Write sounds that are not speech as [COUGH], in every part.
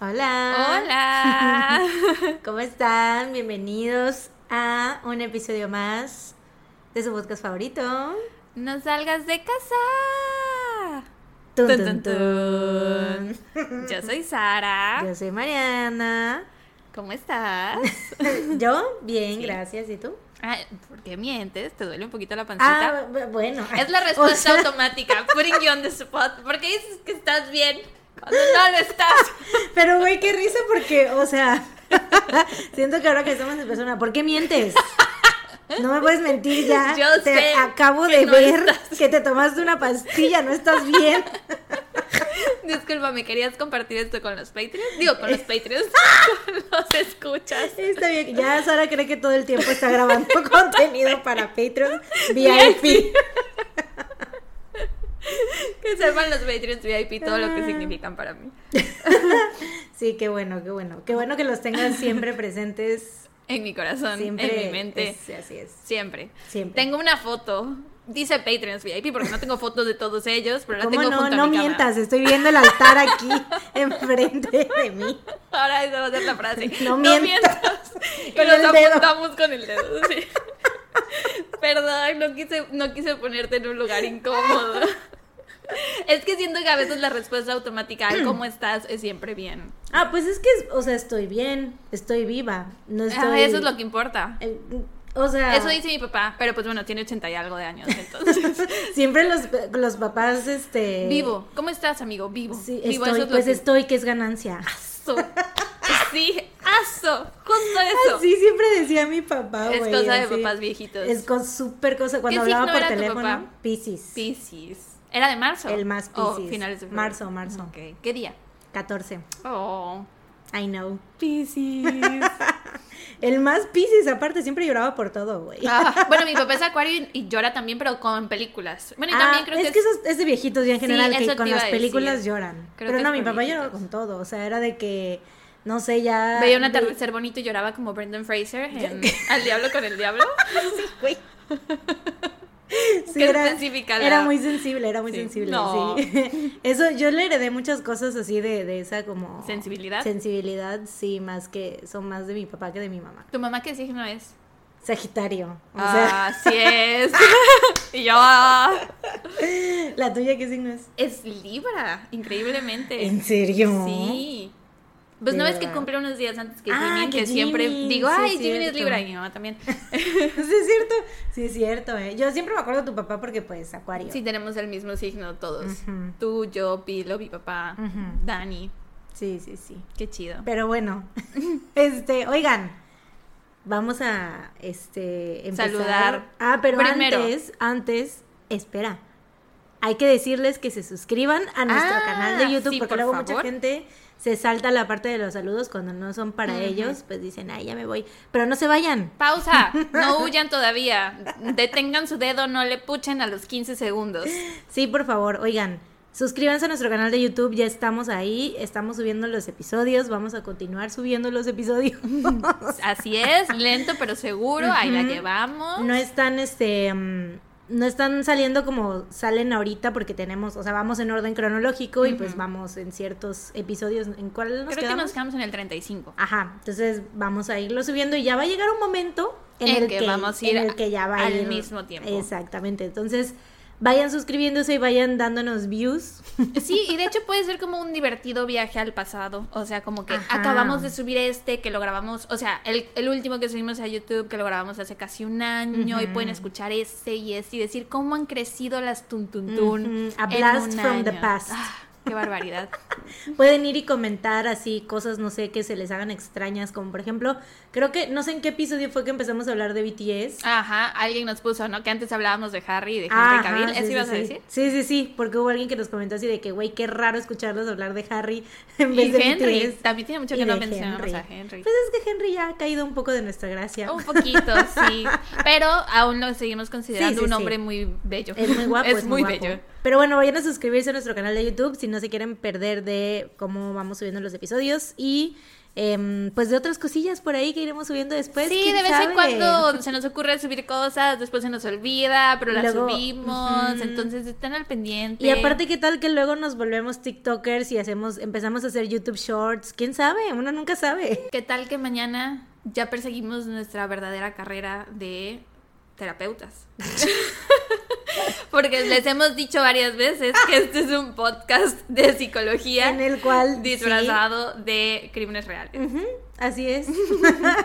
Hola. Hola. [LAUGHS] ¿Cómo están? Bienvenidos a un episodio más de su podcast favorito. No salgas de casa. Tun, Tun, tun. Yo [LAUGHS] soy Sara. Yo soy Mariana. ¿Cómo estás? [LAUGHS] Yo, bien, Sí. gracias. ¿Y tú? Ay, ¿Por qué mientes? ¿Te duele un poquito la pancita? Ah, bu- bueno. es la O respuesta sea, automática. Putting you on the spot. ¿Por qué dices que estás bien cuando no lo estás? [LAUGHS] Pero, güey, qué risa porque, o sea, [LAUGHS] siento que ahora que estamos en persona, ¿por qué mientes? No me puedes mentir ya. Yo te sé acabo que de no ver estás. que te tomaste una pastilla, no estás bien. [LAUGHS] Disculpa, ¿me querías compartir esto con los Patreons? Digo, con los Patreons. con los escuchas. Está bien, ya Sara cree que todo el tiempo está grabando contenido para Patreon VIP. [LAUGHS] Que sepan los Patreons VIP todo lo que significan para mí. [LAUGHS] Sí, qué bueno, qué bueno. Qué bueno que los tengas siempre presentes. En mi corazón, Siempre. en mi mente. es- así es. Siempre. Siempre. Tengo una foto. Dice Patreons VIP porque no tengo fotos de todos ellos, pero la ¿Cómo tengo no? junto a No cama. mientas, estoy viendo el altar aquí [LAUGHS] enfrente de mí. Ahora esa va a ser la frase. No mientas. Y Con nos apuntamos con el dedo, sí. Perdón, no quise, no quise ponerte en un lugar incómodo. Es que siento que a veces la respuesta automática al cómo estás es siempre bien. Ah, pues es que, o sea, estoy bien, estoy viva. No Ah, estoy. eso es lo que importa. Eh, O sea, Eso dice mi papá, pero pues bueno, tiene 80 y algo de años, entonces. [LAUGHS] siempre los, los papás, este. Vivo. ¿Cómo estás, amigo? Vivo. Sí, Vivo, estoy, eso es lo pues que- estoy, que es ganancia. Aso. Sí, aso. Justo eso. Así siempre decía mi papá, es cosa de así. papás viejitos. Es con súper cosa. Cuando ¿Qué hablaba por teléfono? Piscis. Piscis. ¿Era de marzo? El más O Piscis. finales de febrero. Marzo, marzo. Ok. ¿Qué día? 14. Oh. I know. Piscis. [LAUGHS] El más Piscis, aparte, siempre lloraba por todo, güey. Ah, bueno, mi papá es acuario y, y llora también, pero con películas. Bueno, y Ah, también creo es que, que, eso es- es de viejitos ya en Sí, general, que con las películas decir. lloran. Creo Pero que no, es mi papá lloraba con todo. O sea, era de que, no sé, ya. veía un de- atardecer bonito y lloraba como Brendan Fraser en [LAUGHS] Al Diablo con el Diablo. [LAUGHS] Güey. Sí, era, muy sensible, era muy Sí. sensible, No. sí. [LAUGHS] Eso, yo le heredé muchas cosas así de, de esa como... ¿Sensibilidad? Sensibilidad, sí, más que, son más de mi papá que de mi mamá. ¿Tu mamá qué signo es? Sagitario, o sea, Ah, así es. [LAUGHS] y yo... ah, ¿la tuya qué signo es? Es Libra, increímente. ¿En serio? Sí. Pues no es que cumple unos días antes que Ah, Jimin, que que, siempre digo, sí, ay, Jimin es. Libra y mi mamá también. [LAUGHS] sí, es cierto, sí, es cierto, eh. Yo siempre me acuerdo de tu papá porque, pues, acuario. Sí, tenemos el mismo signo todos. Tú, yo, Pilo, mi papá. Dani. sí, sí, sí. Qué chido. Pero bueno, [LAUGHS] este, oigan, vamos a este empezar. Saludar. Ah, pero Primero. antes, antes, espera. Hay que decirles que se suscriban a nuestro Ah, canal de YouTube sí, porque por luego mucha gente se salta la parte de los saludos cuando no son para ellos, pues dicen, "Ay, ya me voy." Pero no se vayan. Pausa, no [LAUGHS] huyan todavía. Detengan su dedo, no le puchen a los 15 segundos. Sí, por favor, oigan, suscríbanse a nuestro canal de YouTube, ya estamos ahí, estamos subiendo los episodios, vamos a continuar subiendo los episodios. [LAUGHS] Así es, lento pero seguro, ahí la llevamos. no están este mm, no están saliendo como salen ahorita porque tenemos, o sea, vamos en orden cronológico y pues vamos en ciertos episodios. ¿En cuál nos Creo que quedamos? nos quedamos en el 35. Ajá, entonces vamos a irlo subiendo y ya va a llegar un momento en, En el que que, vamos a ir en el que ya va al ir mismo tiempo. Exactamente. Entonces, vayan suscribiéndose y vayan dándonos views. [LAUGHS] Sí, y de hecho puede ser como un divertido viaje al pasado. O sea, como que Ajá. acabamos de subir este, que lo grabamos, o sea, el, el último que subimos a YouTube, que lo grabamos hace casi un año, y pueden escuchar este y este y decir cómo han crecido las tuntuntun. A blast from the past. Ah, qué barbaridad. [LAUGHS] Pueden ir y comentar así cosas, no sé, que se les hagan extrañas, como por ejemplo, creo que, no sé en qué episodio fue que empezamos a hablar de BTS. Ajá, alguien nos puso, ¿no? Que antes hablábamos de Harry y de Henry Ajá, Cavill. sí, ¿Eso sí, ibas a sí. decir? Sí, sí, sí, porque hubo alguien que nos comentó así de que, güey, qué raro escucharlos hablar de Harry [LAUGHS] en Y vez de Henry, BTS. también tiene mucho y que no mencionamos Henry. a Henry. Pues es que Henry ya ha caído un poco de nuestra gracia. Un poquito, sí. [LAUGHS] Pero aún lo seguimos considerando Sí, sí, un sí. hombre muy bello. Es muy guapo, es, es muy muy guapo. bello. Pero bueno, vayan a suscribirse a nuestro canal de YouTube si no se quieren perder de cómo vamos subiendo los episodios y em, pues de otras cosillas por ahí que iremos subiendo después. Sí, ¿quién de vez sabe? en cuando se nos ocurre subir cosas, después se nos olvida, pero las Luego, subimos, entonces están al pendiente. Y aparte, ¿qué tal que luego nos volvemos TikTokers y hacemos, empezamos a hacer YouTube Shorts? ¿Quién sabe? Uno nunca sabe. ¿Qué tal que mañana ya perseguimos nuestra verdadera carrera de terapeutas? [LAUGHS] Porque les hemos dicho varias veces que este es un podcast de psicología En el cual... disfrazado de crímenes reales. así es.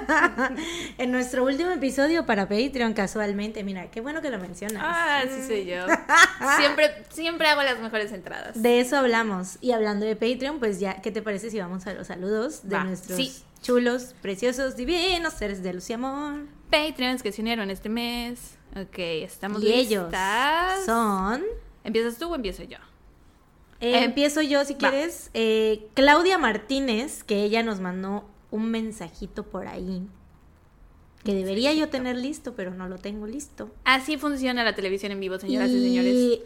[LAUGHS] en nuestro último episodio para Patreon, casualmente, mira, qué bueno que lo mencionas. Ah, sí soy yo. [LAUGHS] Siempre, siempre hago las mejores entradas. De eso hablamos. Y hablando de Patreon, pues ya, ¿qué te parece si vamos a los saludos de Va, nuestros sí. chulos, preciosos, divinos seres de luz y amor? Patreons que se unieron este mes. Ok, estamos Y ellos listas. son... ¿Empiezas tú o empiezo yo? Eh, Em, empiezo yo si va. quieres. Eh, Claudia Martínez, que ella nos mandó un mensajito por ahí. Que debería yo tener listo, pero no lo tengo listo. Así funciona la televisión en vivo, señoras y, señores.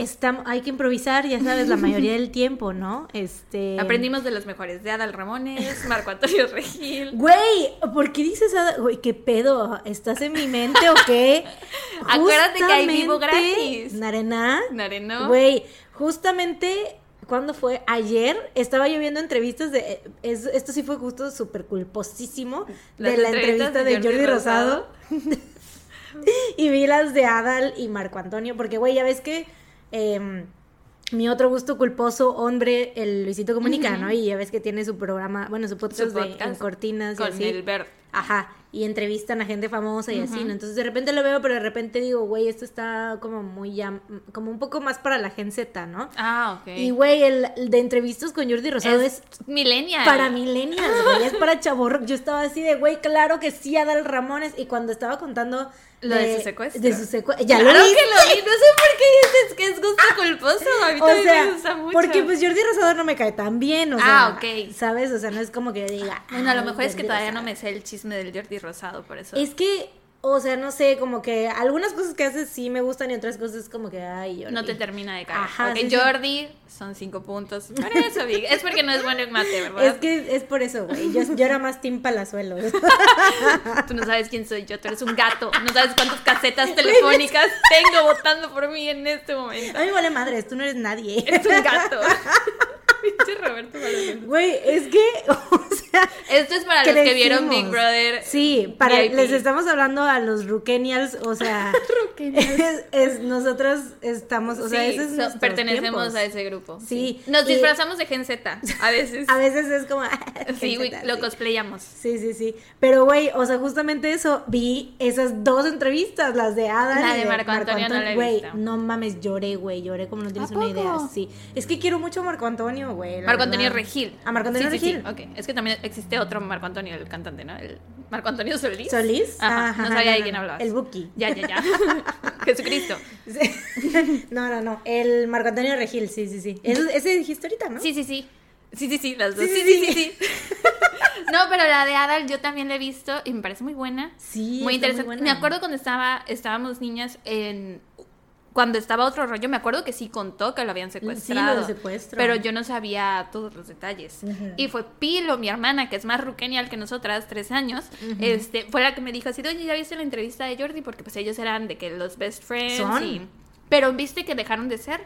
Estamos, hay que improvisar, ya sabes, la mayoría del tiempo, ¿no? Este. Aprendimos de los mejores, de Adal Ramones, Marco Antonio Regil. Güey, ¿por qué dices, Ada- güey, qué pedo? ¿Estás en mi mente o qué? [LAUGHS] Acuérdate que hay vivo gratis. Narena. Nareno. Güey, justamente cuando fue ayer, estaba yo viendo entrevistas de. es- esto sí fue justo súper culposísimo. Las de la entrevista de de Jordi Jordi Rosado. [LAUGHS] y vi las de Adal y Marco Antonio. Porque, güey, ya ves que. Em, mi otro gusto culposo, hombre, el Luisito Comunica, ¿no? Y ya ves que tiene su programa, bueno, su podcast, Su de en cortinas y Con así. el Bert. Ajá, y entrevistan a gente famosa y así, ¿no? Entonces de repente lo veo, pero de repente digo, güey, esto está como muy ya, como un poco más para la Gen Z, ¿no? Ah, ok. Y güey, el, el de entrevistas con Jordi Rosado es, es millennial. para millennials, güey, [LAUGHS] es para chavorro. Yo estaba así de, güey, claro que sí, Adal Ramones. Y cuando estaba contando Lo de su secuestro. De su secuestro. Ya Claro lo vi. que lo vi. No sé por qué dices que es gusto culposo. A mí O también sea, me gusta mucho. porque pues Jordi Rosado no me cae tan bien, o sea, Ah, ok. ¿sabes? O sea, no es como que yo diga. Bueno, a lo "Ay, mejor es que todavía no Rosado". me sé el chisme del Jordi Rosado, por eso. Es que, o sea, no sé, como que algunas cosas que haces sí me gustan y otras cosas como que, ay, Jordi. No te termina de caer. Ajá, Ok, sí, sí. Jordi, son cinco puntos. Por eso, Vic. Es porque no es bueno en mate, ¿verdad? Es que es por eso, güey. Yo, yo era más Team Palazuelos. [LAUGHS] Tú no sabes quién soy yo, tú eres un gato. No sabes cuántas casetas [LAUGHS] telefónicas [LAUGHS] tengo votando por mí en este momento. A mí vale madres, tú no eres nadie. Eres un gato. Pinche Roberto. Güey, es que, o sea, [LAUGHS] Esto es para los que vieron Big. Brother. Sí, para VIP. les estamos hablando a los Rukenials, o sea, [LAUGHS] es, es- nosotros estamos, o sea, Sí, ese es so- pertenecemos tiempos. a ese grupo. Sí, Nos y- disfrazamos de Gen Z a [LAUGHS] veces. A veces es como sí, güey, sí. lo cosplayamos. Sí, sí, sí. Pero, güey, o sea, justamente eso, vi esas dos entrevistas, las de Ada La y de Marco Antonio no la he Güey, no mames, lloré, güey, lloré como no tienes ¿A una idea. Sí. Es que quiero mucho a Marco Antonio, güey. Marco Antonio. Regil. A Marco Antonio Sí, sí, sí. Regil. Ok, es que también existe otro Marco Antonio, el cantante, ¿no? El Marco Antonio Solís. ¿Solís? Ajá, Ajá, no sabía no, de no, quién hablabas. El Buki. Ya, ya, ya. [LAUGHS] Jesucristo. Sí. [LAUGHS] no, no, no. El Marco Antonio Regil, sí, sí, sí. Ese, ese dijiste ahorita, ¿no? Sí, sí, sí. Sí, sí, sí, las dos. Sí, Sí, sí, sí. [LAUGHS] No, pero la de Adal yo también la he visto y me parece muy buena. Sí, muy interesante. buena. me acuerdo cuando estaba, estábamos niñas en cuando estaba otro rollo, me acuerdo que sí contó que lo habían secuestrado. Sí, lo. Pero yo no sabía todos los detalles. Y fue Pilo, mi hermana, que es más ruquenial que nosotras, tres años, este, fue la que me dijo así, oye, ¿ya viste la entrevista de Jordi? Porque pues ellos eran de que los best friends Son. y... Pero ¿viste que dejaron de ser?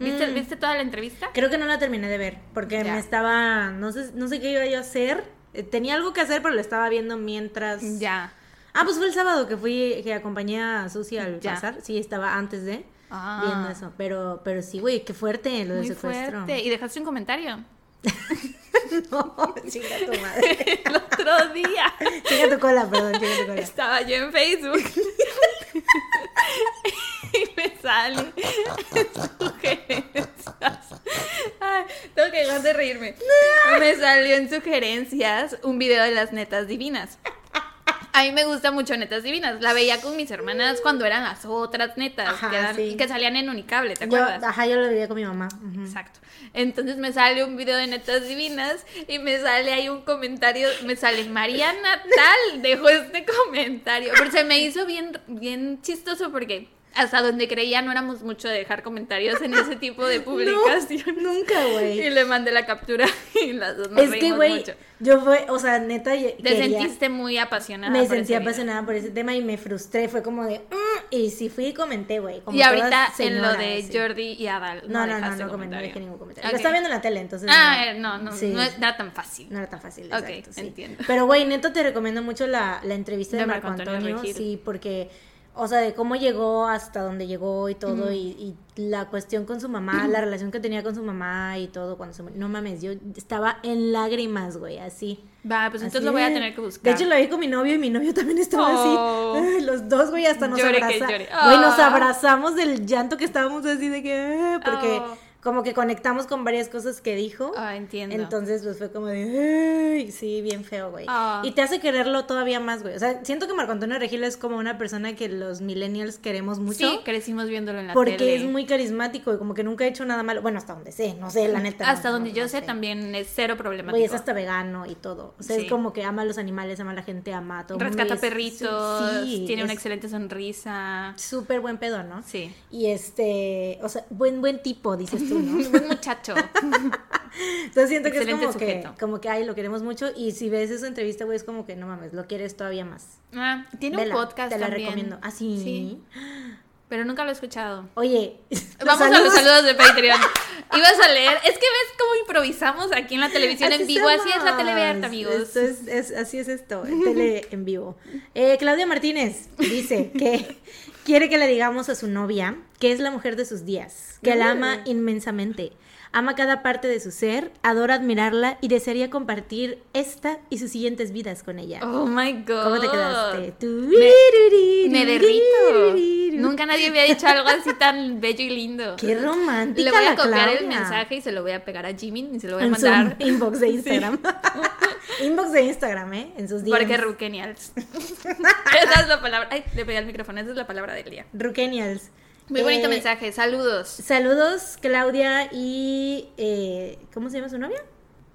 ¿Viste, Mm. ¿viste toda la entrevista? Creo que no la terminé de ver, porque Ya. me estaba, no sé, no sé qué iba yo a hacer. Eh, Tenía algo que hacer, pero lo estaba viendo mientras. Ya. Ah, pues fue el sábado que fui, que acompañé a Susi al Ya. pasar. Sí, estaba antes de Ah. viendo eso. Pero, pero sí, güey, qué fuerte lo del Muy secuestro. fuerte. Y dejaste un comentario. [LAUGHS] no, chinga tu madre. [LAUGHS] El otro día chinga tu cola, perdón, chinga tu cola. estaba yo en Facebook [LAUGHS] y me sale sugerencias. Ay, tengo que dejar de reírme. Me salió en sugerencias un video de las netas divinas. A mí me gusta mucho Netas Divinas. La veía con mis hermanas cuando eran las otras netas Ajá, que, eran- sí. que salían en Unicable, ¿te Yo, acuerdas? ajá, yo lo veía con mi mamá. Exacto. Entonces me sale un video de netas divinas y me sale ahí un comentario, me sale Mariana tal, dejó este comentario. Pero se me hizo bien, bien chistoso porque hasta donde creía no éramos mucho de dejar comentarios en ese tipo de [LAUGHS] publicaciones. Nunca, güey. Y le mandé la captura [LAUGHS] y las dos nos Es que, güey, yo fue, o sea, neta, yo Te quería- sentiste muy apasionada. me por sentí ese video. apasionada por ese tema y me frustré, fue como de, "Mm", y sí fui y comenté, güey. Y ahorita en lo de sí. Jordi y Adal. No, no, no, dejaste no, comenté, no dejé ningún comentario. Ok. Lo estaba viendo en la tele, entonces. Ah, eh, no, no, Sí. no era tan fácil. No era tan fácil, Ok, exacto, sí. entiendo. Pero, güey, neta, te recomiendo mucho la, la entrevista de, De Marco Antonio, sí, porque, o sea, de cómo llegó hasta donde llegó y todo, y, y la cuestión con su mamá, la relación que tenía con su mamá y todo, cuando se... No mames, yo estaba en lágrimas, güey, así. Va, pues entonces lo voy a tener que buscar. De hecho, lo vi con mi novio y mi novio también estaba Oh. así. [LAUGHS] Ay, los dos, güey, hasta nos abrazamos. llore. Güey, nos Ah. abrazamos del llanto que estábamos así de que. ah, Porque Oh. Como que conectamos con varias cosas que dijo. Ah, entiendo. Entonces, pues fue como de. Ay, sí, bien feo, güey. Ah. Y te hace quererlo todavía más, güey. O sea, siento que Marco Antonio Regil es como una persona que los millennials queremos mucho. Sí, crecimos viéndolo en la porque tele. es muy carismático y como que nunca ha hecho nada malo. Bueno, hasta donde sé, no sé, la neta. no- Hasta donde no- yo no sé, también es cero problemático. Güey, es hasta vegano y todo. O sea, Sí. es como que ama a los animales, ama a la gente, ama a todo. Rescata es- perritos, sí, tiene una excelente sonrisa. Súper buen pedo, ¿no? Sí. Y este, o sea, buen, buen tipo, dices [LAUGHS] tú, ¿no? Buen muchacho. Entonces siento que es como que, como que, ay, lo queremos mucho. Y si ves esa entrevista, güey, es como que, no mames, lo quieres todavía más. Ah, tiene Vela, un podcast Te la también. recomiendo. ¿Ah, sí? Sí, pero nunca lo he escuchado. Oye, [LAUGHS] Vamos a los saludos de Patreon. Ibas a leer. Es que ves cómo improvisamos aquí en la televisión en vivo. Así es la tele abierta, amigos. Esto es, es- así es esto, tele en vivo. Eh, Claudia Martínez dice que quiere que le digamos a su novia que es la mujer de sus días, que la ama inmensamente, ama cada parte de su ser, adora admirarla y desearía compartir esta y sus siguientes vidas con ella. Oh my god. ¿Cómo te quedaste? Tú- Me derrito. Nunca nadie había dicho algo así tan bello y lindo. Qué romántica Le voy a copiar el mensaje y se lo voy a pegar a Jimmy y se lo voy a en su mandar. inbox de Instagram. [LAUGHS] inbox de Instagram, ¿eh? En sus días. Porque Rukenials. [LAUGHS] Esa es la palabra. Ay, le pegué al micrófono. Esa es la palabra del día. Rukenials. Muy bonito Eh, mensaje. Saludos. Saludos, Claudia y... eh, ¿Cómo se llama su novia?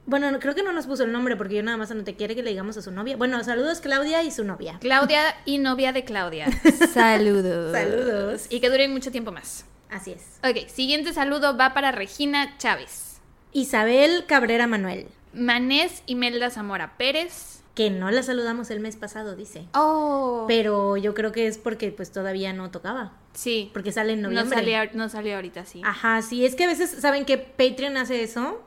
Bueno, no- creo que no nos puso el nombre porque yo nada más anoté quiere que le digamos a su novia. Bueno, saludos Claudia y su novia. Claudia y novia de Claudia. [LAUGHS] Saludos. Saludos. Y que duren mucho tiempo más. Así es. Ok, siguiente saludo va para Regina Chávez. Isabel Cabrera Manuel, Manés Imelda Zamora Pérez. que no la saludamos el mes pasado, dice. Oh. Pero yo creo que es porque pues todavía no tocaba. Sí. Porque sale en No noviembre. no salió ahorita, sí. Ajá, sí, es que a veces saben que Patreon hace eso.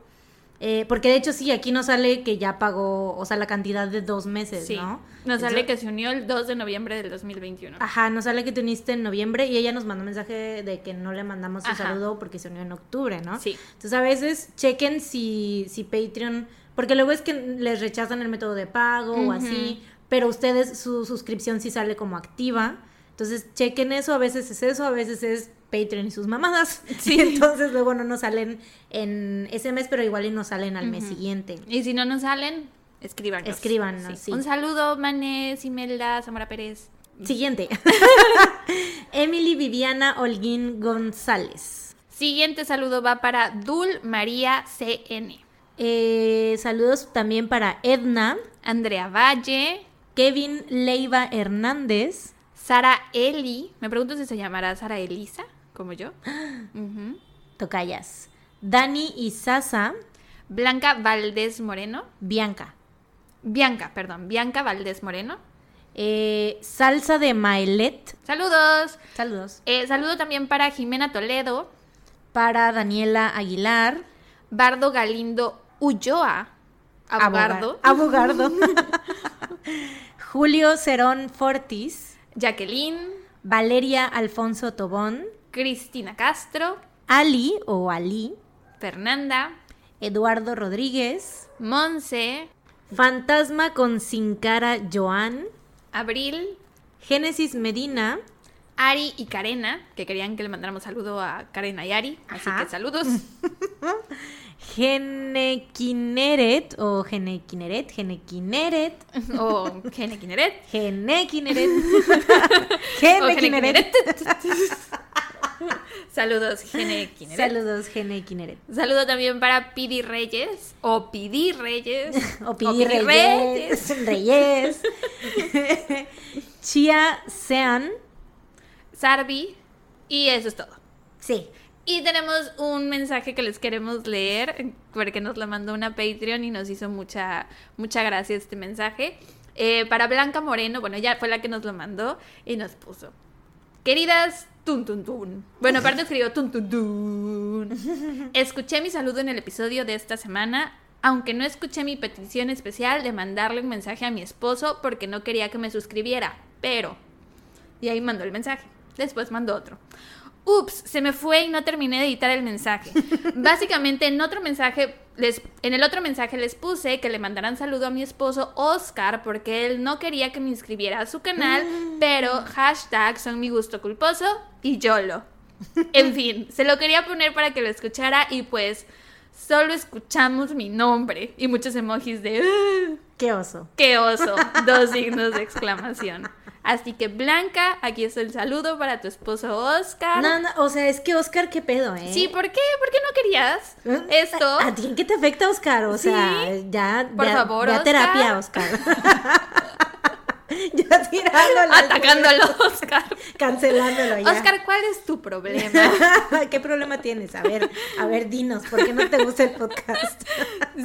Eh, porque de hecho sí, aquí no sale que ya pagó, o sea, la cantidad de dos meses, Sí. ¿no? Nos sale Eso- que se unió el 2 de noviembre del 2021. Ajá, nos sale que te uniste en noviembre y ella nos mandó un mensaje de que no le mandamos su Ajá. saludo porque se unió en octubre, ¿no? Sí. Entonces a veces chequen si, si Patreon, porque luego es que les rechazan el método de pago o así, pero ustedes su suscripción sí sale como activa. Entonces chequen eso, a veces es eso, a veces es Patreon y sus mamadas. [LAUGHS] Sí. Entonces luego no nos salen en ese mes, pero igual y nos salen al mes siguiente. Y si no nos salen, escríbanos. Escríbanos, sí. Un saludo, Manés Imelda Zamora Pérez. Siguiente. [LAUGHS] Emily Viviana Holguín González. Siguiente saludo va para Dul María CN. Eh, saludos también para Edna, Andrea Valle, Kevin Leiva Hernández, Sara Eli. Me pregunto si se llamará Sara Elisa, como yo. [GASPS] Ujú. Tocayas, Dani y Sasa, Blanca Valdés Moreno. Bianca, Bianca, perdón. Bianca Valdés Moreno. eh, Salsa de Maelet, Saludos. saludos, Eh, saludo también para Jimena Toledo, para Daniela Aguilar, Bardo Galindo Ulloa, Abogardo, Abogardo, [LAUGHS] [LAUGHS] Julio Cerón Fortis, Jacqueline, Valeria Alfonso Tobón, Cristina Castro, Ali o Ali, Fernanda, Eduardo Rodríguez, Monse, Fantasma con Sin Cara Joan, Abril, Génesis Medina, Ari y Karena, que querían que le mandáramos saludo a Karena y Ari, así Ajá. que saludos. [LAUGHS] Genequineret o Genequineret, Genequineret, o [LAUGHS] Gene Kineret. Genequineret, [LAUGHS] o Gene Genequineret. Kineret. Saludos, Gene Kineret. Saludos, Genequineret. Saludo también para Pidi Reyes o Pidi Reyes [LAUGHS] O Pidi Reyes, Reyes. Chia Sean, Sarvi, Y eso es todo. Sí. Y tenemos un mensaje que les queremos leer, porque nos lo mandó una Patreon y nos hizo mucha, mucha gracia este mensaje. Eh, para Blanca Moreno, bueno, ella fue la que nos lo mandó y nos puso. Queridas tun tun tun. Bueno, aparte escribió tun tun tun. Escuché mi saludo en el episodio de esta semana, aunque no escuché mi petición especial de mandarle un mensaje a mi esposo porque no quería que me suscribiera. Pero. Y ahí mandó el mensaje. Después mandó otro. Ups, se me fue y no terminé de editar el mensaje. [LAUGHS] Básicamente en otro mensaje les, en el otro mensaje les puse que le mandaran saludo a mi esposo Oscar porque él no quería que me inscribiera a su canal, pero hashtag son mi gusto culposo y YOLO. En [LAUGHS] fin, se lo quería poner para que lo escuchara y pues solo escuchamos mi nombre y muchos emojis de "Ah, Qué oso. ¡Qué oso! Dos [LAUGHS] signos de exclamación. Así que Blanca, aquí está el saludo para tu esposo Oscar. No, no, o sea, es que Oscar, qué pedo, ¿eh? Sí, ¿por qué? ¿Por qué no querías [LAUGHS] esto? ¿A, a ti en qué te afecta, Oscar? O Sí. sea, ya. Por ve a- favor, ve a Oscar. terapia, Oscar. [LAUGHS] [LAUGHS] ya tirándolo. Atacándolo, Oscar. [LAUGHS] Cancelándolo ya. Oscar, ¿cuál es tu problema? [LAUGHS] ¿Qué problema tienes? A ver, a ver, dinos, ¿por qué no te gusta el podcast?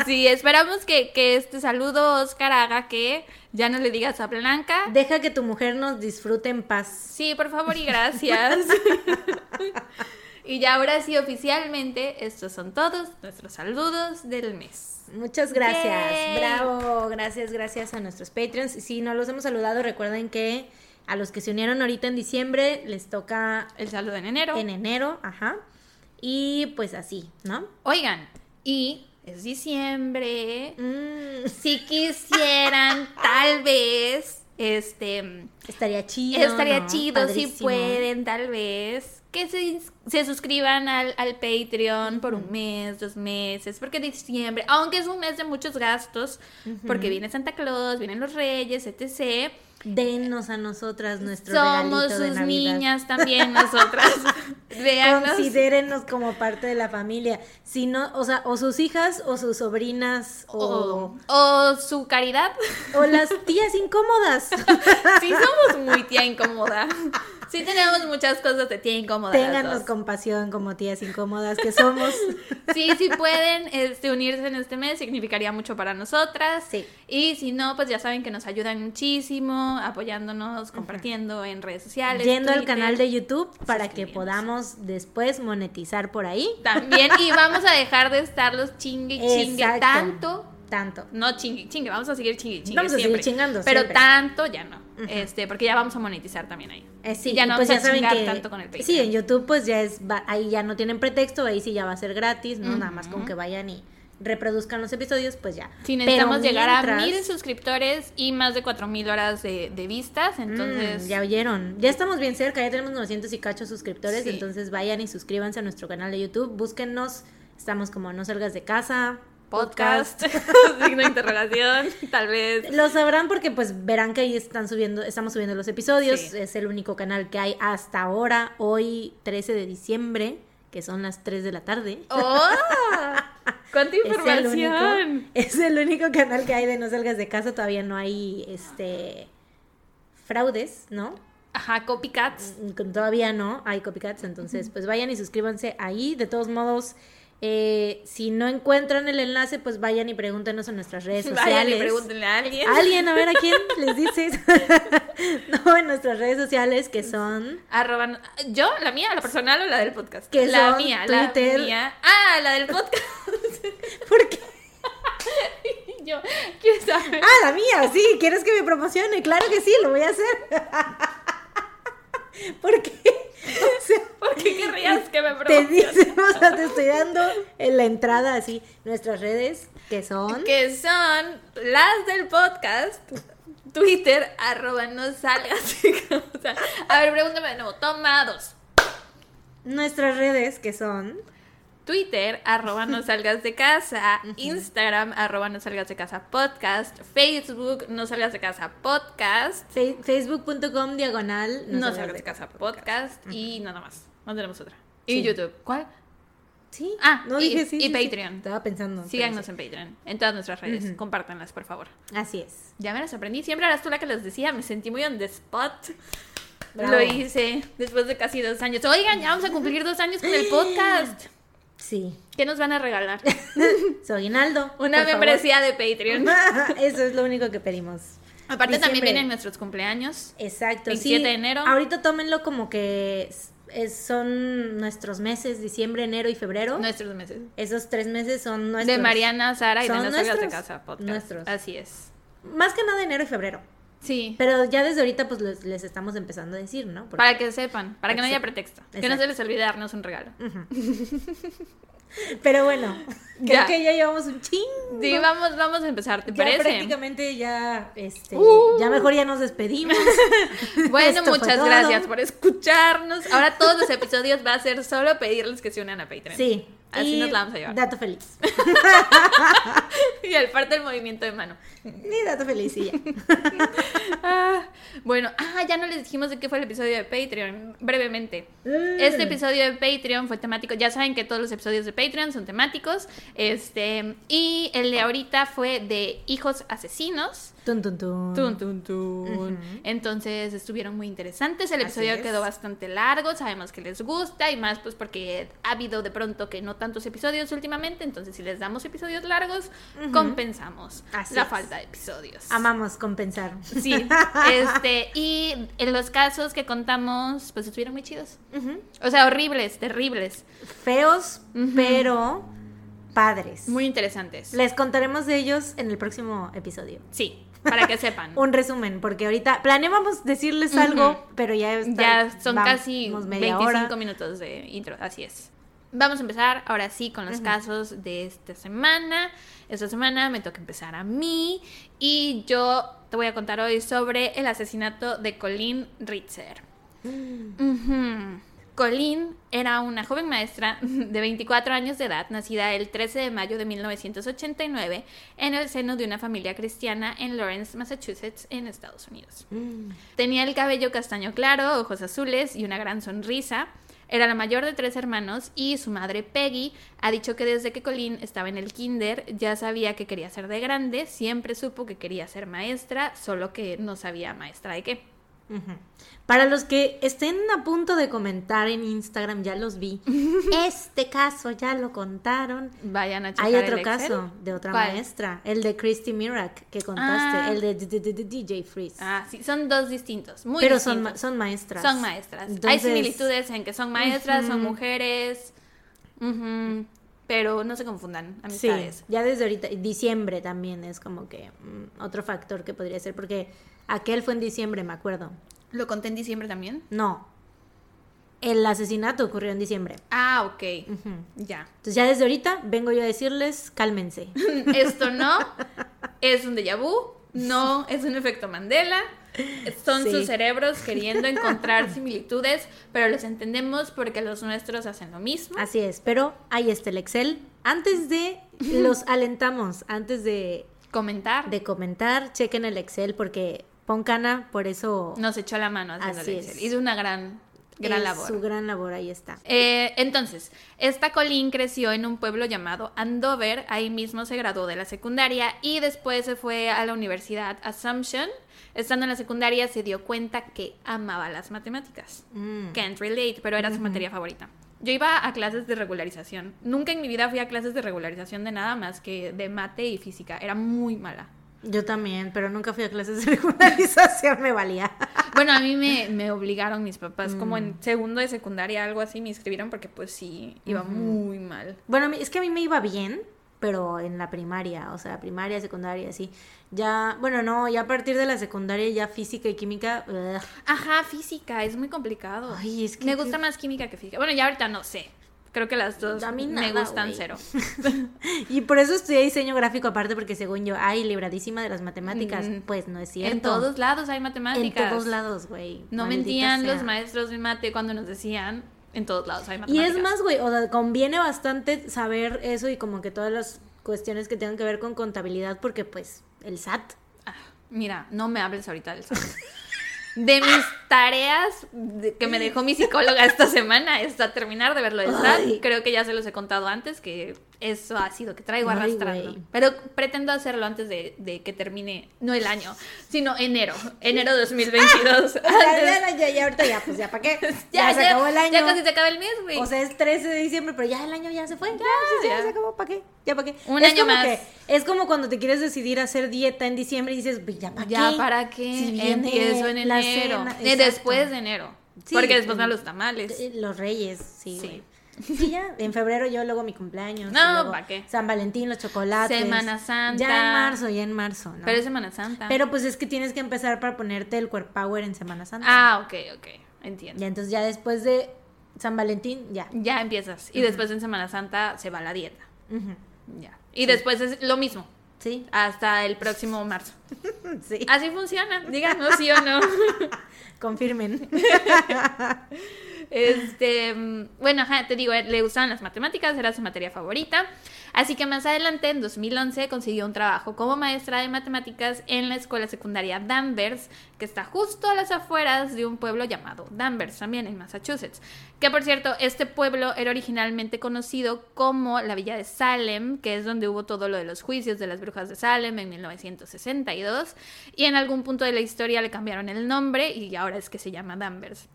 Sí, esperamos que, que este saludo, Oscar, haga que ya no le digas a Blanca. Deja que tu mujer nos disfrute en paz. Sí, por favor y gracias. y ya ahora sí, oficialmente, estos son todos nuestros saludos del mes. Muchas gracias. Yay. Bravo. Gracias, gracias a nuestros Patreons. Si no los hemos saludado, recuerden que a los que se unieron ahorita en diciembre les toca El saludo en enero. en enero, ajá. Y pues así, ¿no? Oigan, y es diciembre. Mm, Si quisieran, [LAUGHS] tal vez, este, estaría chido. estaría ¿no? chido si pueden, tal vez, que se, se suscriban al, al Patreon por un mes, dos meses, porque diciembre, aunque es un mes de muchos gastos, porque viene Santa Claus, vienen los Reyes, etc. Denos a nosotras nuestro Somos regalito de sus Navidad. niñas también nosotras. [LAUGHS] Considérenos como parte de la familia. Si no, o sea, o sus hijas o sus sobrinas o, O, o su caridad. o las tías incómodas. [LAUGHS] Sí, somos muy tía incómoda. Sí, tenemos muchas cosas de tía incómoda. Ténganos compasión como tías incómodas que somos. [LAUGHS] Sí, si pueden este, unirse en este mes, significaría mucho para nosotras. Sí. Y si no, pues ya saben que nos ayudan muchísimo, apoyándonos, compartiendo en redes sociales. Yendo al Twitter. canal de YouTube para que podamos después monetizar por ahí. También, y vamos a dejar de estarlos chingue chingue Exacto. tanto. Tanto. No chingue, chingue, vamos a seguir chingue, chingue Vamos a seguir chingando Pero siempre. tanto ya no. Este, porque ya vamos a monetizar también ahí. Eh, sí, y ya no pues vamos ya a saben chingar que tanto con el Patreon. sí, en YouTube pues ya es va- ahí ya no tienen pretexto, ahí sí ya va a ser gratis, no nada más con que vayan y reproduzcan los episodios, pues ya. Si necesitamos Pero llegar a mil suscriptores y más de cuatro mil horas de, de vistas, entonces Mm, ya oyeron. Ya estamos bien cerca, ya tenemos 900 y cacho suscriptores, Sí. entonces vayan y suscríbanse a nuestro canal de YouTube, búsquennos, estamos como No Salgas de Casa, podcast, [LAUGHS] signo de interrogación, [LAUGHS] tal vez. Lo sabrán porque pues verán que ahí están subiendo, estamos subiendo los episodios, Sí. es el único canal que hay hasta ahora, hoy 13 de diciembre, que son las 3 de la tarde. ¡Oh! ¡Cuánta [LAUGHS] Es el, único, información! es el único canal que hay de No Salgas de Casa, todavía no hay este fraudes, ¿no? Ajá, copycats. Mm, Todavía no hay copycats, entonces pues vayan y suscríbanse ahí. De todos modos, eh, si no encuentran el enlace, pues vayan y pregúntenos en nuestras redes sociales. [LAUGHS] Vayan y pregúntenle a alguien. Alguien, a ver a quién [LAUGHS] les dices. [LAUGHS] no, en nuestras redes sociales que son. Arroba, ¿Yo? ¿La mía? ¿La personal o la del podcast? Que la son mía, Twitter. la mía. Ah, la del podcast. ¿Por qué? Yo, ¿quién sabe? Ah, la mía, sí. ¿Quieres que me promocione? Claro que sí, lo voy a hacer. [LAUGHS] ¿Por qué? O sea, [LAUGHS] ¿Por qué querrías que me te promociones? dicen, o sea, te estoy dando en la entrada así nuestras redes que son. Que son las del podcast. Twitter, arroba no salgas [LAUGHS] casa. A ver, pregúntame de nuevo. Toma dos. Nuestras redes que son. Twitter, arroba no [LAUGHS] salgas de casa, Instagram, arroba no salgas de casa podcast, Facebook, no salgas de casa podcast, Facebook.com diagonal. no, salgas de casa podcast y nada más. No tenemos otra. Y Sí. YouTube. ¿Cuál? Sí. Ah, no y- dije sí. y sí. Patreon. Estaba pensando. Síganos sí. en Patreon, en todas nuestras redes. Ujú. Compártanlas, por favor. Así es. Ya me las aprendí. Siempre eras tú la que les decía. Me sentí muy on the spot. Bravo. Lo hice después de casi dos años. Oigan, ya vamos a cumplir dos años con el [GASPS] podcast. Sí. ¿Qué nos van a regalar? [LAUGHS] Soy Aguinaldo. Una favor. membresía de Patreon. [LAUGHS] Eso es lo único que pedimos. Aparte también vienen nuestros cumpleaños. Exacto. 27 sí. de enero. Ahorita tómenlo como que es- son nuestros meses, diciembre, enero y febrero. Nuestros meses. Esos tres meses son nuestros. De Mariana, Sara y de Amigas de nuestros. Casa Podcast. Nuestros. Así es. Más que nada enero y febrero. Sí. Pero ya desde ahorita pues les, les estamos empezando a decir, ¿no? Porque- Para que sepan, para que no haya pretexto. Que no se les olvide darnos un regalo. [LAUGHS] Pero bueno, [LAUGHS] creo Ya. que ya llevamos un chingo. Sí, vamos, vamos a empezar, ¿te ya parece? prácticamente ya, este, Uh. ya mejor ya nos despedimos. [LAUGHS] Bueno, Esto muchas gracias por escucharnos. Ahora todos los episodios va a ser solo pedirles que se unan a Patreon. Sí. Así y nos la vamos a llevar. Dato feliz. [LAUGHS] Y al parte del movimiento de mano. Ni dato feliz y ya. [LAUGHS] Ah, bueno, ah, ya no les dijimos de qué fue el episodio de Patreon, brevemente. Mm. Este episodio de Patreon fue temático, ya saben que todos los episodios de Patreon son temáticos, este, y el de ahorita fue de hijos asesinos. Tun, tun, tun. Tun, tun, tun. Entonces estuvieron muy interesantes. El episodio quedó bastante largo. Sabemos que les gusta y más pues porque ha habido de pronto que no tantos episodios últimamente. Entonces si les damos episodios largos, compensamos Así la es. falta de episodios. Amamos compensar. Sí, [LAUGHS] este, y en los casos que contamos, pues estuvieron muy chidos. O sea, horribles, terribles, Feos, pero padres. muy interesantes. Les contaremos de ellos en el próximo episodio. Sí, para que sepan. [LAUGHS] Un resumen, porque ahorita planeábamos decirles algo, pero ya está- Ya son vamos casi media 25 hora. minutos de intro, así es. Vamos a empezar ahora sí con los casos de esta semana. Esta semana me toca empezar a mí y yo te voy a contar hoy sobre el asesinato de Colleen Ritzer. Ujú. Colleen era una joven maestra [LAUGHS] de 24 años de edad, nacida el 13 de mayo de 1989 en el seno de una familia cristiana en Lawrence, Massachusetts, en Estados Unidos. Mm. Tenía el cabello castaño claro, ojos azules y una gran sonrisa. Era la mayor de tres hermanos y su madre Peggy ha dicho que desde que Colleen estaba en el kinder ya sabía que quería ser de grande, siempre supo que quería ser maestra, solo que no sabía maestra de qué. Para los que estén a punto de comentar en Instagram, ya los vi. [LAUGHS] Este caso ya lo contaron. Vayan a checar Hay el otro Excel. caso de otra ¿Cuál? maestra, el de Christy Mirak que contaste, Ah. el de, DJ Freeze. Ah, sí, son dos distintos, muy Pero son, distintos. son maestras. Son maestras. Hay similitudes en que son maestras, son mujeres, pero no se confundan, Sí, amistades. ya desde ahorita, diciembre también es como que mm, otro factor que podría ser, porque aquel fue en diciembre, me acuerdo. ¿Lo conté en diciembre también? No, el asesinato ocurrió en diciembre. Ah, ok. Ya. Entonces ya desde ahorita vengo yo a decirles, cálmense. [LAUGHS] Esto no es un déjà vu, no es un efecto Mandela. Son Sí. sus cerebros queriendo [LAUGHS] encontrar similitudes, pero los entendemos porque los nuestros hacen lo mismo. Así es, pero ahí está el Excel. Antes de, los [LAUGHS] alentamos, antes de, Comentar. de comentar, chequen el Excel porque Poncana, por eso Nos echó la mano haciendo Así es. Hizo una gran, gran es labor. su gran labor, ahí está. Eh, entonces, esta Colleen creció en un pueblo llamado Andover, ahí mismo se graduó de la secundaria y después se fue a la Universidad Assumption. Estando en la secundaria se dio cuenta que amaba las matemáticas. Mm. Can't relate, pero era su materia favorita. Yo iba a clases de regularización. Nunca en mi vida fui a clases de regularización de nada más que de mate y física. Era muy mala. Yo también, pero nunca fui a clases de [LAUGHS] regularización, me valía. Bueno, a mí me, me obligaron mis papás, como Mm. en segundo de secundaria, algo así, me inscribieron porque pues sí, iba muy mal. Bueno, es que a mí me iba bien, pero en la primaria, o sea, primaria, secundaria, así. Ya, bueno, no, ya a partir de la secundaria ya física y química. ugh. Ajá, física, es muy complicado. Ay, es que- me gusta más química que física. Bueno, ya ahorita no sé. Creo que las dos me gustan cero. [LAUGHS] Y por eso estudié diseño gráfico aparte, porque según yo, ay, libradísima de las matemáticas. Mm. Pues no es cierto. En todos lados hay En matemáticas. todos lados, güey. No Maldita mentían los maestros de mate cuando nos decían en todos lados hay Y matemáticas. es más, güey, o sea, conviene bastante saber eso y como que todas las cuestiones que tengan que ver con contabilidad, porque pues el SAT. Ah, mira, no me hables ahorita del SAT. [LAUGHS] De mis tareas que me dejó mi psicóloga esta semana está terminar de ver lo del SAT. Creo que ya se los he contado antes, que eso ha sido que traigo Ay, arrastrando. Pero pretendo hacerlo antes de, de que termine, no el año, sino enero, enero 2022. Ya, [LAUGHS] Antes- ya, ya, ya, ahorita ya, pues ya, ¿para qué? [LAUGHS] ya, Ya, se acabó el año. Ya casi se acaba el mes, güey. O sea, es 13 de diciembre, pero ya el año ya se fue. Ya, sí, ya, ya. se acabó. ¿Para qué? ¿Ya para qué? Un Es año como más. que- es como cuando te quieres decidir hacer dieta en diciembre y dices, "Pues, ¿ya para qué? ya, ¿para qué? Si Empiezo en enero. cena". Eh, después de enero. Sí, porque después eh, van los tamales. Eh, Los reyes, sí. Sí. [LAUGHS] Sí, ya. En febrero yo luego mi cumpleaños. No, y luego ¿pa' qué? San Valentín, los chocolates. Semana Santa. Ya en marzo, ya en marzo, ¿no? Pero es Semana Santa. Pero pues es que tienes que empezar para ponerte el core power en Semana Santa. Ah, ok, ok. Entiendo. Ya entonces ya después de San Valentín, ya. Ya empiezas. Y después en Semana Santa se va la dieta. Ya. Y después es lo mismo. Sí, Hasta el próximo marzo. [LAUGHS] sí. Así funciona. Díganos sí o no. [LAUGHS] Confirmen. Este, mm, bueno, ajá, te digo, le gustaban las matemáticas, era su materia favorita. Así que más adelante, en 2011, consiguió un trabajo como maestra de matemáticas en la escuela secundaria Danvers, que está justo a las afueras de un pueblo llamado Danvers, también en Massachusetts. Que por cierto, este pueblo era originalmente conocido como la villa de Salem, que es donde hubo todo lo de los juicios de las brujas de Salem en 1962. Y en algún punto de la historia le cambiaron el nombre y ahora es que se llama Danvers.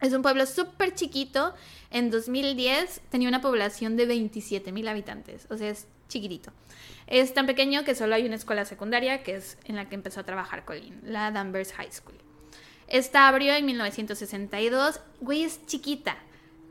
Es un pueblo súper chiquito. En 2010 tenía una población de 27 mil habitantes. O sea, es chiquitito. Es tan pequeño que solo hay una escuela secundaria, que es en la que empezó a trabajar Colin, la Danvers High School. Esta abrió en 1962. Güey, es chiquita.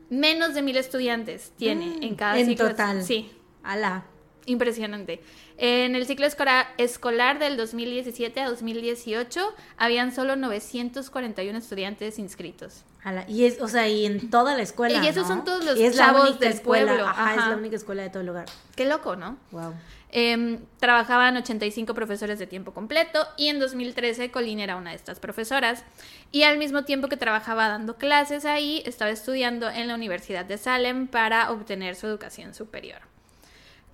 Menos de mil estudiantes tiene en cada Mm, en ciclo. total. Sí, Ala. Impresionante. En el ciclo escolar, del 2017 a 2018 habían solo 941 estudiantes inscritos. Y es, o sea, y en toda la escuela. Y esos ¿no? son todos los es la chavos del escuela. pueblo, Ajá, es ajá. la única escuela de todo el lugar. Qué loco, ¿no? Wow. Em, trabajaban 85 profesores de tiempo completo y en 2013 Colleen era una de estas profesoras. Y al mismo tiempo que trabajaba dando clases ahí, estaba estudiando en la Universidad de Salem para obtener su educación superior.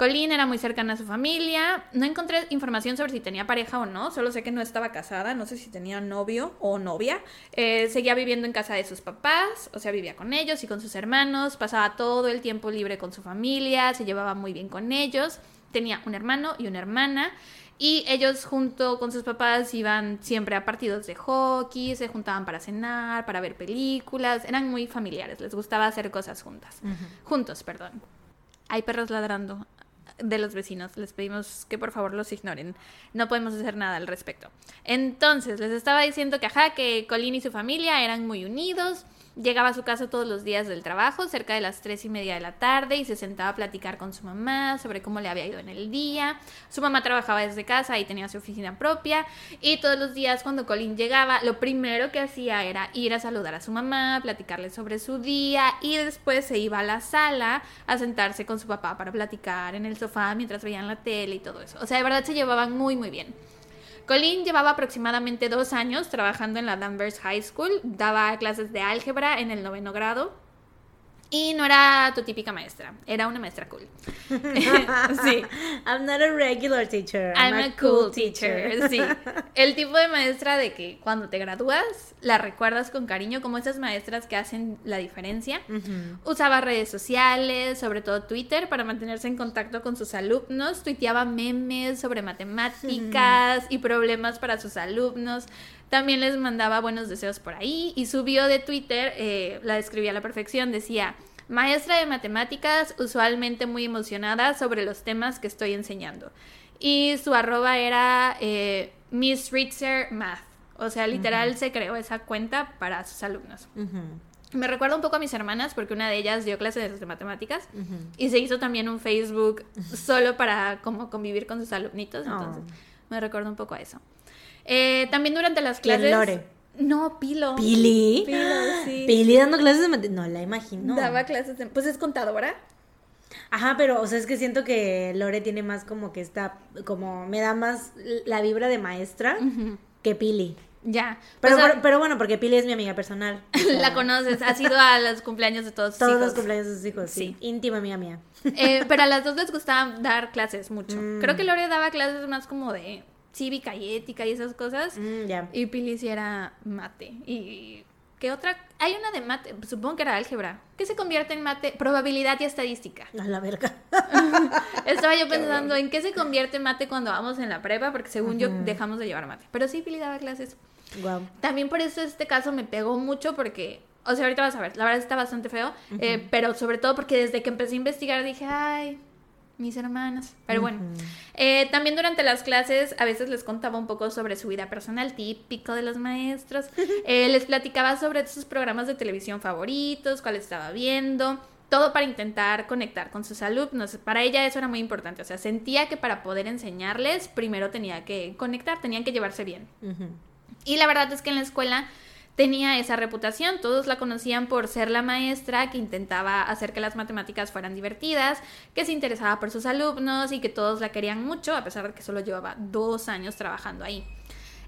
Colleen era muy cercana a su familia. No encontré información sobre si tenía pareja o no. Solo sé que no estaba casada. No sé si tenía novio o novia. Eh, seguía viviendo en casa de sus papás. O sea, vivía con ellos y con sus hermanos. Pasaba todo el tiempo libre con su familia. Se llevaba muy bien con ellos. Tenía un hermano y una hermana. Y ellos junto con sus papás iban siempre a partidos de hockey, se juntaban para cenar, para ver películas, eran muy familiares, les gustaba hacer cosas juntas. Juntos, perdón. Hay perros ladrando de los vecinos. Les pedimos que por favor los ignoren. No podemos hacer nada al respecto. Entonces, les estaba diciendo que ajá, que Colin y su familia eran muy unidos. Llegaba a su casa todos los días del trabajo, cerca de las tres y media de la tarde, y se sentaba a platicar con su mamá sobre cómo le había ido en el día. Su mamá trabajaba desde casa y tenía su oficina propia. Y todos los días cuando Colin llegaba, lo primero que hacía era ir a saludar a su mamá, platicarle sobre su día, y después se iba a la sala a sentarse con su papá para platicar en el sofá mientras veían la tele y todo eso. O sea, de verdad se llevaban muy, muy bien. Colleen llevaba aproximadamente dos años trabajando en la Danvers High School, daba clases de álgebra en el noveno grado y no era tu típica maestra, era una maestra cool. [LAUGHS] sí. I'm not a regular teacher. I'm a cool teacher. Sí. [LAUGHS] El tipo de maestra de que cuando te gradúas la recuerdas con cariño, como esas maestras que hacen la diferencia. Usaba redes sociales, sobre todo Twitter, para mantenerse en contacto con sus alumnos. Tuiteaba memes sobre matemáticas y problemas para sus alumnos. También les mandaba buenos deseos por ahí. Y su bio de Twitter eh, la describía a la perfección. Decía, maestra de matemáticas, usualmente muy emocionada sobre los temas que estoy enseñando. Y su arroba era eh, Miss Ritzer Math. O sea, literal se creó esa cuenta para sus alumnos. Ujú. Me recuerda un poco a mis hermanas porque una de ellas dio clases de matemáticas Ujú. y se hizo también un Facebook [LAUGHS] solo para como convivir con sus alumnitos. Oh. Entonces, me recuerda un poco a eso. Eh, también durante las ¿Quién, clases. Lore? No, Pilo. ¿Pili? Pilo, sí. Pili dando clases de mate- No, la imagino. Daba clases de. Pues es contadora. Ajá, pero, o sea, es que siento que Lore tiene más como que está, como me da más la vibra de maestra que Pili. Ya. Pero, Pues, pero, pero bueno, porque Pili es mi amiga personal. O [LAUGHS] sea, la conoces. Has ido a los cumpleaños de todos sus Todos hijos. los cumpleaños de sus hijos, sí. Sí. Íntima amiga mía. Eh, pero a las [LAUGHS] dos les gustaba dar clases mucho. Mm. Creo que Lore daba clases más como de cívica y ética y esas cosas. Mm. Y Pili sí era mate y ¿Qué otra? Hay una de mate, supongo que era álgebra. ¿Qué se convierte en mate? Probabilidad y estadística. A la verga. [LAUGHS] Estaba yo pensando en qué se convierte en mate cuando vamos en la prepa, porque según yo dejamos de llevar mate. Pero sí, Pili daba clases. Wow. También por eso este caso me pegó mucho porque, o sea, ahorita vas a ver, la verdad está bastante feo, eh, pero sobre todo porque desde que empecé a investigar dije, ay, mis hermanas. Pero bueno, eh, también durante las clases a veces les contaba un poco sobre su vida personal, típico de los maestros. [LAUGHS] Eh, les platicaba sobre sus programas de televisión favoritos, cuáles estaba viendo. Todo para intentar conectar con sus alumnos. Para ella eso era muy importante. O sea, sentía que para poder enseñarles, primero tenía que conectar, tenían que llevarse bien. Y la verdad es que en la escuela tenía esa reputación, todos la conocían por ser la maestra que intentaba hacer que las matemáticas fueran divertidas, que se interesaba por sus alumnos y que todos la querían mucho, a pesar de que solo llevaba dos años trabajando ahí.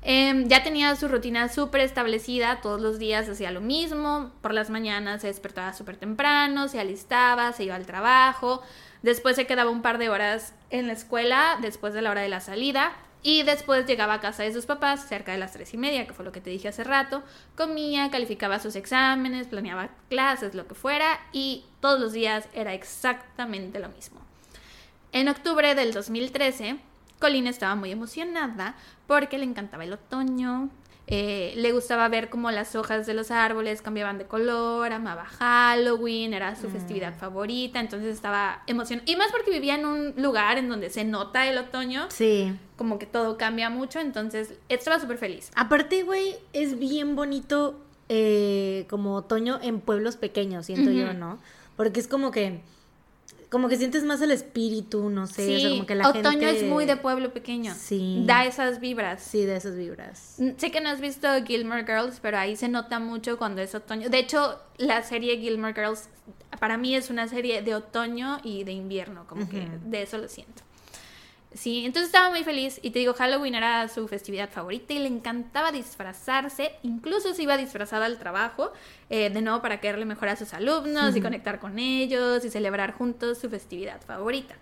Em, ya tenía su rutina súper establecida, todos los días hacía lo mismo, por las mañanas se despertaba súper temprano, se alistaba, se iba al trabajo, después se quedaba un par de horas en la escuela, después de la hora de la salida, y después llegaba a casa de sus papás cerca de las tres y media, que fue lo que te dije hace rato. Comía, calificaba sus exámenes, planeaba clases, lo que fuera, y todos los días era exactamente lo mismo. En octubre del 2013, Colleen estaba muy emocionada porque le encantaba el otoño, eh, le gustaba ver cómo las hojas de los árboles cambiaban de color, amaba Halloween, era su festividad Mm. favorita, entonces estaba emocionada. Y más porque vivía en un lugar en donde se nota el otoño, Sí. como que todo cambia mucho, entonces estaba súper feliz. Aparte, güey, es bien bonito eh, como otoño en pueblos pequeños, siento yo. ¿no? Porque es como que, como que sientes más el espíritu, no sé, o sea, Sí, como que la otoño gente... es muy de pueblo pequeño. Sí. Da esas vibras. Sí, de esas vibras. Mm, Sé que no has visto Gilmore Girls, pero ahí se nota mucho cuando es otoño. De hecho, la serie Gilmore Girls para mí es una serie de otoño y de invierno, como que de eso lo siento. Sí, entonces estaba muy feliz y te digo, Halloween era su festividad favorita y le encantaba disfrazarse, incluso se iba disfrazada al trabajo, eh, de nuevo para caerle mejor a sus alumnos y conectar con ellos y celebrar juntos su festividad favorita.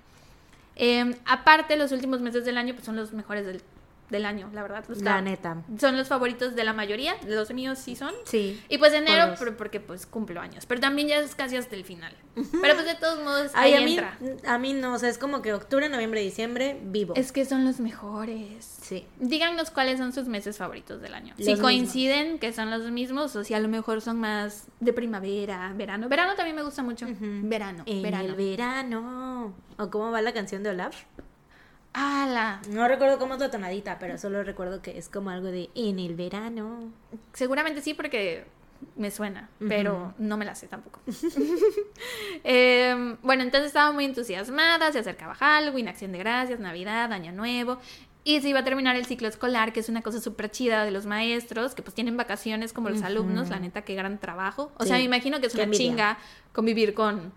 Eh, aparte, los últimos meses del año pues, son los mejores del, del año, la verdad. los La neta. Son los favoritos de la mayoría, los míos sí son. Sí. Y pues enero, por- porque pues cumplo años. Pero también ya es casi hasta el final. Pero pues de todos modos, Ay, ahí a mí, entra. a mí no, o sea, es como que octubre, noviembre, diciembre, vivo. Es que son los mejores. Sí. Díganos cuáles son sus meses favoritos del año. Los si coinciden que son los mismos o si a lo mejor son más de primavera, verano. Verano también me gusta mucho. Verano, En verano. el verano. ¿O cómo va la canción de Olaf? ¡Hala! No recuerdo cómo es la tonadita, pero solo recuerdo que es como algo de en el verano. Seguramente sí porque me suena, pero no me la sé tampoco. [LAUGHS] Em, bueno, entonces estaba muy entusiasmada, se acercaba Halloween, Acción de Gracias, Navidad, Año Nuevo. Y se iba a terminar el ciclo escolar, que es una cosa súper chida de los maestros, que pues tienen vacaciones como los alumnos, la neta, qué gran trabajo. O sea, me imagino que es una chinga convivir con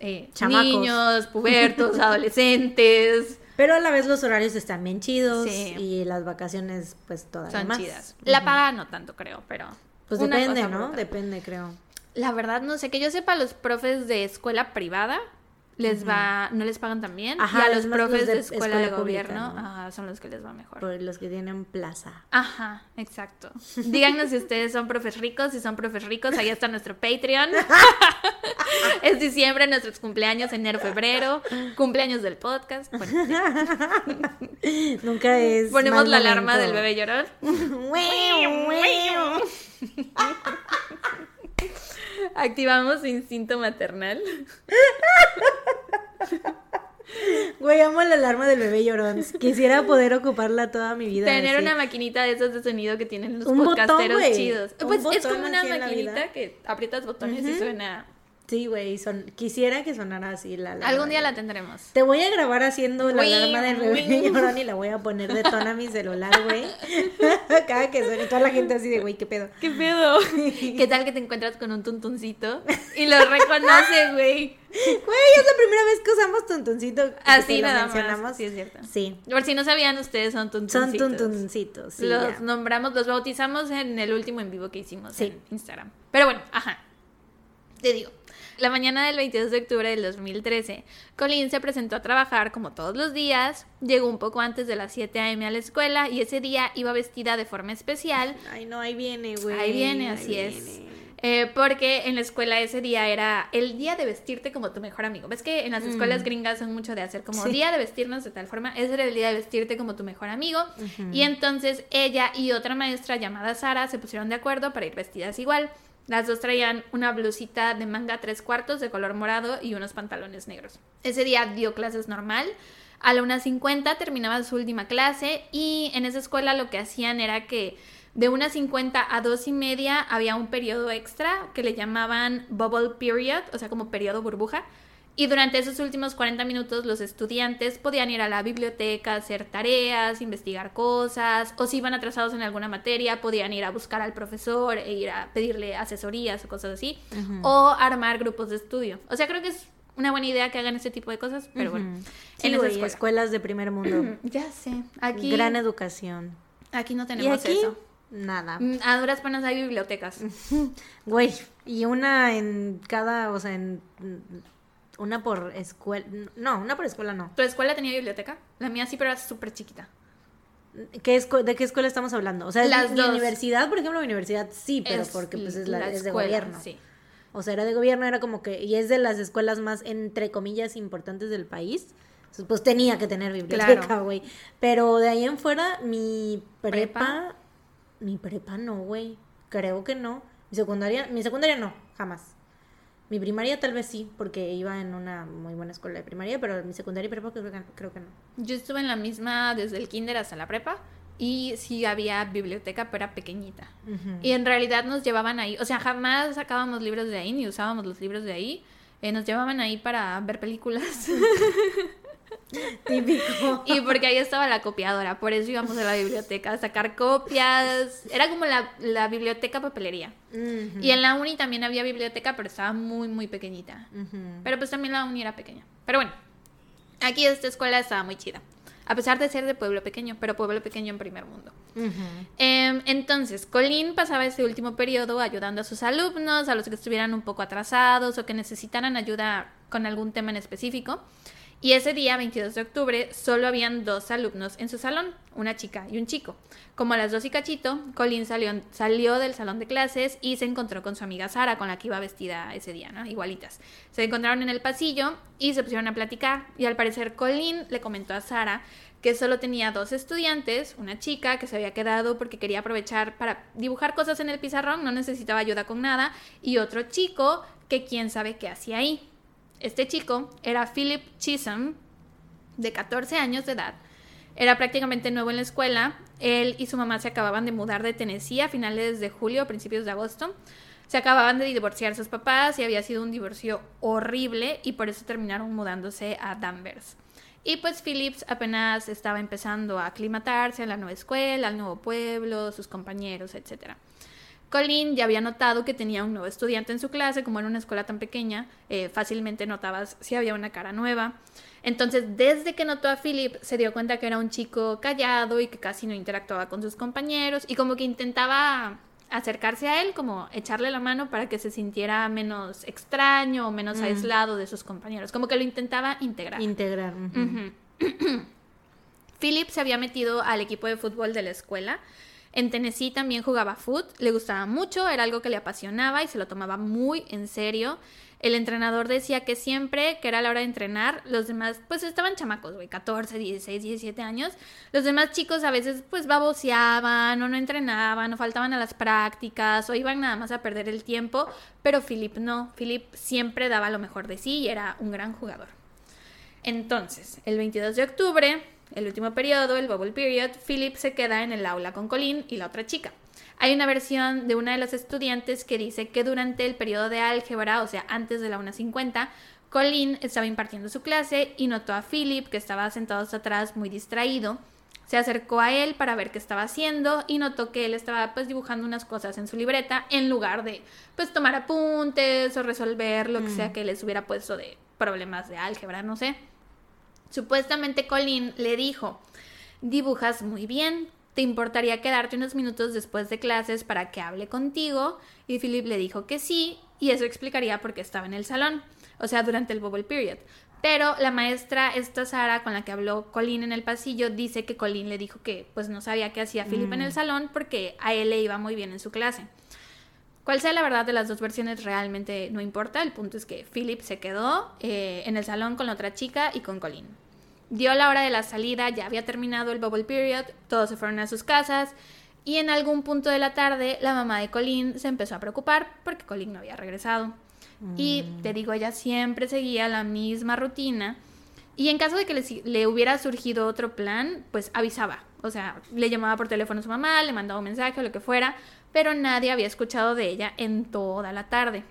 eh, niños, pubertos, [LAUGHS] adolescentes. Pero a la vez los horarios están bien chidos Sí. y las vacaciones pues todavía Son más. chidas. La paga no tanto, creo, pero... Pues depende, ¿no? Depende, creo. La verdad, no sé, que yo sepa, los profes de escuela privada les va, no les pagan tan bien. Ajá, y a los profes de de escuela, escuela de pública, gobierno ¿no? ajá, son los que les va mejor. Por los que tienen plaza. Ajá, exacto. Díganos si ustedes son profes ricos, si son profes ricos, ahí está nuestro Patreon. [LAUGHS] es diciembre, nuestros cumpleaños, enero, febrero, cumpleaños del podcast. Bueno, [LAUGHS] Nunca es. ponemos mal la alarma del bebé llorón. [LAUGHS] Activamos su instinto maternal. Güey, amo la alarma del bebé llorón. Quisiera poder ocuparla toda mi vida. Tener así. una maquinita de esos de sonido que tienen los Un podcasteros chidos. Pues es como una maquinita que aprietas botones y suena. Sí, güey. Son... Quisiera que sonara así la alarma. Algún día la tendremos. Te voy a grabar haciendo la alarma del [LAUGHS] llorón y la voy a poner de tono a mi celular, güey. [LAUGHS] Cada que suene, toda la gente así de, güey, ¿qué pedo? ¿Qué pedo? [LAUGHS] ¿Qué tal que te encuentras con un tuntuncito y lo reconoces, güey? Güey, es la primera vez que usamos tuntuncito. Así lo nada mencionamos. más. Sí, es cierto. Sí. Por si no sabían, ustedes son Son tuntuncitos. tuntuncitos. Sí, los ya. nombramos, los bautizamos en el último en vivo que hicimos Sí. en Instagram. Pero bueno, ajá. Te digo. La mañana del 22 de octubre del 2013, Colleen se presentó a trabajar como todos los días, llegó un poco antes de las 7 a.m. a la escuela y ese día iba vestida de forma especial Ay, no, ahí viene, güey. Ahí viene, así es. viene. Eh, porque en la escuela ese día era el día de vestirte como tu mejor amigo. ¿Ves que en las escuelas gringas son mucho de hacer como día de vestirnos de tal forma? Ese era el día de vestirte como tu mejor amigo. Y entonces ella y otra maestra llamada Sara se pusieron de acuerdo para ir vestidas igual. Las dos traían una blusita de manga tres cuartos de color morado y unos pantalones negros. Ese día dio clases normal. A la 1.50 terminaba su última clase y en esa escuela lo que hacían era que de 1.50 a dos y media había un periodo extra que le llamaban bubble period, o sea, como periodo burbuja. Y durante esos últimos 40 minutos los estudiantes podían ir a la biblioteca, hacer tareas, investigar cosas, o si iban atrasados en alguna materia, podían ir a buscar al profesor e ir a pedirle asesorías o cosas así, o armar grupos de estudio. O sea, creo que es una buena idea que hagan ese tipo de cosas, pero bueno. en esas escuelas de primer mundo. [CLEARS THROAT] ya sé. Aquí gran educación. Aquí no tenemos eso. Nada. Mm, a duras penas hay bibliotecas. [LAUGHS] Güey, y una en cada, o sea, en una por escuela. No, una por escuela no. ¿Tu escuela tenía biblioteca? La mía sí, pero era súper chiquita. ¿Qué ¿De qué escuela estamos hablando? O sea, la universidad, por ejemplo, la universidad sí, pero porque pues es, la, es de gobierno. Sí. O sea, era de gobierno, era como que, y es de las escuelas más, entre comillas, importantes del país. Pues tenía que tener biblioteca, güey. Pero de ahí en fuera, mi prepa, mi prepa no, güey. Creo que no. Mi secundaria, mi secundaria no, jamás. Mi primaria tal vez sí, porque iba en una muy buena escuela de primaria, pero mi secundaria y prepa creo que, no. Yo estuve en la misma desde el kinder hasta la prepa y sí había biblioteca, pero era pequeñita. Y en realidad nos llevaban ahí, o sea, jamás sacábamos libros de ahí ni usábamos los libros de ahí. Eh, nos llevaban ahí para ver películas. [LAUGHS] [LAUGHS] Típico. Y porque ahí estaba la copiadora, por eso íbamos a la biblioteca a sacar copias. Era como la, biblioteca papelería. Y en la uni también había biblioteca, pero estaba muy, muy pequeñita. Pero pues también la uni era pequeña. Pero bueno, aquí esta escuela estaba muy chida. A pesar de ser de pueblo pequeño, pero pueblo pequeño en primer mundo. Em, entonces, Colin pasaba ese último periodo ayudando a sus alumnos, a los que estuvieran un poco atrasados o que necesitaran ayuda con algún tema en específico. Y ese día, 22 de octubre, solo habían dos alumnos en su salón, una chica y un chico. Como a las dos y cachito, Colin salió, del salón de clases y se encontró con su amiga Sara, con la que iba vestida ese día, ¿no? Igualitas. Se encontraron en el pasillo y se pusieron a platicar. Y al parecer, Colin le comentó a Sara que solo tenía dos estudiantes, una chica que se había quedado porque quería aprovechar para dibujar cosas en el pizarrón, no necesitaba ayuda con nada, y otro chico que quién sabe qué hacía ahí. Este chico era Philip Chisholm, de 14 años de edad. Era prácticamente nuevo en la escuela. Él y su mamá se acababan de mudar de Tennessee a finales de julio, a principios de agosto. Se acababan de divorciar sus papás y había sido un divorcio horrible y por eso terminaron mudándose a Danvers. Y pues Phillips apenas estaba empezando a aclimatarse a la nueva escuela, al nuevo pueblo, sus compañeros, etcétera. Colin ya había notado que tenía un nuevo estudiante en su clase, como era una escuela tan pequeña, eh, fácilmente notabas si había una cara nueva. Entonces, desde que notó a Philip, se dio cuenta que era un chico callado y que casi no interactuaba con sus compañeros y como que intentaba acercarse a él, como echarle la mano para que se sintiera menos extraño o menos mm. aislado de sus compañeros, como que lo intentaba integrar. Integrar. [CLEARS THROAT] Philip se había metido al equipo de fútbol de la escuela en Tennessee también jugaba foot, le gustaba mucho, era algo que le apasionaba y se lo tomaba muy en serio. El entrenador decía que siempre que era la hora de entrenar, los demás, pues estaban chamacos, güey, 14, 16, 17 años. Los demás chicos a veces, pues baboseaban o no entrenaban o faltaban a las prácticas o iban nada más a perder el tiempo. Pero Philip no, Philip siempre daba lo mejor de sí y era un gran jugador. Entonces, el 22 de octubre, el último periodo, el bubble period, Philip se queda en el aula con Colin y la otra chica. Hay una versión de una de las estudiantes que dice que durante el periodo de álgebra, o sea, antes de la 1.50, Colin estaba impartiendo su clase y notó a Philip, que estaba sentado hasta atrás muy distraído. Se acercó a él para ver qué estaba haciendo y notó que él estaba pues dibujando unas cosas en su libreta en lugar de pues tomar apuntes o resolver lo que sea mm. que les hubiera puesto de problemas de álgebra, no sé. Supuestamente Colin le dijo, dibujas muy bien, ¿te importaría quedarte unos minutos después de clases para que hable contigo? Y Philip le dijo que sí, y eso explicaría por qué estaba en el salón, o sea, durante el bubble period. Pero la maestra, esta Sara, con la que habló Colin en el pasillo, dice que Colin le dijo que pues no sabía qué hacía Philip en el mm. salón porque a él le iba muy bien en su clase. Cuál sea la verdad de las dos versiones realmente no importa, el punto es que Philip se quedó eh, en el salón con la otra chica y con Colin. Dio la hora de la salida, ya había terminado el bubble period, todos se fueron a sus casas y en algún punto de la tarde la mamá de Colin se empezó a preocupar porque Colin no había regresado. Y Mm. te digo, ella siempre seguía la misma rutina y en caso de que le, le hubiera surgido otro plan, pues avisaba. O sea, le llamaba por teléfono a su mamá, le mandaba un mensaje o lo que fuera, pero nadie había escuchado de ella en toda la tarde.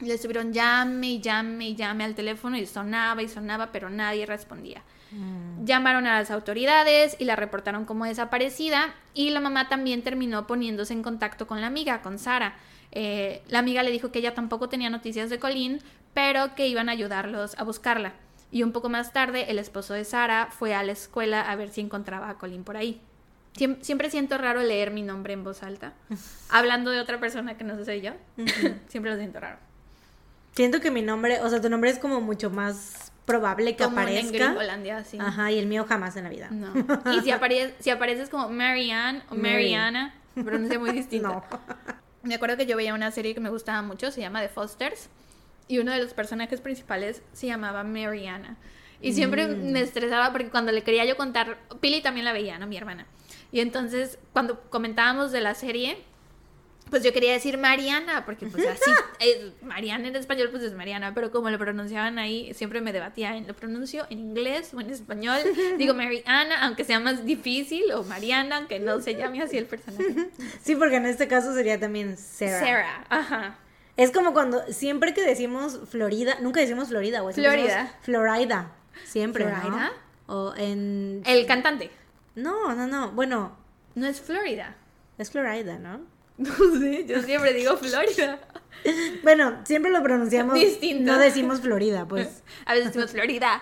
Le estuvieron llame y llame y llame al teléfono y sonaba y sonaba, pero nadie respondía. Mm. Llamaron a las autoridades y la reportaron como desaparecida y la mamá también terminó poniéndose en contacto con la amiga, con Sara. Eh, la amiga le dijo que ella tampoco tenía noticias de Colin, pero que iban a ayudarlos a buscarla. Y un poco más tarde el esposo de Sara fue a la escuela a ver si encontraba a Colin por ahí. Siem- Siempre siento raro leer mi nombre en voz alta, [LAUGHS] hablando de otra persona que no soy yo. Siempre lo siento raro. Siento que mi nombre, o sea, tu nombre es como mucho más probable que Como en aparezca. Gringolandia, sí. Ajá, y el mío jamás en la vida. No. [LAUGHS] Y si, apare- si apareces como Marianne o Mary. Mariana, pronuncia muy [LAUGHS] distinto. No. Me acuerdo que yo veía una serie que me gustaba mucho, se llama The Fosters, y uno de los personajes principales se llamaba Mariana. Y siempre Mm. me estresaba porque cuando le quería yo contar, Pili también la veía, ¿no? Mi hermana. Y entonces, cuando comentábamos de la serie, pues yo quería decir Mariana, porque pues [LAUGHS] así, eh, Mariana en español pues es Mariana, pero como lo pronunciaban ahí, siempre me debatía en lo pronuncio en inglés o en español. [LAUGHS] Digo Mariana, aunque sea más difícil, o Mariana, aunque no se llame así el personaje. [LAUGHS] Sí, porque en este caso sería también Sarah. Sarah, ajá. Es como cuando siempre que decimos Florida, nunca decimos Florida, o Florida. Florida. Siempre, Florida. ¿no? O en El cantante. No, no, no. Bueno, No es Florida. es Florida, ¿no? [LAUGHS] No sé, yo siempre digo Florida. [LAUGHS] Bueno, siempre lo pronunciamos Distinto. No decimos Florida, pues. [LAUGHS] A veces decimos Florida.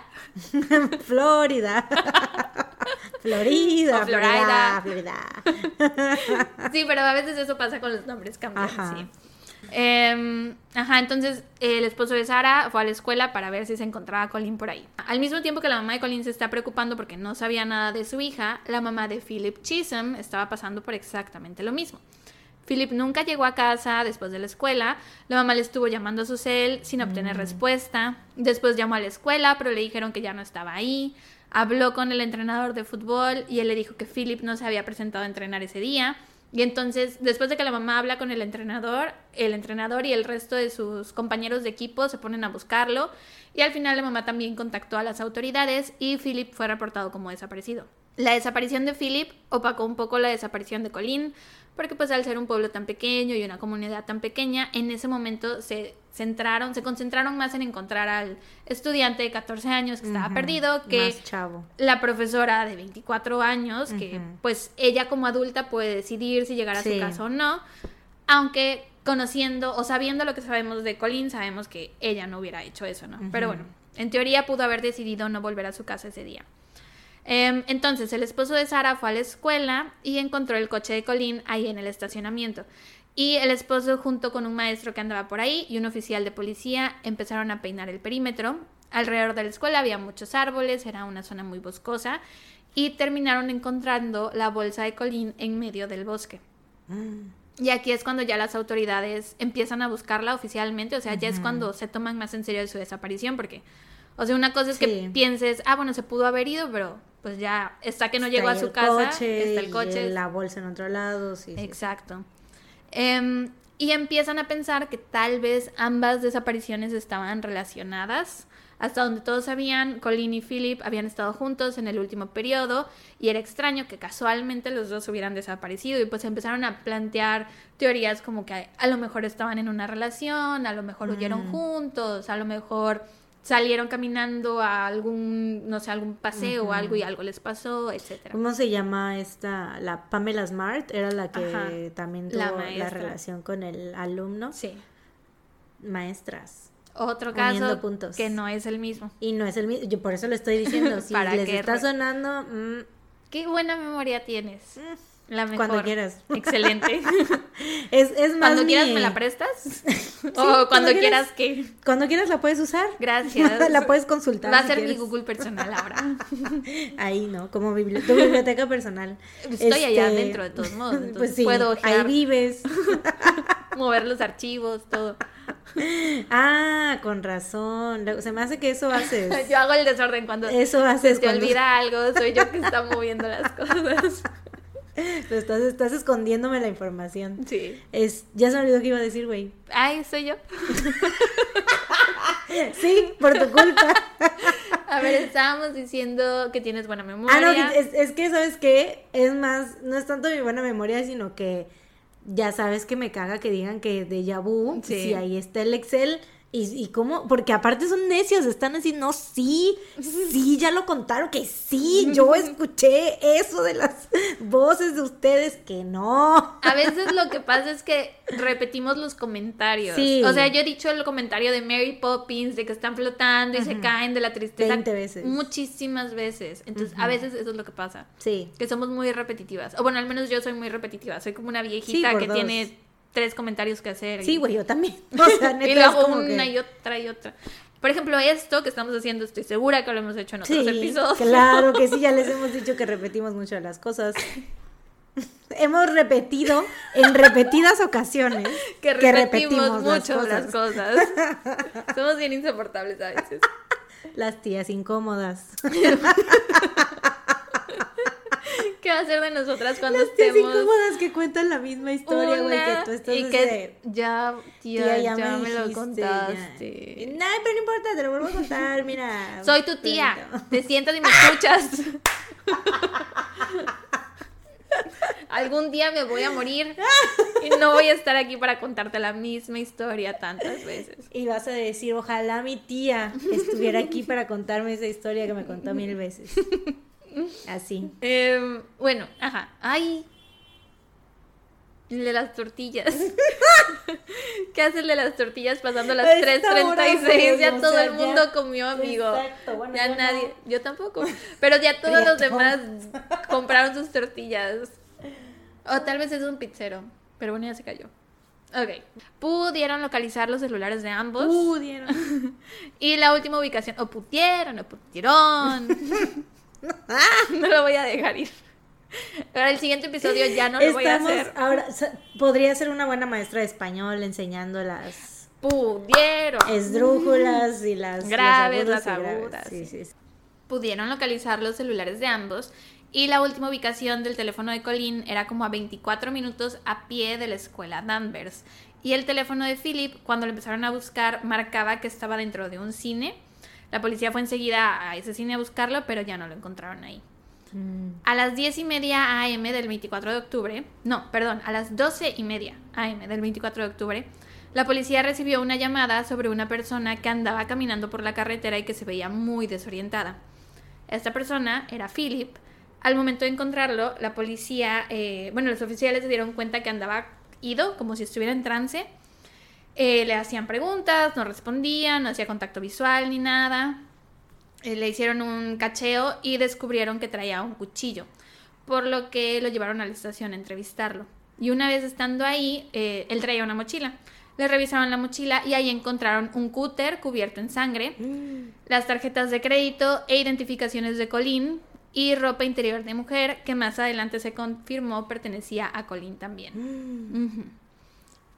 Florida. Florida. Florida, Florida. Sí, pero a veces eso pasa con los nombres cambian, Ajá. sí. Em, ajá, entonces el esposo de Sara fue a la escuela para ver si se encontraba Colin por ahí. Al mismo tiempo que la mamá de Colin se está preocupando porque no sabía nada de su hija, la mamá de Philip Chisholm estaba pasando por exactamente lo mismo. Philip nunca llegó a casa después de la escuela. La mamá le estuvo llamando a su cel sin obtener respuesta. Después llamó a la escuela, pero le dijeron que ya no estaba ahí. Habló con el entrenador de fútbol y él le dijo que Philip no se había presentado a entrenar ese día. Y entonces, después de que la mamá habla con el entrenador, el entrenador y el resto de sus compañeros de equipo se ponen a buscarlo. Y al final la mamá también contactó a las autoridades y Philip fue reportado como desaparecido. La desaparición de Philip opacó un poco la desaparición de Colin, porque pues al ser un pueblo tan pequeño y una comunidad tan pequeña, en ese momento se centraron, se concentraron más en encontrar al estudiante de 14 años que estaba perdido que chavo. la profesora de 24 años, que pues ella como adulta puede decidir si llegar a Sí. su casa o no, aunque conociendo o sabiendo lo que sabemos de Colin, sabemos que ella no hubiera hecho eso, ¿no? Pero bueno, en teoría pudo haber decidido no volver a su casa ese día. Em, entonces, el esposo de Sara fue a la escuela y encontró el coche de Colin ahí en el estacionamiento. Y el esposo, junto con un maestro que andaba por ahí y un oficial de policía, empezaron a peinar el perímetro. Alrededor de la escuela había muchos árboles, era una zona muy boscosa, y terminaron encontrando la bolsa de Colin en medio del bosque. Mm. Y aquí es cuando ya las autoridades empiezan a buscarla oficialmente, o sea, ya es cuando se toman más en serio su desaparición, porque, o sea, una cosa es que pienses, ah, bueno, se pudo haber ido, pero pues ya está que no llegó a Está su casa, coche, está el y coche. La bolsa en otro lado, sí. sí. Exacto. Em, y empiezan a pensar que tal vez ambas desapariciones estaban relacionadas. Hasta donde todos sabían, Colin y Philip habían estado juntos en el último periodo y era extraño que casualmente los dos hubieran desaparecido y pues empezaron a plantear teorías como que a lo mejor estaban en una relación, a lo mejor huyeron Mm. juntos, a lo mejor salieron caminando a algún, no sé, algún paseo o algo y algo les pasó, etcétera. ¿Cómo se llama esta? La Pamela Smart era la que Ajá, también tuvo la relación con el alumno. Sí. Maestras. Otro caso puntos. que no es el mismo. Y no es el mismo, yo por eso lo estoy diciendo. [LAUGHS] Si Para les está sonando, mm, Qué buena memoria tienes. La mejor. cuando quieras. Excelente. [LAUGHS] Es, es más cuando mi- quieras me la prestas. [LAUGHS] o cuando cuando quieras. quieras que. Cuando quieras la puedes usar. Gracias. [LAUGHS] la puedes consultar. Va a si ser mi. Google personal ahora. Ahí, ¿no? Como bibli- tu biblioteca personal. Estoy allá Este, adentro de todos modos. Entonces Pues sí, puedo ahí ojear. vives. mover los archivos, todo. Ah, con razón. Se me hace que eso haces. Yo hago el desorden cuando Eso haces se te cuando- olvida algo, soy yo que está moviendo las cosas. [LAUGHS] Pero estás, estás escondiéndome la información. Sí. Es, ya se me olvidó que iba a decir, güey. Ay, soy yo. [LAUGHS] Sí, por tu culpa. [LAUGHS] A ver, estábamos diciendo que tienes buena memoria. Ah, no, es, es que, ¿sabes qué? Es más, no es tanto mi buena memoria, sino que ya sabes que me caga que digan que de vu, Sí. si ahí está el Excel. Y, y cómo, porque aparte son necios, están así, no, sí, [LAUGHS] sí, ya lo contaron, que sí, yo [LAUGHS] escuché eso de las voces de ustedes, que no. A veces lo que pasa es que repetimos los comentarios. Sí. O sea, yo he dicho el comentario de Mary Poppins, de que están flotando y se caen de la tristeza. 20 veces. Muchísimas veces. Entonces, a veces eso es lo que pasa. Sí, Que somos muy repetitivas. O bueno, al menos yo soy muy repetitiva. Soy como una viejita Sí, que dos. tiene tres comentarios que hacer. sí, y- güey, yo también. [LAUGHS] O sea, neta, Y luego como una que- y otra y otra. Por ejemplo, esto que estamos haciendo, estoy segura que lo hemos hecho en otros Sí, episodios. claro que sí, ya les [LAUGHS] hemos dicho que repetimos mucho las cosas. [LAUGHS] hemos repetido en repetidas ocasiones que repetimos, las mucho cosas. las cosas. Somos bien insoportables a veces. Las tías incómodas. ¿Qué va a hacer de nosotras cuando Las tías estemos incómodas que cuentan la misma historia, güey, que tú estás y que de, ya, tía, Tía, ya, ya, me, lo contaste. Nah, pero no importa, te lo vuelvo a contar, mira. [LAUGHS] Soy tu tía. Te sientas y me escuchas. [LAUGHS] Algún día me voy a morir y no voy a estar aquí para contarte la misma historia tantas veces. Y vas a decir, ojalá mi tía estuviera aquí para contarme esa historia que me contó mil veces. [LAUGHS] [LAUGHS] Así. Em, bueno, ajá. Ay. El de las tortillas. [LAUGHS] ¿Qué hace el de las tortillas pasando las A esta hora, 3.36? Ya o todo sea, el mundo ya- comió, amigo. Exacto, bueno, ya no. nadie. Yo tampoco. Pero ya todos los demás compraron sus tortillas. O tal vez es un pizzero. Pero bueno, ya se cayó. Ok. Pudieron localizar los celulares de ambos. Pudieron. [LAUGHS] Y la última ubicación. O pudieron, o pudieron. [LAUGHS] no lo voy a dejar ir. Ahora el siguiente episodio ya no lo voy a Estamos, hacer. ahora, podría ser una buena maestra de español enseñando las Pudieron. esdrújulas y las Graves, las agudas, Sí, sí. sí, sí. Pudieron localizar los celulares de ambos. Y la última ubicación del teléfono de Colin era como a 24 minutos a pie de la escuela Danvers. Y el teléfono de Philip, cuando lo empezaron a buscar, marcaba que estaba dentro de un cine. La policía fue enseguida a ese cine a buscarlo, pero ya no lo encontraron ahí. Mm. A las 10 y media AM del 24 de octubre, no, perdón, a las 12 y media AM del 24 de octubre, la policía recibió una llamada sobre una persona que andaba caminando por la carretera y que se veía muy desorientada. Esta persona era Philip. Al momento de encontrarlo, la policía, eh, bueno, los oficiales se dieron cuenta que andaba ido, como si estuviera en trance. Eh, le hacían preguntas, no respondía, no hacía contacto visual ni nada. Eh, le hicieron un cacheo y descubrieron que traía un cuchillo, por lo que lo llevaron a la estación a entrevistarlo. Y una vez estando ahí, eh, él traía una mochila. Le revisaron la mochila y ahí encontraron un cúter cubierto en sangre, las tarjetas de crédito e identificaciones de Colin y ropa interior de mujer que más adelante se confirmó pertenecía a Colin también. Ujú.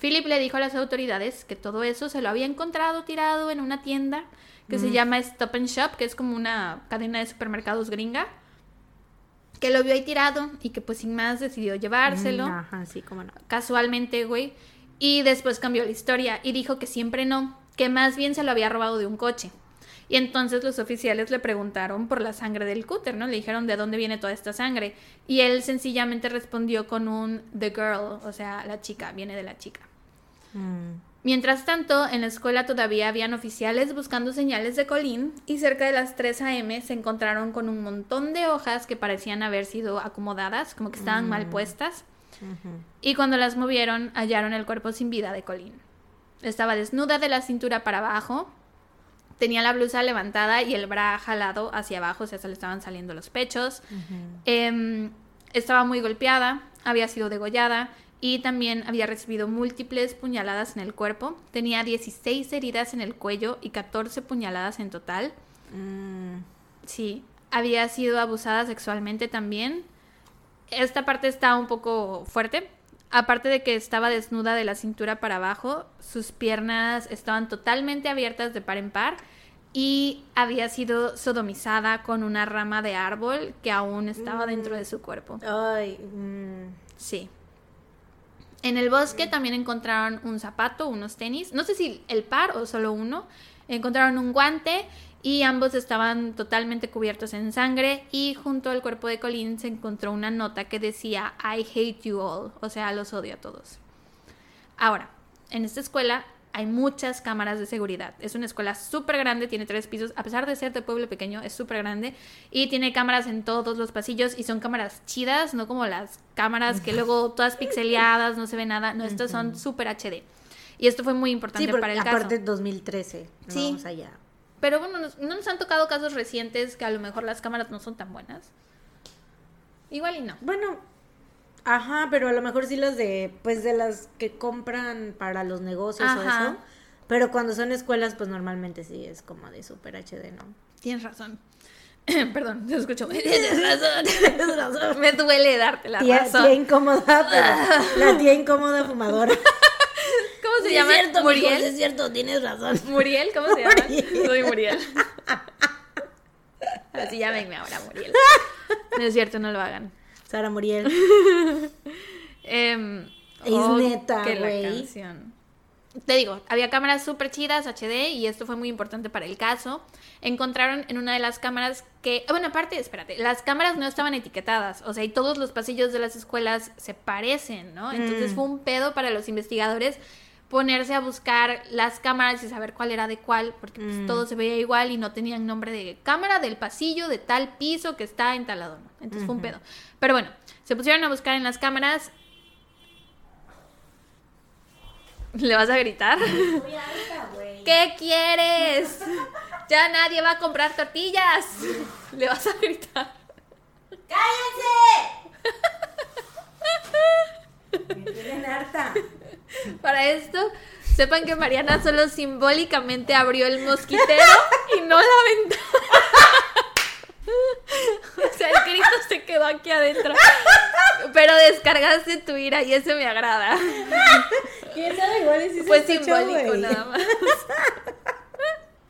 Philip le dijo a las autoridades que todo eso se lo había encontrado tirado en una tienda que se llama Stop and Shop, que es como una cadena de supermercados gringa, que lo vio ahí tirado y que pues sin más decidió llevárselo Mm, Ajá, sí, cómo no. casualmente, güey. Y después cambió la historia y dijo que siempre no, que más bien se lo había robado de un coche. Y entonces los oficiales le preguntaron por la sangre del cúter, ¿no? Le dijeron de dónde viene toda esta sangre. Y él sencillamente respondió con un The Girl, o sea, la chica, viene de la chica. Mm. Mientras tanto, en la escuela todavía habían oficiales buscando señales de Colin y cerca de las 3 a.m. se encontraron con un montón de hojas que parecían haber sido acomodadas, como que estaban mal puestas. Ujú. Y cuando las movieron, hallaron el cuerpo sin vida de Colin. Estaba desnuda de la cintura para abajo, tenía la blusa levantada y el bra jalado hacia abajo, o sea, se le estaban saliendo los pechos. Em, estaba muy golpeada, había sido degollada y también había recibido múltiples puñaladas en el cuerpo. Tenía 16 heridas en el cuello y 14 puñaladas en total. Mm. Sí, había sido abusada sexualmente también. Esta parte está un poco fuerte. Aparte de que estaba desnuda de la cintura para abajo, sus piernas estaban totalmente abiertas de par en par y había sido sodomizada con una rama de árbol que aún estaba dentro de su cuerpo. Ay, mm, Sí. En el bosque también encontraron un zapato, unos tenis, no sé si el par o solo uno. Encontraron un guante y ambos estaban totalmente cubiertos en sangre y junto al cuerpo de Colin se encontró una nota que decía I hate you all, o sea, los odio a todos. Ahora, en esta escuela hay muchas cámaras de seguridad. Es una escuela súper grande, tiene tres pisos, a pesar de ser de pueblo pequeño, es súper grande y tiene cámaras en todos los pasillos y son cámaras chidas, no como las cámaras que luego todas pixeleadas, no se ve nada, no, estas son súper HD. Y esto fue muy importante sí, porque para el aparte caso. 2013. ¿no? Sí. O sea, ya. Pero bueno, no nos han tocado casos recientes que a lo mejor las cámaras no son tan buenas. Igual y no. Bueno, ajá, pero a lo mejor sí las de, pues de las que compran para los negocios o eso. Pero cuando son escuelas, pues normalmente sí es como de super HD, ¿no? Tienes razón. [CLEARS THROAT] Perdón, te escucho. [LAUGHS] Tienes razón. Tienes razón. Me duele darte la Tía, razón. tía incómoda, pero la tía incómoda fumadora. [LAUGHS] ¿Cómo se Sí, llama? Es cierto, Muriel. sí es cierto, tienes razón. Muriel, ¿cómo se llama? Muriel. Soy Muriel. [LAUGHS] Así llámenme ahora, Muriel. No es cierto, no lo hagan. Sara Muriel. [LAUGHS] Em, Es oh, neta, güey. canción. Te digo, había cámaras súper chidas HD y esto fue muy importante para el caso. Encontraron en una de las cámaras que, ah, bueno, aparte, espérate, las cámaras no estaban etiquetadas, o sea, y todos los pasillos de las escuelas se parecen, ¿no? Entonces Mm. fue un pedo para los investigadores ponerse a buscar las cámaras y saber cuál era de cuál, porque pues, Mm. todo se veía igual y no tenían nombre de cámara del pasillo de tal piso que está en tal. Entonces fue un pedo. Pero bueno, se pusieron a buscar en las cámaras. ¿Le vas a gritar? [LAUGHS] ¿Qué quieres? Ya nadie va a comprar tortillas. [LAUGHS] Le vas a gritar. Me tienen harta. Para esto, sepan que Mariana solo simbólicamente abrió el mosquitero y no la ventana. O sea, el grito se quedó aquí adentro. Pero descargaste tu ira y eso me agrada. [LAUGHS] ¿Quién sabe igual se Fue simbólico nada más. [LAUGHS]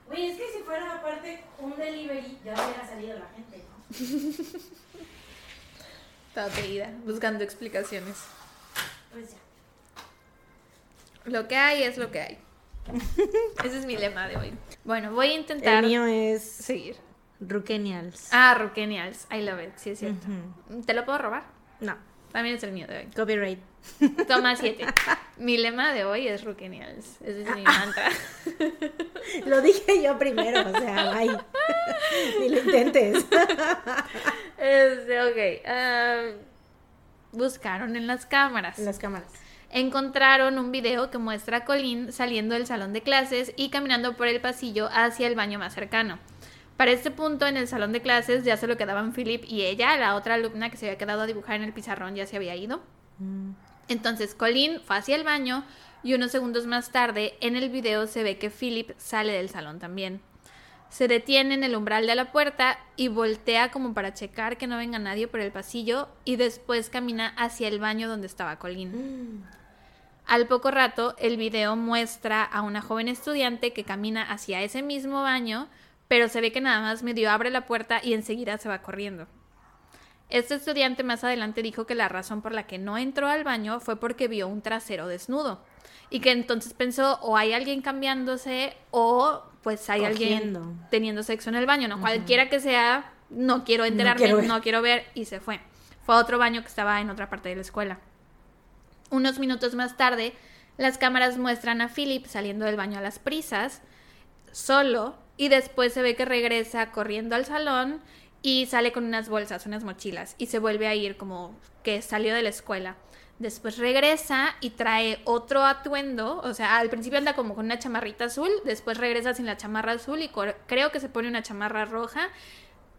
Güey, es que si fuera aparte un delivery, ya hubiera salido la gente, ¿no? [LAUGHS] Estaba perdida, buscando explicaciones. Pues ya. Lo que hay es lo que hay. Ese es mi lema de hoy. Bueno, voy a intentar El mío es seguir. Ruquenials. Ah, Ruquenials. I love it, sí es cierto. ¿Te lo puedo robar? No, También es el mío de hoy. copyright. Toma siete. [LAUGHS] Mi lema de hoy es Ruquenials. Ese es mi mantra. [LAUGHS] Lo dije yo primero, o sea, ay. Ni lo intentes. [LAUGHS] Este, ok. ah, buscaron en las cámaras. En las cámaras. Encontraron un video que muestra a Colin saliendo del salón de clases y caminando por el pasillo hacia el baño más cercano. Para este punto, en el salón de clases ya solo quedaban Philip y ella, la otra alumna que se había quedado a dibujar en el pizarrón ya se había ido. Mm. Entonces Colin fue hacia el baño y unos segundos más tarde en el video se ve que Philip sale del salón también. Se detiene en el umbral de la puerta y voltea como para checar que no venga nadie por el pasillo y después camina hacia el baño donde estaba Colin. Al poco rato, el video muestra a una joven estudiante que camina hacia ese mismo baño, pero se ve que nada más medio abre la puerta y enseguida se va corriendo. Este estudiante más adelante dijo que la razón por la que no entró al baño fue porque vio un trasero desnudo y que entonces pensó o hay alguien cambiándose o pues hay Cogiendo. alguien teniendo sexo en el baño, no cualquiera que sea, no quiero enterarme, quiero ver. no quiero ver y se fue. Fue a otro baño que estaba en otra parte de la escuela. Unos minutos más tarde, las cámaras muestran a Philip saliendo del baño a las prisas, solo, y después se ve que regresa corriendo al salón y sale con unas bolsas, unas mochilas, y se vuelve a ir como que salió de la escuela. Después regresa y trae otro atuendo, o sea, al principio anda como con una chamarrita azul, después regresa sin la chamarra azul y creo que se pone una chamarra roja.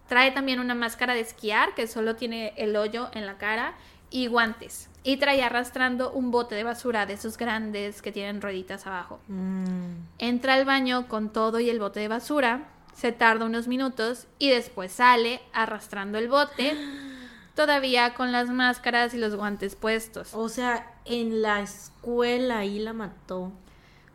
Trae también una máscara de esquiar que solo tiene el hoyo en la cara y guantes. Y trae arrastrando un bote de basura de esos grandes que tienen rueditas abajo. Mm. Entra al baño con todo y el bote de basura, se tarda unos minutos y después sale arrastrando el bote, [GASPS] todavía con las máscaras y los guantes puestos. O sea, en la escuela ahí la mató.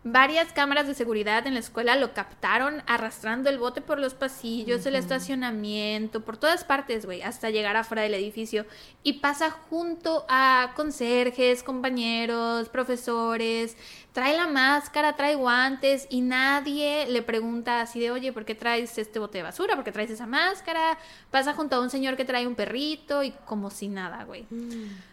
Varias cámaras de seguridad en la escuela lo captaron arrastrando el bote por los pasillos, el estacionamiento, por todas partes, güey, hasta llegar afuera del edificio. Y pasa junto a conserjes, compañeros, profesores. Trae la máscara, trae guantes y nadie le pregunta así de, oye, ¿por qué traes este bote de basura? ¿Por qué traes esa máscara? Pasa junto a un señor que trae un perrito y como si nada, güey.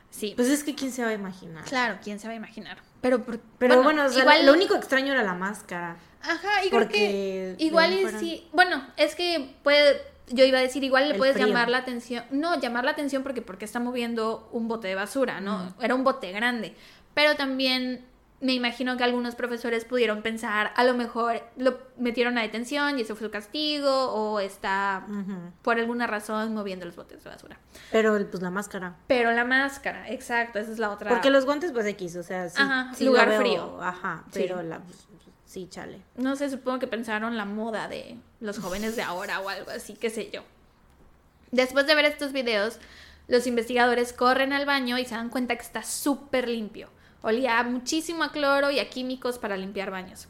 Sí. Pues es que quién se va a imaginar. Claro, quién se va a imaginar. Pero, pero bueno, igual... lo único extraño era la máscara. Ajá, y creo que igual sí, bueno, es que puede, yo iba a decir, igual le puedes llamar la atención, no, llamar la atención porque porque está moviendo un bote de basura, ¿no? Era un bote grande, pero también me imagino que algunos profesores pudieron pensar, a lo mejor lo metieron a detención y eso fue su castigo, o está por alguna razón moviendo los botes de basura. Pero pues la máscara. Pero la máscara, exacto, esa es la otra. Porque los guantes, pues X, o sea, sí, lugar frío. Ajá, pero la. Pues, sí, chale. No sé, supongo que pensaron la moda de los jóvenes de ahora o algo así, qué sé yo. Después de ver estos videos, los investigadores corren al baño y se dan cuenta que está súper limpio Olía muchísimo a cloro y a químicos para limpiar baños.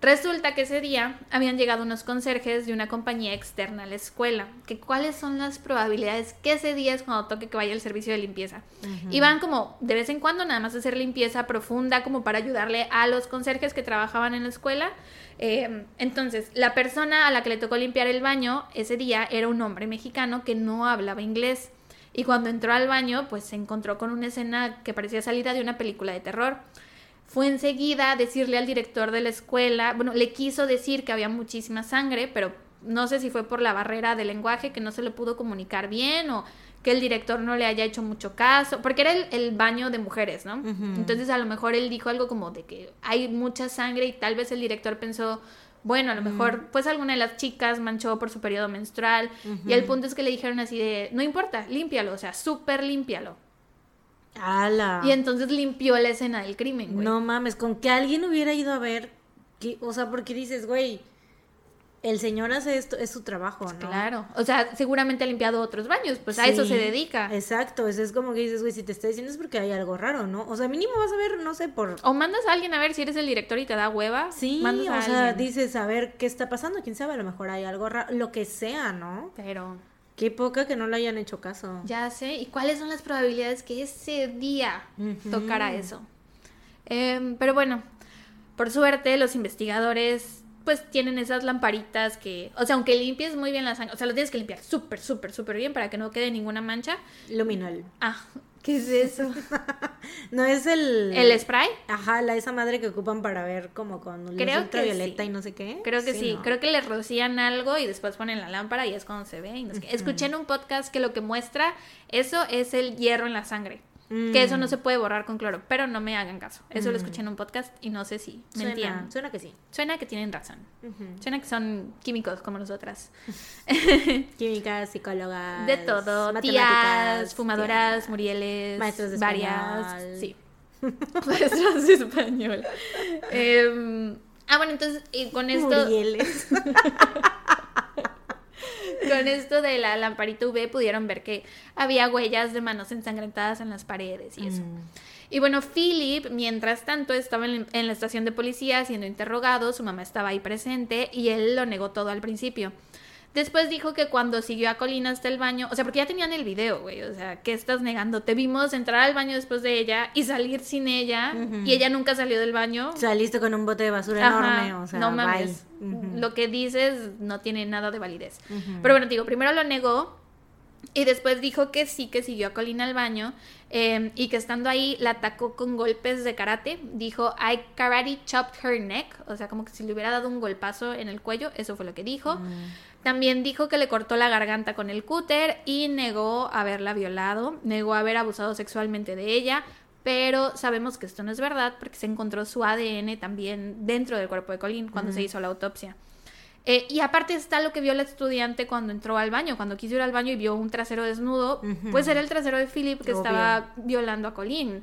Resulta que ese día habían llegado unos conserjes de una compañía externa a la escuela. Que cuáles son las probabilidades que ese día es cuando toque que vaya el servicio de limpieza. Y van como de vez en cuando nada más a hacer limpieza profunda como para ayudarle a los conserjes que trabajaban en la escuela. Eh, entonces, la persona a la que le tocó limpiar el baño ese día era un hombre mexicano que no hablaba inglés. Y cuando entró al baño, pues se encontró con una escena que parecía salida de una película de terror. Fue enseguida a decirle al director de la escuela, bueno, le quiso decir que había muchísima sangre, pero no sé si fue por la barrera del lenguaje que no se le pudo comunicar bien o que el director no le haya hecho mucho caso, porque era el, baño de mujeres, ¿no? Entonces a lo mejor él dijo algo como de que hay mucha sangre y tal vez el director pensó, bueno, a lo mejor pues alguna de las chicas manchó por su periodo menstrual y el punto es que le dijeron así de, no importa, límpialo, o sea, súper límpialo. ¡Hala! Y entonces limpió la escena del crimen, güey. No mames, con que alguien hubiera ido a ver, que, o sea, porque dices, güey, el señor hace esto, es su trabajo, ¿no? Claro, o sea, seguramente ha limpiado otros baños, pues a eso se dedica. Exacto, eso es como que dices, güey, si te está diciendo es porque hay algo raro, ¿no? O sea, mínimo vas a ver, no sé, por... O mandas a alguien a ver si eres el director y te da hueva. Sí, o sea, dices, a ver qué está pasando, quién sabe, a lo mejor hay algo raro, lo que sea, ¿no? Pero... Qué poca que no le hayan hecho caso. Ya sé, ¿y cuáles son las probabilidades que ese día tocara eso? Em, pero bueno, por suerte los investigadores pues tienen esas lamparitas que, o sea, aunque limpies muy bien la sangre, o sea, lo tienes que limpiar súper, súper, súper bien para que no quede ninguna mancha. Luminol. Ah, ¿qué es eso? [LAUGHS] no es el... ¿El spray? Ajá, la esa madre que ocupan para ver como con luz ultravioleta y no sé qué. Creo que sí, creo que le rocían algo y después ponen la lámpara y es cuando se ve. Y no sé Escuché en un podcast que lo que muestra eso es el hierro en la sangre. Que eso no mm. se puede borrar con cloro, pero no me hagan caso. Eso lo escuché en un podcast y no sé si mentían. Suena, que sí. Suena que tienen razón. Suena que son químicos como nosotras. [LAUGHS] Químicas, [LAUGHS] psicólogas. De todo. Tías, fumadoras, murieles. Maestros de varias. Sí. [LAUGHS] Maestros de español. Em, ah, bueno, entonces con esto. Murieles. Con esto de la lamparita UV pudieron ver que había huellas de manos ensangrentadas en las paredes y eso. Mm. Y bueno, Philip, mientras tanto, estaba en, la estación de policía siendo interrogado, su mamá estaba ahí presente y él lo negó todo al principio. Después dijo que cuando siguió a Colina hasta el baño, o sea, porque ya tenían el video, güey, o sea, ¿qué estás negando? Te vimos entrar al baño después de ella y salir sin ella y ella nunca salió del baño. Saliste con un bote de basura enorme, o sea, no mames. Lo que dices no tiene nada de validez. Pero bueno, digo, primero lo negó y después dijo que sí, que siguió a Colina al baño em, y que estando ahí la atacó con golpes de karate. Dijo, I karate chopped her neck, o sea, como que si le hubiera dado un golpazo en el cuello, eso fue lo que dijo. Mm. También dijo que le cortó la garganta con el cúter y negó haberla violado, negó haber abusado sexualmente de ella, pero sabemos que esto no es verdad porque se encontró su ADN también dentro del cuerpo de Colin cuando se hizo la autopsia. Eh, y aparte está lo que vio la estudiante cuando entró al baño, cuando quiso ir al baño y vio un trasero desnudo, pues era el trasero de Philip que estaba violando a Colin.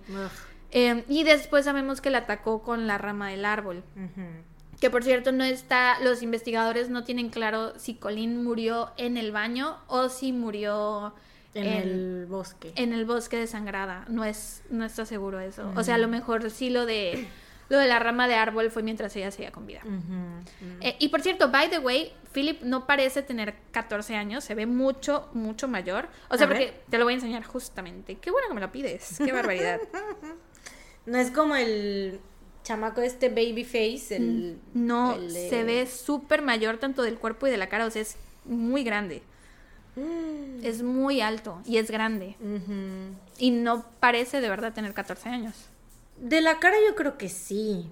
Eh, y después sabemos que la atacó con la rama del árbol. Que por cierto no está, los investigadores no tienen claro si Colin murió en el baño o si murió En, el bosque. En el bosque de Sangrada. No es, no está seguro eso. O sea, a lo mejor sí lo de lo de la rama de árbol fue mientras ella seguía con vida. Eh, y por cierto, by the way, Philip no parece tener 14 años, se ve mucho, mucho mayor. O sea, porque te lo voy a enseñar justamente. Qué bueno que me lo pides, qué barbaridad. [LAUGHS] no es como el chamaco este baby face, el... Mm, no, se ve súper mayor tanto del cuerpo y de la cara, o sea, es muy grande. Mm. Es muy alto y es grande. Y no parece de verdad tener 14 años. De la cara yo creo que sí.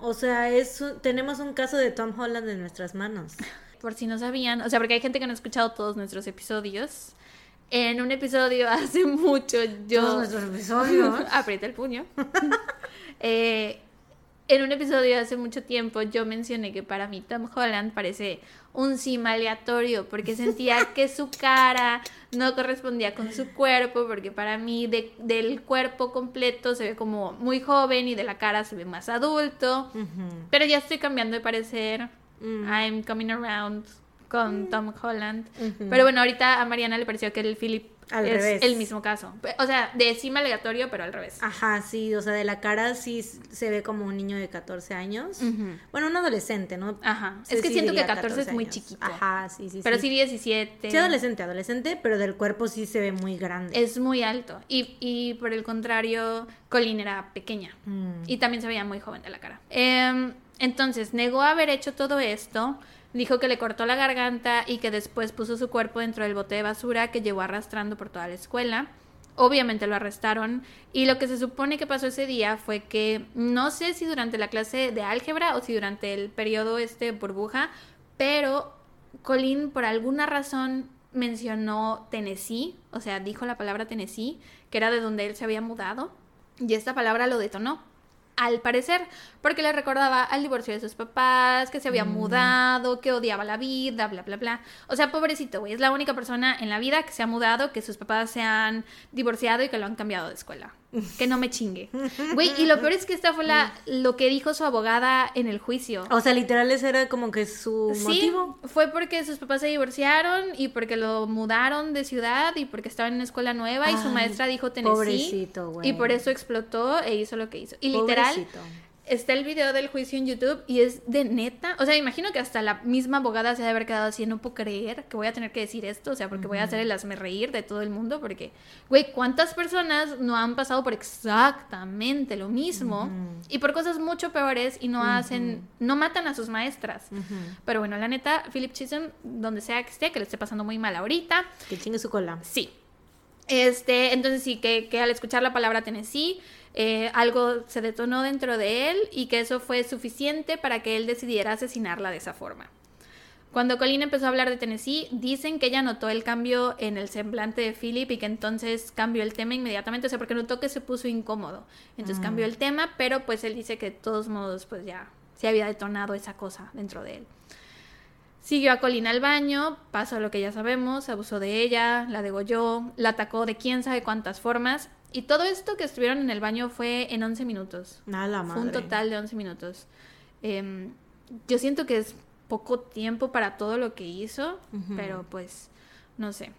O sea, es tenemos un caso de Tom Holland en nuestras manos. [LAUGHS] Por si no sabían, o sea, porque hay gente que no ha escuchado todos nuestros episodios. En un episodio [LAUGHS] hace mucho yo... Todos nuestros episodios. [LAUGHS] aprieta el puño. eh, en un episodio hace mucho tiempo yo mencioné que para mí Tom Holland parece un sim aleatorio porque sentía [LAUGHS] que su cara no correspondía con su cuerpo porque para mí del cuerpo completo se ve como muy joven y de la cara se ve más adulto. Pero ya estoy cambiando de parecer. Mm. I'm coming around con mm. Tom Holland. Pero bueno ahorita a Mariana le pareció que el Philip al es revés. el mismo caso. O sea, de cima aleatorio, pero al revés. Ajá, sí, o sea, de la cara sí se ve como un niño de 14 años. Bueno, un adolescente, ¿no? Ajá. es que siento que 14, es muy chiquito. Ajá, sí, sí. Pero sí, 17. Sí, adolescente, adolescente, pero del cuerpo sí se ve muy grande. Es muy alto. Y, y por el contrario, Colin era pequeña. Mm. Y también se veía muy joven de la cara. Em, entonces, negó haber hecho todo esto Dijo que le cortó la garganta y que después puso su cuerpo dentro del bote de basura que llevó arrastrando por toda la escuela. Obviamente lo arrestaron y lo que se supone que pasó ese día fue que no sé si durante la clase de álgebra o si durante el periodo este burbuja, pero Colin por alguna razón mencionó Tennessee, o sea, dijo la palabra Tennessee, que era de donde él se había mudado, y esta palabra lo detonó al parecer, porque le recordaba al divorcio de sus papás, que se había mm. mudado, que odiaba la vida, bla, bla, bla. O sea, pobrecito, güey, es la única persona en la vida que se ha mudado, que sus papás se han divorciado y que lo han cambiado de escuela. Que no me chingue. Güey, y lo peor es que esta fue la, lo que dijo su abogada en el juicio. O sea, literal ese era como que su sí, fue porque sus papás se divorciaron y porque lo mudaron de ciudad y porque estaba en una escuela nueva y su maestra dijo Tennessee. Pobrecito, güey. Y por eso explotó e hizo lo que hizo. Y literal, está el video del juicio en YouTube y es de neta. O sea, imagino que hasta la misma abogada se debe haber quedado así, no puedo creer que voy a tener que decir esto, o sea, porque voy a hacer el hazme reír de todo el mundo, porque, güey, ¿cuántas personas no han pasado por exactamente lo mismo y por cosas mucho peores y no hacen, no matan a sus maestras? Pero bueno, la neta, Philip Chisholm, donde sea que esté, que le esté pasando muy mal ahorita. Que chingue su cola. Sí. Este, entonces sí, que, que al escuchar la palabra Tennessee, eh, algo se detonó dentro de él y que eso fue suficiente para que él decidiera asesinarla de esa forma. Cuando Colleen empezó a hablar de Tennessee, dicen que ella notó el cambio en el semblante de Philip y que entonces cambió el tema inmediatamente, o sea, porque notó que se puso incómodo. Entonces mm. cambió el tema, pero pues él dice que de todos modos pues ya se había detonado esa cosa dentro de él. Siguió a Colleen al baño, pasó lo que ya sabemos, abusó de ella, la degolló, la atacó de quién sabe cuántas formas y todo esto que estuvieron en el baño fue en 11 minutos. Nada, Fue un total de 11 minutos. Em, yo siento que es poco tiempo para todo lo que hizo, pero pues no sé.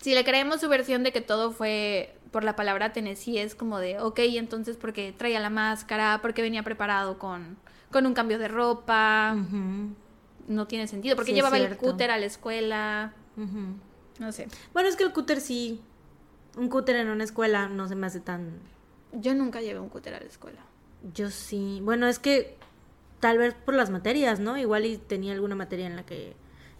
Si le creemos su versión de que todo fue por la palabra Tennessee, es como de, ok, entonces porque traía la máscara, porque venía preparado con, con un cambio de ropa. No tiene sentido, porque llevaba el cúter a la escuela. No sé. Bueno, es que el cúter sí un cúter en una escuela no se me hace tan... Yo nunca llevé un cúter a la escuela. Yo sí. Bueno, es que tal vez por las materias, ¿no? Igual y tenía alguna materia en la que...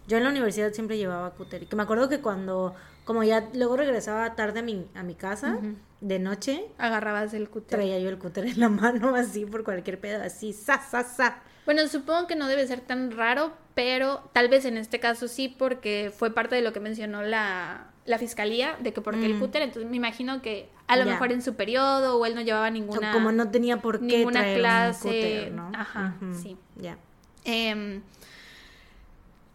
Yo en la universidad siempre llevaba cúter. Y que me acuerdo que cuando, como ya luego regresaba tarde a mi, a mi casa, de noche... Agarrabas el cúter. Traía yo el cúter en la [LAUGHS] mano así por cualquier pedo, así, sa, sa, sa. Bueno, supongo que no debe ser tan raro, pero tal vez en este caso sí, porque fue parte de lo que mencionó la, la fiscalía, de que porque el mm. cúter, entonces me imagino que a lo mejor en su periodo o él no llevaba ninguna... como no tenía por qué ninguna clase, ¿no? Ajá, sí. Ya. Em,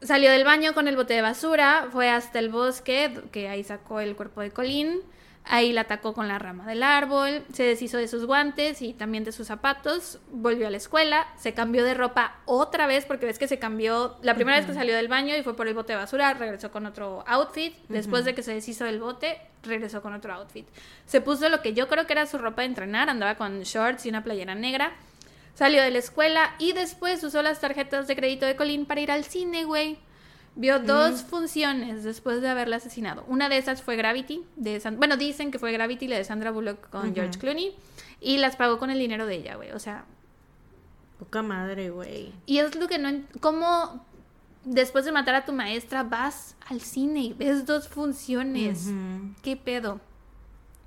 salió del baño con el bote de basura, fue hasta el bosque, que ahí sacó el cuerpo de Colín Ahí la atacó con la rama del árbol, se deshizo de sus guantes y también de sus zapatos, volvió a la escuela, se cambió de ropa otra vez porque ves que se cambió la primera vez que salió del baño y fue por el bote de basura, regresó con otro outfit, después de que se deshizo del bote, regresó con otro outfit. Se puso lo que yo creo que era su ropa de entrenar, andaba con shorts y una playera negra. Salió de la escuela y después usó las tarjetas de crédito de Colin para ir al cine, güey. Vio dos funciones después de haberla asesinado. Una de esas fue Gravity, de bueno, dicen que fue Gravity, la de Sandra Bullock con George Clooney, y las pagó con el dinero de ella, güey. O sea... Poca madre, güey. Y es lo que no... ¿Cómo después de matar a tu maestra vas al cine y ves dos funciones? ¿Qué pedo?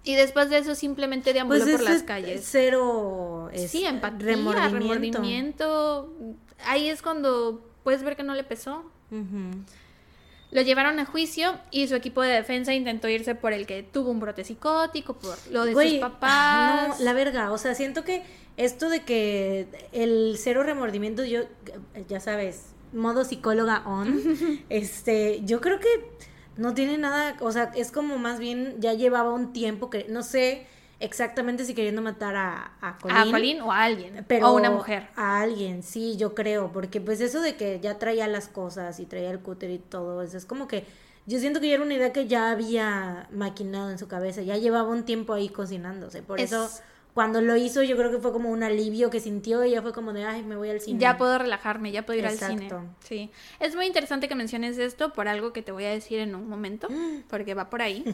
Y después de eso simplemente deambuló pues por las calles. Cero. sí, empatía, remordimiento. Ahí es cuando puedes ver que no le pesó. Lo llevaron a juicio y su equipo de defensa intentó irse por el que tuvo un brote psicótico, por lo de sus papás. No, la verga, o sea, siento que esto de que el cero remordimiento, yo, ya sabes, modo psicóloga on, [LAUGHS] este, yo creo que no tiene nada, o sea, es como más bien ya llevaba un tiempo que, no sé exactamente si queriendo matar a, a Colin. A Colin o a alguien, pero o a una mujer. A alguien, sí, yo creo, porque pues eso de que ya traía las cosas y traía el cúter y todo, eso es como que yo siento que ya era una idea que ya había maquinado en su cabeza, ya llevaba un tiempo ahí cocinándose, por eso cuando lo hizo yo creo que fue como un alivio que sintió y ya fue como de, ay, me voy al cine. Ya puedo relajarme, ya puedo ir al cine. Sí. Es muy interesante que menciones esto por algo que te voy a decir en un momento, [GASPS] porque va por ahí.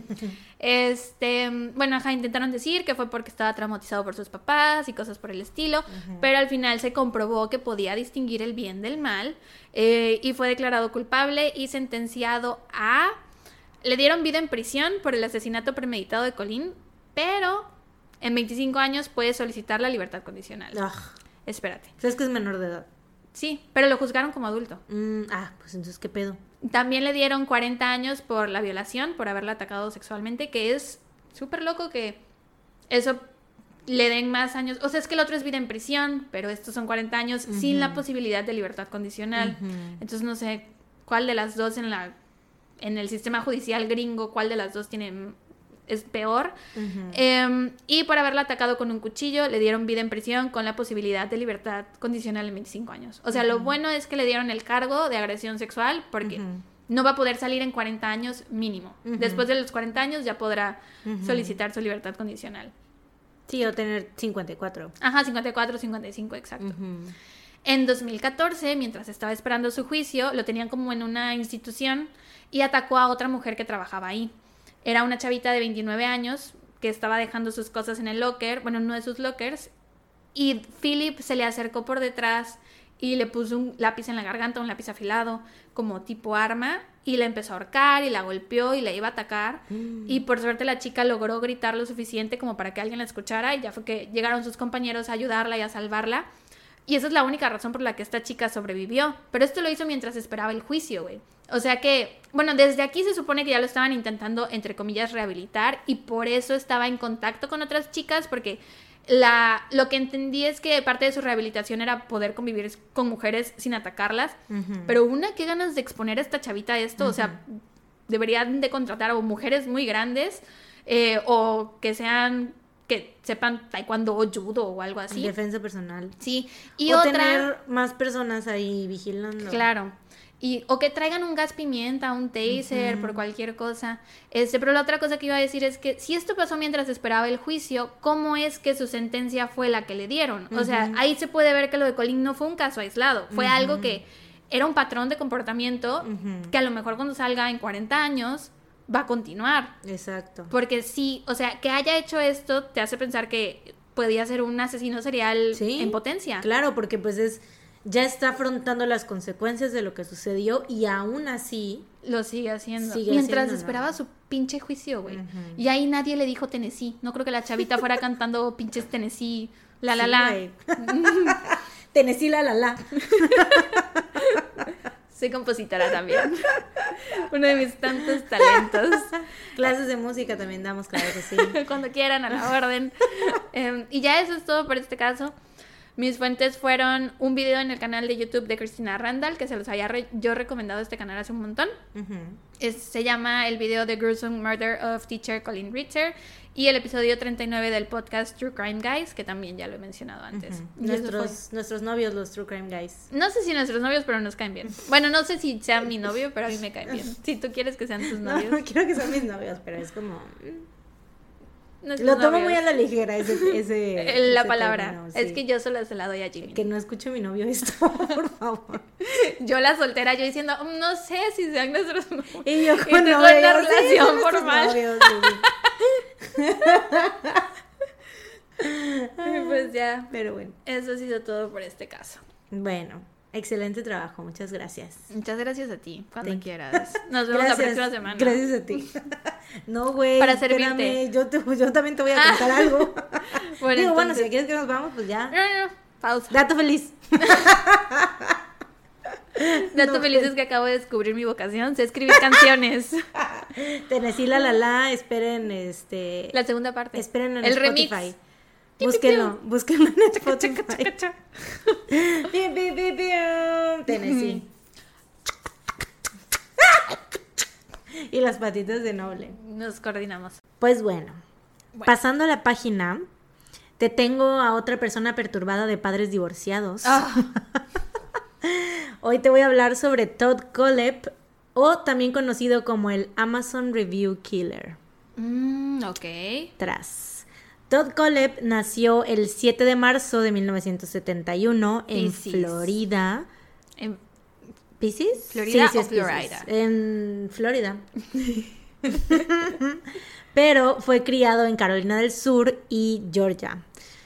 este, bueno, ajá, intentaron decir que fue porque estaba traumatizado por sus papás y cosas por el estilo, pero al final se comprobó que podía distinguir el bien del mal eh, y fue declarado culpable y sentenciado a... Le dieron vida en prisión por el asesinato premeditado de Colin, pero en 25 años puedes solicitar la libertad condicional. Ah. Espérate. ¿Sabes que es menor de edad? Sí, pero lo juzgaron como adulto. Mm, ah, pues entonces, ¿qué pedo? También le dieron 40 años por la violación, por haberla atacado sexualmente, que es súper loco que eso le den más años. O sea, es que el otro es vida en prisión, pero estos son 40 años sin la posibilidad de libertad condicional. Entonces no sé cuál de las dos en la en el sistema judicial gringo, cuál de las dos tiene es peor. Em, y por haberla atacado con un cuchillo, le dieron vida en prisión con la posibilidad de libertad condicional en 25 años. O sea, lo bueno es que le dieron el cargo de agresión sexual porque no va a poder salir en 40 años mínimo. Después de los 40 años ya podrá solicitar su libertad condicional. Sí, o tener 54. Ajá, 54, 55, exacto. En 2014, mientras estaba esperando su juicio, lo tenían como en una institución y atacó a otra mujer que trabajaba ahí. Era una chavita de 29 años que estaba dejando sus cosas en el locker, bueno, uno de sus lockers, y Philip se le acercó por detrás y le puso un lápiz en la garganta, un lápiz afilado, como tipo arma, y la empezó a ahorcar y la golpeó y la iba a atacar. Mm. Y por suerte la chica logró gritar lo suficiente como para que alguien la escuchara y ya fue que llegaron sus compañeros a ayudarla y a salvarla. Y esa es la única razón por la que esta chica sobrevivió. Pero esto lo hizo mientras esperaba el juicio, güey. O sea que, bueno, desde aquí se supone que ya lo estaban intentando, entre comillas, rehabilitar y por eso estaba en contacto con otras chicas porque la, lo que entendí es que parte de su rehabilitación era poder convivir con mujeres sin atacarlas. Pero una, qué ganas de exponer a esta chavita a esto. O sea, deberían de contratar a mujeres muy grandes eh, o que sean que sepan taekwondo o judo o algo así. Defensa personal. Sí. Y o tener más personas ahí vigilando. Claro. Y, o que traigan un gas pimienta, un taser, por cualquier cosa. Este, pero la otra cosa que iba a decir es que si esto pasó mientras esperaba el juicio, ¿cómo es que su sentencia fue la que le dieron? O sea, ahí se puede ver que lo de Colin no fue un caso aislado, fue algo que era un patrón de comportamiento que a lo mejor cuando salga en 40 años va a continuar. Exacto. Porque sí, o sea, que haya hecho esto te hace pensar que podía ser un asesino serial en potencia. Claro, porque pues es ya está afrontando las consecuencias de lo que sucedió y aún así lo sigue haciendo. Mientras esperaba su pinche juicio, güey. Y ahí nadie le dijo Tennessee. No creo que la chavita fuera [LAUGHS] cantando pinches Tennessee, la la la. [LAUGHS] Tennessee, la la la. [LAUGHS] Soy compositora también. [LAUGHS] Uno de mis tantos talentos. [LAUGHS] Clases de música también damos, claro que sí. [LAUGHS] Cuando quieran, a la orden. Em, y ya eso es todo por este caso. Mis fuentes fueron un video en el canal de YouTube de Cristina Randall, que se los había re- yo recomendado este canal hace un montón. Es- se llama el video The Gruesome Murder of Teacher Colin Ritter y el episodio 39 del podcast True Crime Guys, que también ya lo he mencionado antes. Nuestros, nuestros novios, los True Crime Guys. No sé si nuestros novios, pero nos caen bien. Bueno, no sé si sea mi novio, pero a mí me caen bien. [LAUGHS] Si tú quieres que sean tus No, novios. no [LAUGHS] quiero que sean mis novios, pero es como... Lo tomo novios. muy a la ligera ese... [LAUGHS] ese La ese palabra. término, Es que yo solo se la doy a Jimmy. Que no escuche mi novio esto, [LAUGHS] por favor. [LAUGHS] Yo la soltera, yo diciendo, "Mm, no sé si sean nuestros novios. Y yo Y con novio, yo, sí, relación formal. novios, sí, Y pues ya, Pero bueno. eso ha sido todo por este caso. Bueno, excelente trabajo, muchas gracias. Muchas gracias a ti, cuando Thank quieras. [LAUGHS] Nos vemos la próxima semana. Gracias a ti. [LAUGHS] No, güey. Para espérame, servirte. Yo, te- yo también te voy a contar [LAUGHS] algo. Bueno, Digo, bueno, entonces- si quieres que nos vamos, pues ya. No, no, no, pausa. Dato feliz. Dato No, feliz es que acabo de descubrir mi vocación, sé escribir canciones. Tennessee la la la, esperen este. La segunda parte. Esperen en el Spotify. remix. Búsquenlo, búsquenlo en Spotify. Tennessee. y las patitas de noble. Nos coordinamos. Pues bueno, Bueno. pasando a la página, te tengo a otra persona perturbada de padres divorciados. Ah, [LAUGHS] Hoy te voy a hablar sobre Todd Kollep, o también conocido como el Amazon Review Killer. mm, ok. Tras. Todd Kollep nació el 7 de marzo de 1971 en. Florida. En- ¿Pisces? ¿Florida o Piscis. Florida? En Florida. Pero fue criado en Carolina del Sur y Georgia.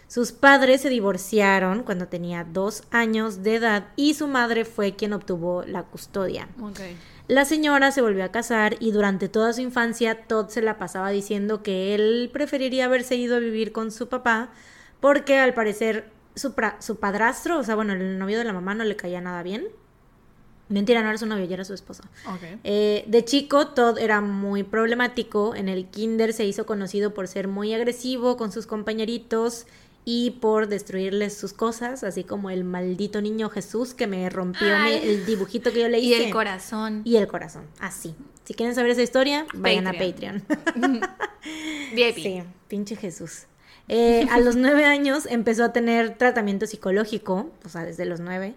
Sus padres se divorciaron cuando tenía dos años de edad y su madre fue quien obtuvo la custodia. La señora se volvió a casar y durante toda su infancia Todd se la pasaba diciendo que él preferiría haberse ido a vivir con su papá porque al parecer su, su padrastro, o sea, bueno, el novio de la mamá no le caía nada bien. Mentira, no era su novio, ya era su esposo. Ok. Eh, de chico, Todd era muy problemático. En el kinder se hizo conocido por ser muy agresivo con sus compañeritos y por destruirles sus cosas, así como el maldito niño Jesús que me rompió mi- el dibujito que yo le Y hice. el corazón. Y el corazón, así. Si quieren saber esa historia, vayan a Patreon. VIP. [LAUGHS] sí, pinche Jesús. Eh, a los nueve [LAUGHS] años empezó a tener tratamiento psicológico, o sea, desde los nueve.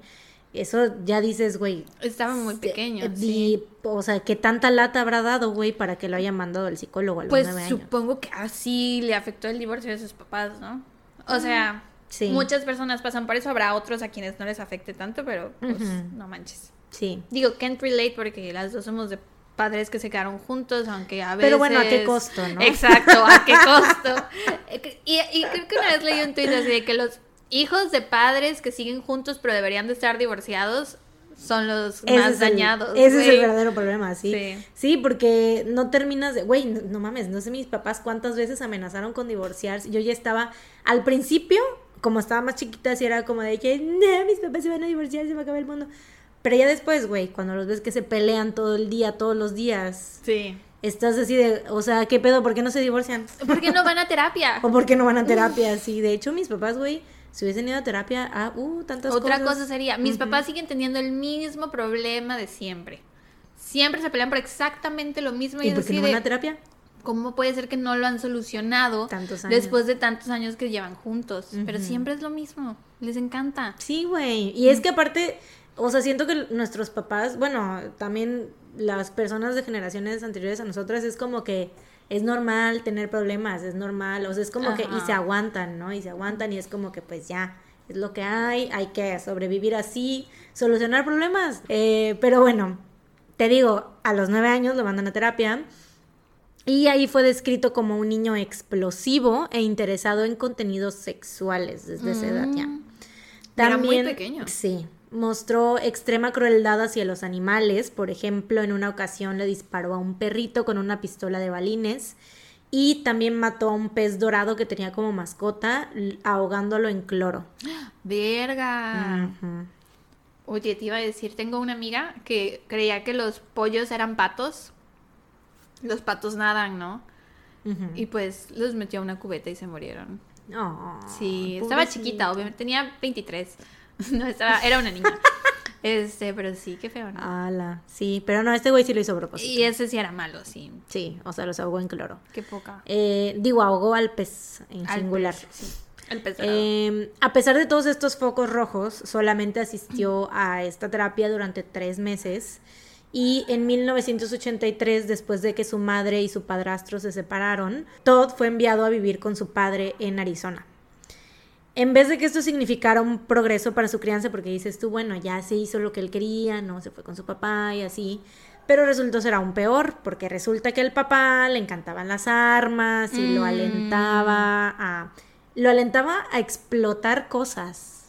Eso ya dices, güey. Estaba muy pequeño. eh, sí. y, O sea, ¿qué tanta lata habrá dado, güey, para que lo hayan mandado al psicólogo a los Pues nueve años? supongo que así le afectó el divorcio de sus papás, ¿no? O sea, Sí. muchas personas pasan por eso, habrá otros a quienes no les afecte tanto, pero pues no manches. Sí. Digo, can't relate porque las dos somos de padres que se quedaron juntos, aunque a veces... Pero bueno, ¿a qué costo, no? Exacto, ¿a qué [LAUGHS] costo? y, y creo que una vez leí un tuit así de que los hijos de padres que siguen juntos pero deberían de estar divorciados son los Ese más es el- dañados. ese es el verdadero problema, sí. Sí. Sí, porque no terminas de, güey, no, no mames, no sé mis papás cuántas veces amenazaron con divorciarse. Yo ya estaba, al principio, como estaba más chiquita, así era como de que, no, mis papás se van a divorciar, se va a acabar el mundo. Pero ya después, güey, cuando los ves que se pelean todo el día, todos los días, Sí. estás así de, o sea, ¿qué pedo? ¿Por qué no se divorcian? ¿Por qué no van a [LAUGHS] terapia? ¿O por qué no van a terapia? Sí, de hecho, mis papás, güey, si hubiesen ido a terapia, ah, uh, tantas Otra cosas. cosa sería, mis papás siguen teniendo el mismo problema de siempre. Siempre se pelean por exactamente lo mismo y, ¿Y por qué no van a terapia? ¿cómo puede ser que no lo han solucionado Tantos años. después de tantos años que llevan juntos? Pero siempre es lo mismo, les encanta. Sí, güey. Y es que aparte, o sea, siento que nuestros papás, bueno, también las personas de generaciones anteriores a nosotras es como que es normal tener problemas, es normal, o sea, es como que y se aguantan, ¿no? Y se aguantan y es como que pues ya, es lo que hay, hay que sobrevivir así, solucionar problemas. Eh, pero bueno, te digo, a los nueve años lo mandan a terapia. Y ahí fue descrito como un niño explosivo e interesado en contenidos sexuales desde esa edad ya. Mm. Era muy pequeño. Sí. Mostró extrema crueldad hacia los animales. Por ejemplo, en una ocasión le disparó a un perrito con una pistola de balines. Y también mató a un pez dorado que tenía como mascota, ahogándolo en cloro. [GASPS] Verga. Oye, te iba a decir, tengo una amiga que creía que los pollos eran patos. Los patos nadan, ¿no? Y pues los metió a una cubeta y se murieron. Oh, Sí, estaba chiquita, obviamente. Tenía 23. [LAUGHS] No, estaba, era una niña. Este, pero sí, qué feo, ¿no? Ala, sí, pero no, este güey sí lo hizo a propósito. Y ese sí era malo, sí. Sí, o sea, los ahogó en cloro. Qué poca. Eh, digo, ahogó al pez en Al singular. pez, sí. El pez. Eh, a pesar de todos estos focos rojos, solamente asistió a esta terapia durante tres meses. Y en 1983, después de que su madre y su padrastro se separaron, Todd fue enviado a vivir con su padre en Arizona. En vez de que esto significara un progreso para su crianza, porque dices tú, bueno, ya se hizo lo que él quería, no se fue con su papá y así, pero resultó ser aún peor, porque resulta que al papá le encantaban las armas y lo Mm. alentaba a lo alentaba a explotar cosas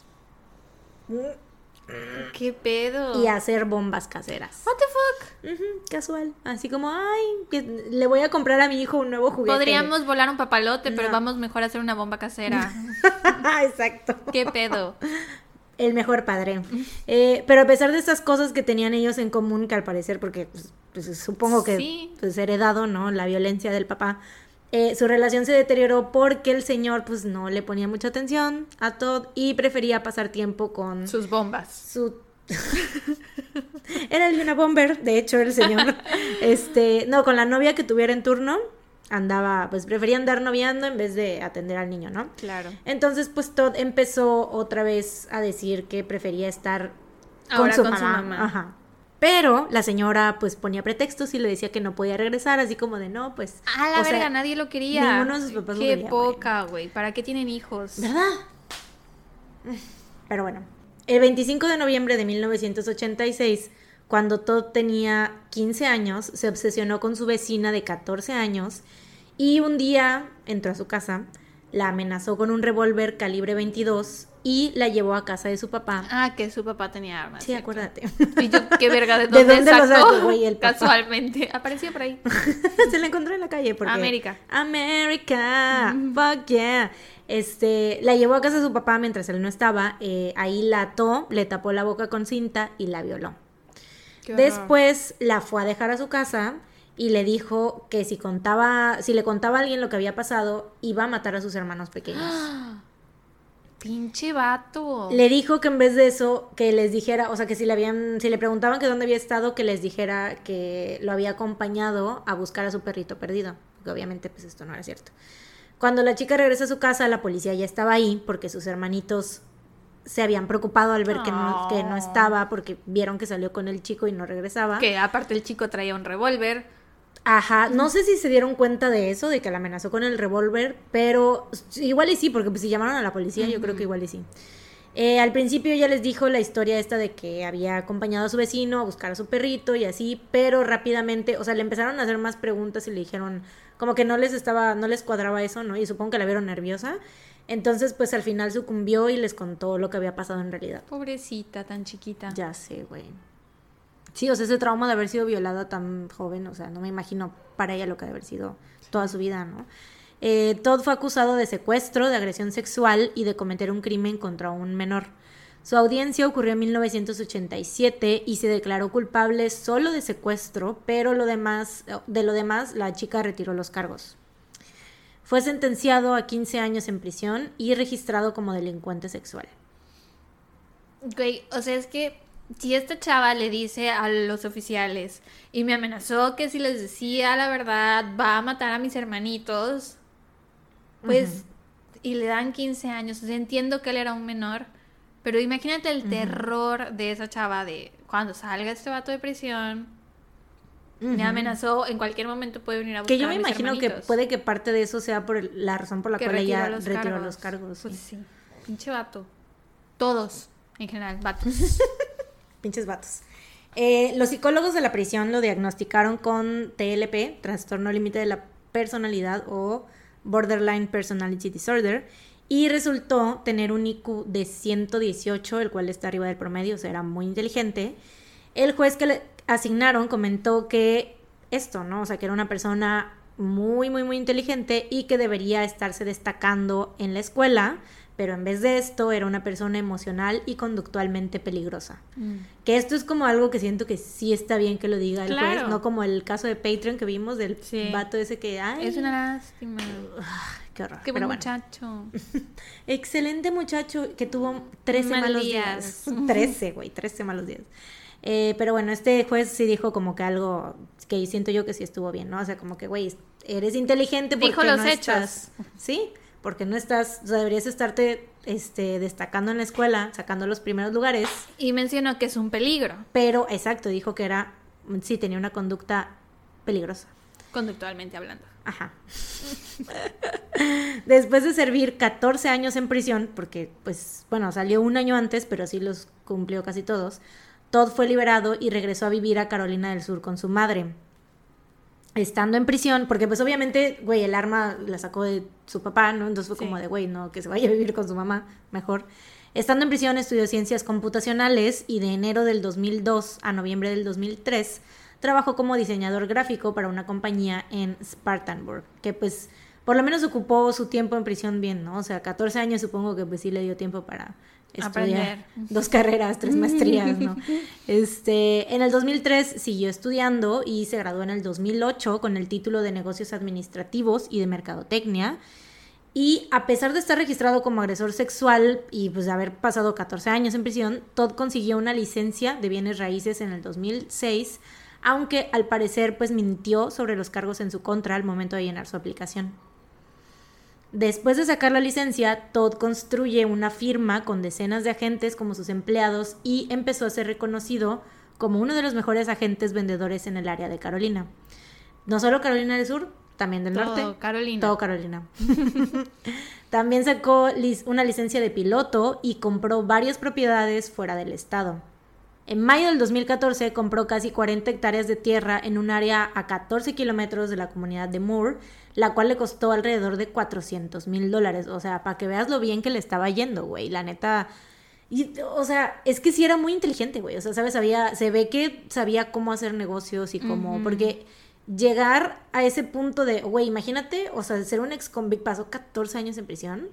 ¿Qué pedo? y hacer bombas caseras. What the fuck? Casual, así como, ay, que le voy a comprar a mi hijo un nuevo juguete. Podríamos volar un papalote, pero vamos mejor a hacer una bomba casera. [LAUGHS] Exacto. ¿Qué pedo? El mejor padre. Eh, pero a pesar de estas cosas que tenían ellos en común, que al parecer, porque pues, pues, supongo que Sí. pues, heredado, ¿no? La violencia del papá. Eh, su relación se deterioró porque el señor pues no le ponía mucha atención a Todd y prefería pasar tiempo con Sus bombas. su [LAUGHS] era el una bomber de hecho el señor [LAUGHS] este no con la novia que tuviera en turno andaba pues prefería andar noviando en vez de atender al niño no Claro. entonces pues Todd empezó otra vez a decir que prefería estar Ahora con, su, con su mamá. mamá. Ajá. Pero la señora pues ponía pretextos y le decía que no podía regresar así como de no pues A la o sea, verga, nadie lo quería. ninguno de sus papás lo Qué quería, güey. poca, güey. ¿Para qué tienen hijos? ¿Verdad? Pero bueno, el 25 de noviembre de 1986, cuando Todd tenía 15 años, se obsesionó con su vecina de 14 años y un día entró a su casa, la amenazó con un revólver calibre 22 y la llevó a casa de su papá. Ah, que su papá tenía armas. Sí, acuérdate. Y yo, qué verga, ¿de [LAUGHS] ¿De dónde, dónde lo sacó? sacó, güey, el papá? Casualmente. Apareció por ahí. [LAUGHS] se la encontró en la calle porque América. América, fuck yeah. Este, la llevó a casa de su papá mientras él no estaba. eh, ahí la ató, le tapó la boca con cinta y la violó. Después la fue a dejar a su casa y le dijo que si contaba, si le contaba a alguien lo que había pasado, iba a matar a sus hermanos pequeños. [GASPS] Pinche vato. Le dijo que en vez de eso, que les dijera, o sea, que si le habían, si le preguntaban que dónde había estado, que les dijera que lo había acompañado a buscar a su perrito perdido. Porque obviamente, pues esto no era cierto. Cuando la chica regresa a su casa, la policía ya estaba ahí porque sus hermanitos se habían preocupado al ver que no, que no Oh. estaba porque vieron que salió con el chico y no regresaba. Que aparte el chico traía un revólver. Ajá, no sé si se dieron cuenta de eso, de que la amenazó con el revólver, pero igual y sí, porque pues si llamaron a la policía, yo creo que igual y sí. Eh, al principio ya les dijo la historia esta de que había acompañado a su vecino a buscar a su perrito y así, pero rápidamente, o sea, le empezaron a hacer más preguntas y le dijeron como que no les estaba, no les cuadraba eso, ¿no? Y supongo que la vieron nerviosa. Entonces, pues al final sucumbió y les contó lo que había pasado en realidad. Pobrecita, tan chiquita. Ya sé, güey. Sí, o sea, ese trauma de haber sido violada tan joven, o sea, no me imagino para ella lo que ha de haber sido toda su vida, ¿no? Eh, Todd fue acusado de secuestro, de agresión sexual y de cometer un crimen contra un menor. Su audiencia ocurrió en 1987 y se declaró culpable solo de secuestro, pero lo demás, de lo demás la chica retiró los cargos. Fue sentenciado a 15 años en prisión y registrado como delincuente sexual. Güey, o sea, es que si esta chava le dice a los oficiales y me amenazó que si les decía la verdad va a matar a mis hermanitos, pues, y le dan 15 años, o sea, entiendo que él era un menor, pero imagínate el terror de esa chava de cuando salga este vato de prisión, me amenazó, en cualquier momento puede venir a buscar Que yo a me mis imagino que puede que parte de eso sea por la razón por la que cual ella los retiró cargos. los cargos. Pues sí. sí, pinche vato. Todos, en general, vatos. [LAUGHS] Pinches vatos. Eh, los psicólogos de la prisión lo diagnosticaron con TLP, trastorno límite de la personalidad o borderline personality disorder, y resultó tener un IQ de 118, el cual está arriba del promedio, o sea, era muy inteligente. El juez que le asignaron comentó que esto, ¿no? O sea, que era una persona muy, muy, muy inteligente y que debería estarse destacando en la escuela, pero en vez de esto era una persona emocional y conductualmente peligrosa. Mm. Que esto es como algo que siento que sí está bien que lo diga el juez, no como el caso de Patreon que vimos del Sí. vato ese que, ay, Es una lástima. qué horror. Qué Pero buen bueno. muchacho. [LAUGHS] Excelente muchacho que tuvo 13 Mal malos días. días. [LAUGHS] 13, güey, 13 malos días. Eh, pero bueno, este juez sí dijo como que algo que siento yo que sí estuvo bien, ¿no? O sea, como que, güey, eres inteligente porque Dijo los no hechos. estás- Sí, porque no estás, o sea, deberías estarte este, destacando en la escuela, sacando los primeros lugares, Y mencionó que es un peligro, pero, exacto, dijo que era, sí, tenía una conducta peligrosa. conductualmente hablando. Ajá. [LAUGHS] Después de servir 14 años en prisión, porque pues bueno, salió un año antes, pero sí los cumplió casi todos, Todd fue liberado y regresó a vivir a Carolina del Sur con su madre. Estando en prisión, porque pues obviamente, güey, el arma la sacó de su papá, ¿no? Entonces fue Sí. como de, güey, no, que se vaya a vivir con su mamá, mejor. Estando en prisión estudió ciencias computacionales y de enero del 2002 a noviembre del 2003 trabajó como diseñador gráfico para una compañía en Spartanburg, que pues por lo menos ocupó su tiempo en prisión bien, ¿no? O sea, 14 años supongo que pues sí le dio tiempo para estudiar Aprender. dos carreras, tres maestrías, ¿no? [LAUGHS] Este, en el 2003 siguió estudiando y se graduó en el 2008 con el título de Negocios Administrativos y de Mercadotecnia. Y a pesar de estar registrado como agresor sexual y pues de haber pasado 14 años en prisión, Todd consiguió una licencia de bienes raíces en el 2006, aunque al parecer pues mintió sobre los cargos en su contra al momento de llenar su aplicación. Después de sacar la licencia, Todd construye una firma con decenas de agentes como sus empleados y empezó a ser reconocido como uno de los mejores agentes vendedores en el área de Carolina. No solo Carolina del Sur, también del Todo, norte. Carolina. Todo Carolina. [LAUGHS] También sacó una licencia de piloto y compró varias propiedades fuera del estado. En mayo del 2014 compró casi 40 hectáreas de tierra en un área a 14 kilómetros de la comunidad de Moore, la cual le costó alrededor de 400 mil dólares. O sea, para que veas lo bien que le estaba yendo, güey. La neta. Y, o sea, es que sí era muy inteligente, güey. O sea, ¿sabes? Sabía, se ve que sabía cómo hacer negocios y cómo. Porque llegar a ese punto de, güey, imagínate, o sea, ser un ex convict pasó 14 años en prisión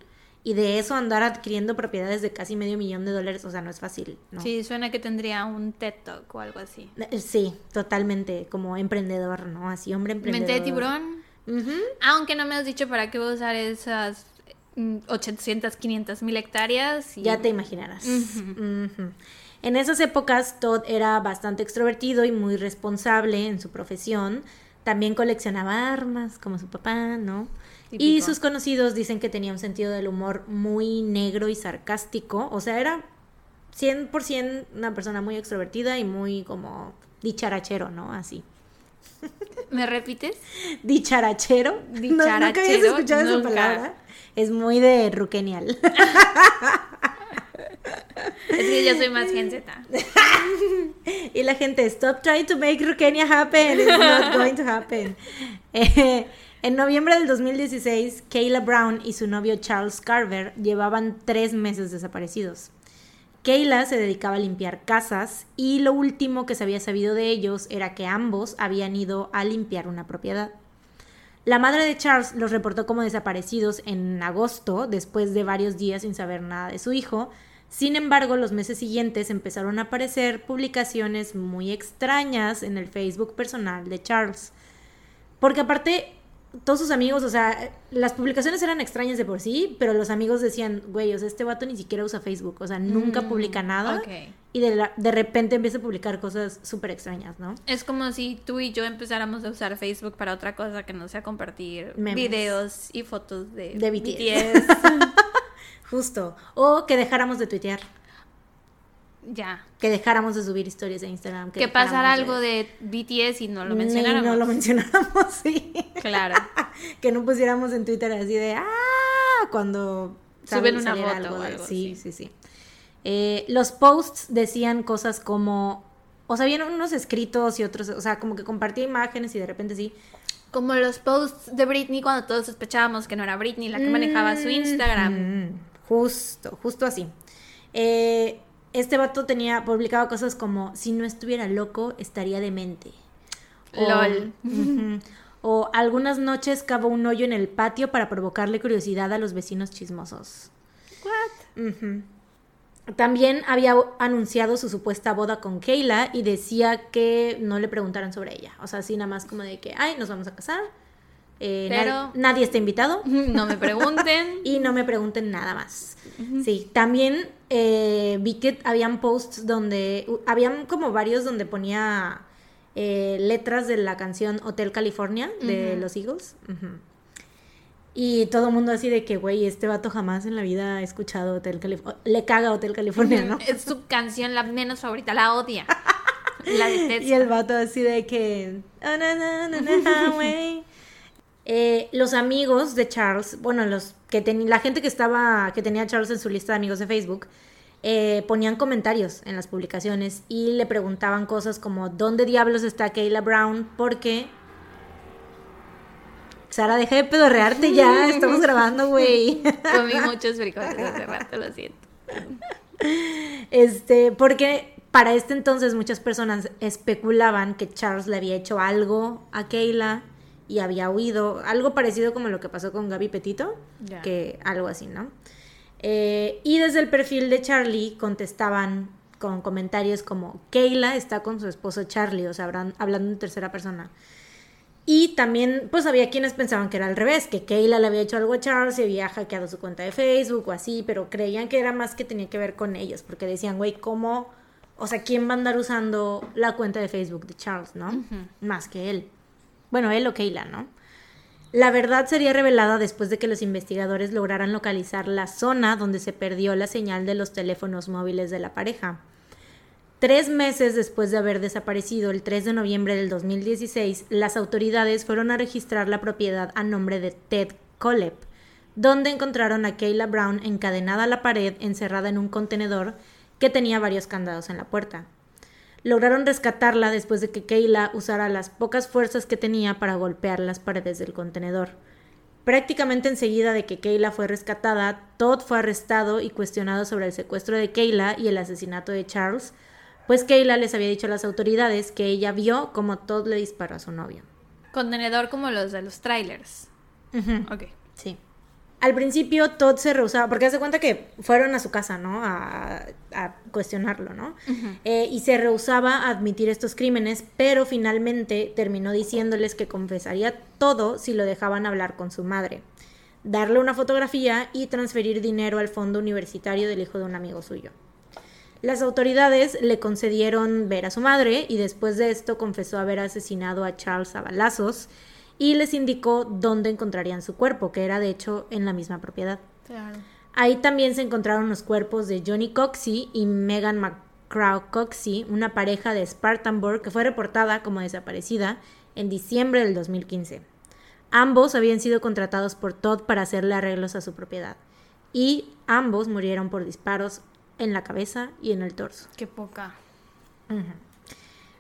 y de eso andar adquiriendo propiedades de casi medio millón de dólares, o sea, no es fácil, ¿no? Sí, suena que tendría un TED Talk o algo así. Eh, Sí, totalmente, como emprendedor, ¿no? Así, hombre emprendedor. Mente de tiburón. Aunque no me has dicho para qué voy a usar esas mm, 800, 500 mil hectáreas. y- Ya te imaginarás. En esas épocas, Todd era bastante extrovertido y muy responsable en su profesión. También coleccionaba armas, como su papá, ¿no? Y sus conocidos dicen que tenía un sentido del humor muy negro y sarcástico. O sea, era 100% una persona muy extrovertida y muy como dicharachero, ¿no? Así. ¿Me repites? Dicharachero. No, ¿Nunca habías Dicharachero, escuchado esa palabra? Es muy de Ruquenial. [LAUGHS] Es que yo soy más Gen Z. [LAUGHS] Y la gente, stop trying to make Rukenia happen. It's not going to happen. [LAUGHS] Eh, en noviembre del 2016, Kayla Brown y su novio Charles Carver llevaban tres meses desaparecidos. Kayla se dedicaba a limpiar casas y lo último que se había sabido de ellos era que ambos habían ido a limpiar una propiedad. La madre de Charles los reportó como desaparecidos en agosto, después de varios días sin saber nada de su hijo. Sin embargo, los meses siguientes empezaron a aparecer publicaciones muy extrañas en el Facebook personal de Charles. Porque aparte, todos sus amigos, o sea, las publicaciones eran extrañas de por sí, pero los amigos decían, güey, o sea, este vato ni siquiera usa Facebook, o sea, nunca Mm, publica nada. ok. Y de, la- de repente empieza a publicar cosas súper extrañas, ¿no? Es como si tú y yo empezáramos a usar Facebook para otra cosa que no sea compartir Memes. videos y fotos de, De BTS. [LAUGHS] Justo. O que dejáramos de tuitear. Ya. Que dejáramos de subir historias de Instagram. Que dejáramos pasara algo de BTS y no lo mencionáramos. No lo mencionáramos, [LAUGHS] sí. Claro. [LAUGHS] que no pusiéramos en Twitter así de ¡ah! cuando Suben una foto o algo sí, así. sí, sí. Eh, los posts decían cosas como. O sea, habían unos escritos y otros. O sea, como que compartía imágenes y de repente sí. Como los posts de Britney cuando todos sospechábamos que no era Britney la que manejaba su Instagram. Mm, justo, justo así. Eh, este vato tenía, publicaba cosas como, si no estuviera loco, estaría demente. O, Lol. o algunas noches cavo un hoyo en el patio para provocarle curiosidad a los vecinos chismosos. Ujú. También había anunciado su supuesta boda con Kayla y decía que no le preguntaran sobre ella. O sea, así nada más como de que, ay, nos vamos a casar. eh, Pero- nad- nadie está invitado. [LAUGHS] No me pregunten. [LAUGHS] Y no me pregunten nada más. Sí, también eh, vi que habían posts donde, habían como varios donde ponía eh, letras de la canción Hotel California de los Eagles. Y todo el mundo así de que, güey, este vato jamás en la vida ha escuchado Hotel California. Le caga Hotel California, ¿no? Es su canción la menos favorita, la odia. La detesta. [LAUGHS] Y el vato así de que... "Oh, na, na, na, na, [LAUGHS] güey". Eh, los amigos de Charles, bueno, los que ten- la gente que estaba, que tenía a Charles en su lista de amigos de Facebook, eh, ponían comentarios en las publicaciones y le preguntaban cosas como ¿dónde diablos está Kayla Brown? Porque Sara, deja de pedorrearte ya, [LAUGHS] estamos grabando, güey. [LAUGHS] Comí muchos frijoles hace rato, lo siento. Este, porque para este entonces muchas personas especulaban que Charles le había hecho algo a Kayla y había huido, algo parecido como lo que pasó con Gaby Petito, que algo así, ¿no? Eh, y desde el perfil de Charlie contestaban con comentarios como Kayla está con su esposo Charlie, o sea, hablan- hablando en tercera persona. Y también, pues había quienes pensaban que era al revés, que Kayla le había hecho algo a Charles y había hackeado su cuenta de Facebook o así, pero creían que era más que tenía que ver con ellos, porque decían, güey, ¿cómo? O sea, ¿quién va a andar usando la cuenta de Facebook de Charles, no? Más que él. Bueno, él o Kayla, ¿no? La verdad sería revelada después de que los investigadores lograran localizar la zona donde se perdió la señal de los teléfonos móviles de la pareja. Tres meses después de haber desaparecido, el 3 de noviembre del 2016, las autoridades fueron a registrar la propiedad a nombre de Ted Colep, donde encontraron a Kayla Brown encadenada a la pared, encerrada en un contenedor que tenía varios candados en la puerta. Lograron rescatarla después de que Kayla usara las pocas fuerzas que tenía para golpear las paredes del contenedor. Prácticamente enseguida de que Kayla fue rescatada, Todd fue arrestado y cuestionado sobre el secuestro de Kayla y el asesinato de Charles, pues Kayla les había dicho a las autoridades que ella vio como Todd le disparó a su novio. Contenedor como los de los trailers. Ok. Sí. Al principio Todd se rehusaba, porque hace cuenta que fueron a su casa, ¿no? A, a cuestionarlo, ¿no? Eh, y se rehusaba a admitir estos crímenes, pero finalmente terminó diciéndoles que confesaría todo si lo dejaban hablar con su madre, darle una fotografía y transferir dinero al fondo universitario del hijo de un amigo suyo. Las autoridades le concedieron ver a su madre y después de esto confesó haber asesinado a Charles a balazos y les indicó dónde encontrarían su cuerpo, que era de hecho en la misma propiedad. Claro. Ahí también se encontraron los cuerpos de Johnny Coxey y Megan McCraw Coxey, una pareja de Spartanburg que fue reportada como desaparecida en diciembre del 2015. Ambos habían sido contratados por Todd para hacerle arreglos a su propiedad y ambos murieron por disparos en la cabeza y en el torso. Qué poca.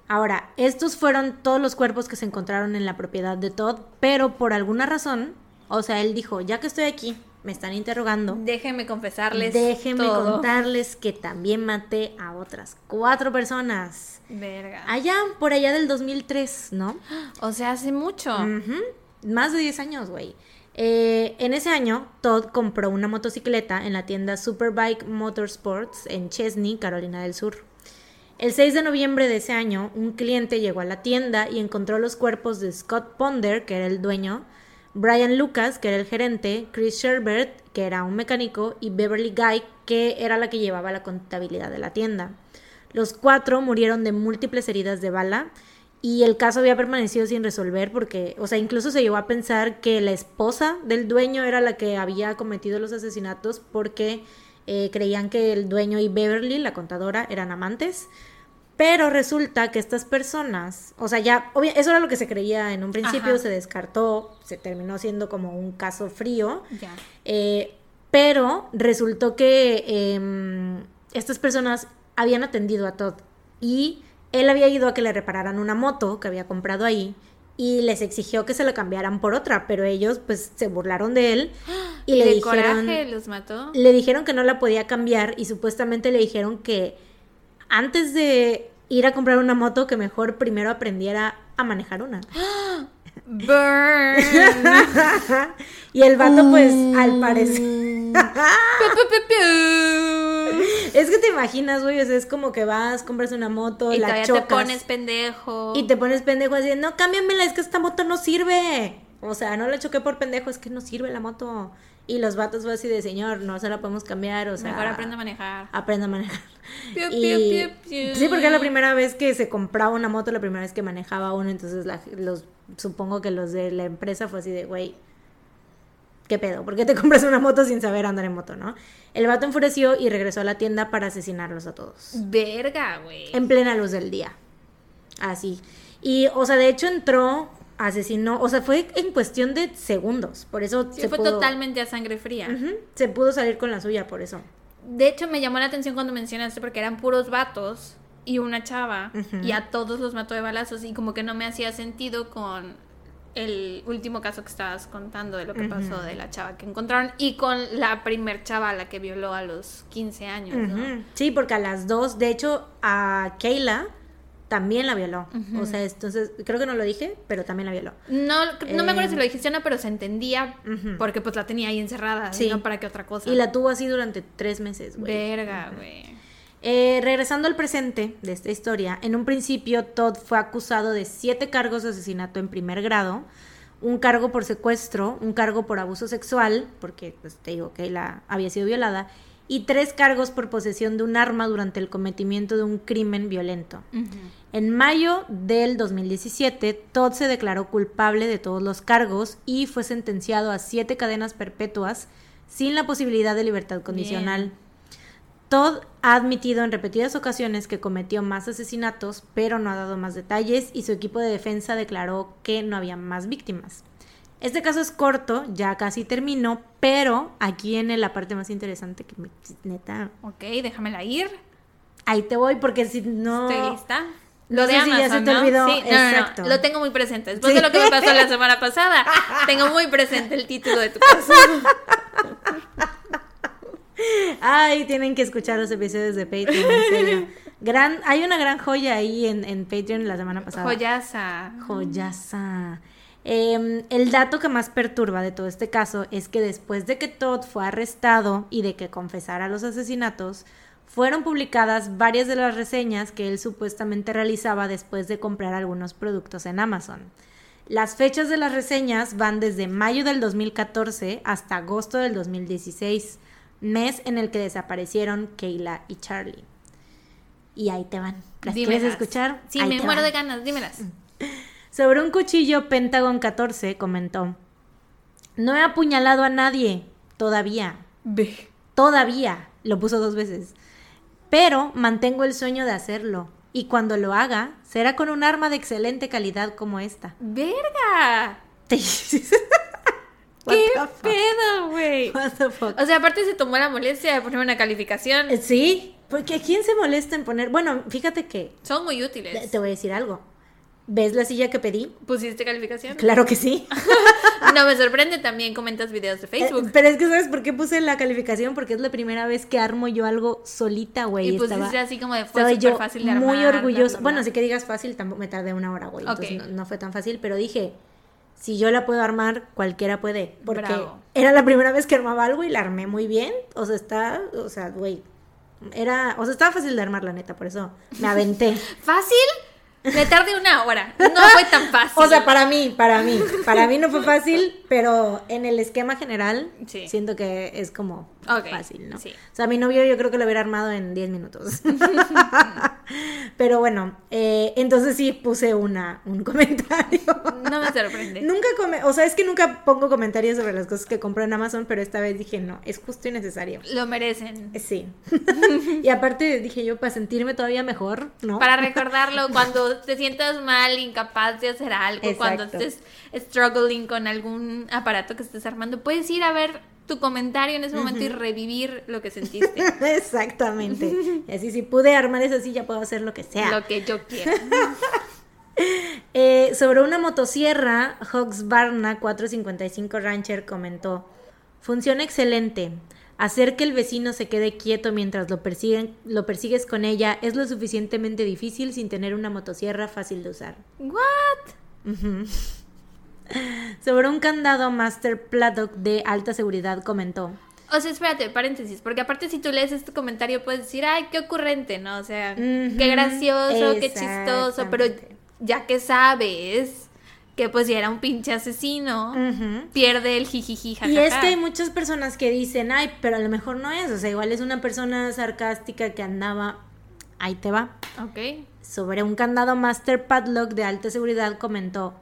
Ahora, estos fueron todos los cuerpos que se encontraron en la propiedad de Todd, pero por alguna razón, o sea, él dijo, ya que estoy aquí, me están interrogando, Déjenme confesarles. déjenme todo. contarles que también maté a otras cuatro personas. Verga. Allá, por allá del 2003, ¿no? [GASPS] O sea, hace mucho. Más de 10 años, güey. Eh, en ese año, Todd compró una motocicleta en la tienda Superbike Motorsports en Chesney, Carolina del Sur. El 6 de noviembre de ese año, un cliente llegó a la tienda y encontró los cuerpos de Scott Ponder, que era el dueño, Brian Lucas, que era el gerente, Chris Sherbert, que era un mecánico, y Beverly Guy, que era la que llevaba la contabilidad de la tienda. Los cuatro murieron de múltiples heridas de bala y el caso había permanecido sin resolver porque, o sea, incluso se llegó a pensar que la esposa del dueño era la que había cometido los asesinatos porque eh, creían que el dueño y Beverly, la contadora, eran amantes. Pero resulta que estas personas, o sea, ya, obvia- eso era lo que se creía en un principio, Ajá. se descartó, se terminó siendo como un caso frío. Ya. Eh, pero resultó que em, estas personas habían atendido a Todd y él había ido a que le repararan una moto que había comprado ahí y les exigió que se la cambiaran por otra, pero ellos pues se burlaron de él y, [GASPS] Y, le de dijeron coraje los mató. le dijeron que no la podía cambiar y supuestamente le dijeron que antes de ir a comprar una moto que mejor primero aprendiera a manejar una. [GASPS] Burn. [LAUGHS] y el vato, pues, al parecer. [LAUGHS] Piu, piu. es que te imaginas, güey, o sea, es como que vas, compras una moto, y la chocas. te pones pendejo. Y te pones pendejo así, no, cámbiamela, es que esta moto no sirve. O sea, no la choqué por pendejo, es que no sirve la moto. Y los vatos fue así de, señor, no se la podemos cambiar, o sea... Mejor aprende a manejar. Aprenda a manejar. [LAUGHS] Piu, Y- piu, piu. Sí, porque era la primera vez que se compraba una moto, la primera vez que manejaba uno, entonces la- los, supongo que los de la empresa fue así de, güey, ¿qué pedo? ¿Por qué te [LAUGHS] compras una moto sin saber andar en moto, no? El vato enfureció y regresó a la tienda para asesinarlos a todos. Verga, güey. En plena luz del día. Así. Y, o sea, de hecho entró, asesinó, o sea, fue en cuestión de segundos, por eso Sí, se fue pudo... totalmente a sangre fría. Se pudo salir con la suya, por eso. De hecho, me llamó la atención cuando mencionaste porque eran puros vatos y una chava y a todos los mató de balazos y como que no me hacía sentido con el último caso que estabas contando de lo que pasó de la chava que encontraron y con la primer chava a la que violó a los 15 años, ¿no? Sí, porque a las dos, de hecho, a Kayla también la violó. O sea, entonces, creo que no lo dije, pero también la violó. No, no me acuerdo Eh. si lo dijiste o no, pero se entendía porque pues la tenía ahí encerrada, Sí. no para qué otra cosa. Y la tuvo así durante tres meses, güey. Verga, güey. Eh, regresando al presente de esta historia, en un principio Todd fue acusado de siete cargos de asesinato en primer grado, un cargo por secuestro, un cargo por abuso sexual, porque pues te digo que la había sido violada, y tres cargos por posesión de un arma durante el cometimiento de un crimen violento. En mayo del 2017, Todd se declaró culpable de todos los cargos y fue sentenciado a siete cadenas perpetuas sin la posibilidad de libertad condicional. Todd ha admitido en repetidas ocasiones que cometió más asesinatos, pero no ha dado más detalles y su equipo de defensa declaró que no había más víctimas. Este caso es corto, ya casi terminó, pero aquí viene la parte más interesante que me, neta, Ok, déjamela ir. ahí te voy porque si no Estoy lista. No Lo de sé si ya Amazon, se te ¿no? olvidó. Sí, no, no, no, Exacto. Lo tengo muy presente. Después Sí. de lo que me pasó la [LAUGHS] semana pasada, tengo muy presente el título de tu caso. [LAUGHS] Ay, tienen que escuchar los episodios de Patreon, en serio. Gran, hay una gran joya ahí en, en Patreon la semana pasada. Joyaza. Joyaza. Em, el dato que más perturba de todo este caso es que después de que Todd fue arrestado y de que confesara los asesinatos, fueron publicadas varias de las reseñas que él supuestamente realizaba después de comprar algunos productos en Amazon. Las fechas de las reseñas van desde mayo del 2014 hasta agosto del 2016, mes en el que desaparecieron Kayla y Charlie. Y ahí te van. ¿Las Dímelas. quieres escuchar? Sí, Ahí me muero van. de ganas, dímelas. Sobre un cuchillo Pentagon 14 comentó, no he apuñalado a nadie, todavía, Ve. todavía, lo puso dos veces, pero mantengo el sueño de hacerlo, y cuando lo haga, será con un arma de excelente calidad como esta. ¡Verga! [LAUGHS] ¿Qué pedo, güey? O sea, aparte se tomó la molestia de ponerme una calificación. Sí, porque ¿quién se molesta en poner? Bueno, fíjate que, Son muy útiles. te voy a decir algo, ¿ves la silla que pedí? ¿Pusiste calificación? Claro que sí. [LAUGHS] No me sorprende, también comentas videos de Facebook. Eh, pero es que, ¿sabes por qué puse la calificación? Porque es la primera vez que armo yo algo solita, güey. y pusiste Estaba- así como de fue Estaba súper yo fácil de armar. muy bla. Bueno, si que digas fácil, tampoco me tardé una hora, güey. Entonces no fue tan fácil, pero dije, si yo la puedo armar, cualquiera puede. Porque Bravo. era la primera vez que armaba algo y la armé muy bien. O sea, está, o sea, güey. Era, o sea, estaba fácil de armar, la neta, por eso me aventé. [LAUGHS] ¿Fácil? Me tardé una hora. No fue tan [LAUGHS] fácil. O sea, para mí, para mí. Para mí no fue fácil, pero en el esquema general, Sí. siento que es como Fácil, ¿no? sí. O sea, mi novio yo creo que lo hubiera armado en 10 minutos. [LAUGHS] pero bueno, eh, entonces sí puse una, un comentario. No me sorprende. Nunca come, o sea, es que nunca pongo comentarios sobre las cosas que compro en Amazon, pero esta vez dije, no, es justo y necesario. Lo merecen. Eh, Sí. [LAUGHS] y aparte dije yo, para sentirme todavía mejor, ¿no? Para recordarlo cuando te sientas mal, incapaz de hacer algo, cuando estés struggling con algún aparato que estés armando, puedes ir a ver tu comentario en ese momento y revivir lo que sentiste. [LAUGHS] Exactamente. Y así, si pude armar esa silla, puedo hacer lo que sea. Lo que yo quiera. [LAUGHS] Eh, sobre una motosierra, Hawks Barna 455 Rancher comentó: Funciona excelente. Hacer que el vecino se quede quieto mientras lo, persiguen, lo persigues con ella es lo suficientemente difícil sin tener una motosierra fácil de usar. What? [LAUGHS] Sobre un candado Master Pladock de alta seguridad comentó. O sea, espérate, paréntesis, porque aparte si tú lees este comentario puedes decir, ay, qué ocurrente, ¿no? O sea, qué gracioso, qué chistoso, pero ya que sabes que pues ya era un pinche asesino, pierde el jijiji Y es que hay muchas personas que dicen, ay, pero a lo mejor no es, o sea, igual es una persona sarcástica que andaba, ahí te va. Ok. Sobre un candado Master Padlock de alta seguridad comentó,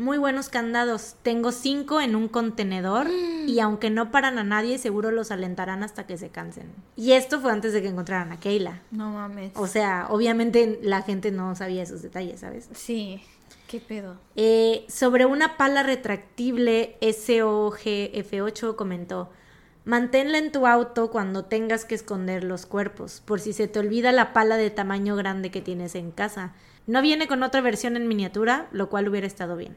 muy buenos candados. Tengo cinco en un contenedor y aunque no paran a nadie, seguro los alentarán hasta que se cansen. Y esto fue antes de que encontraran a Keila. No mames. O sea, obviamente la gente no sabía esos detalles, ¿sabes? Sí. ¿Qué pedo? Eh, sobre una pala retractible SOGF8 comentó. Manténla en tu auto cuando tengas que esconder los cuerpos, por si se te olvida la pala de tamaño grande que tienes en casa. No viene con otra versión en miniatura, lo cual hubiera estado bien.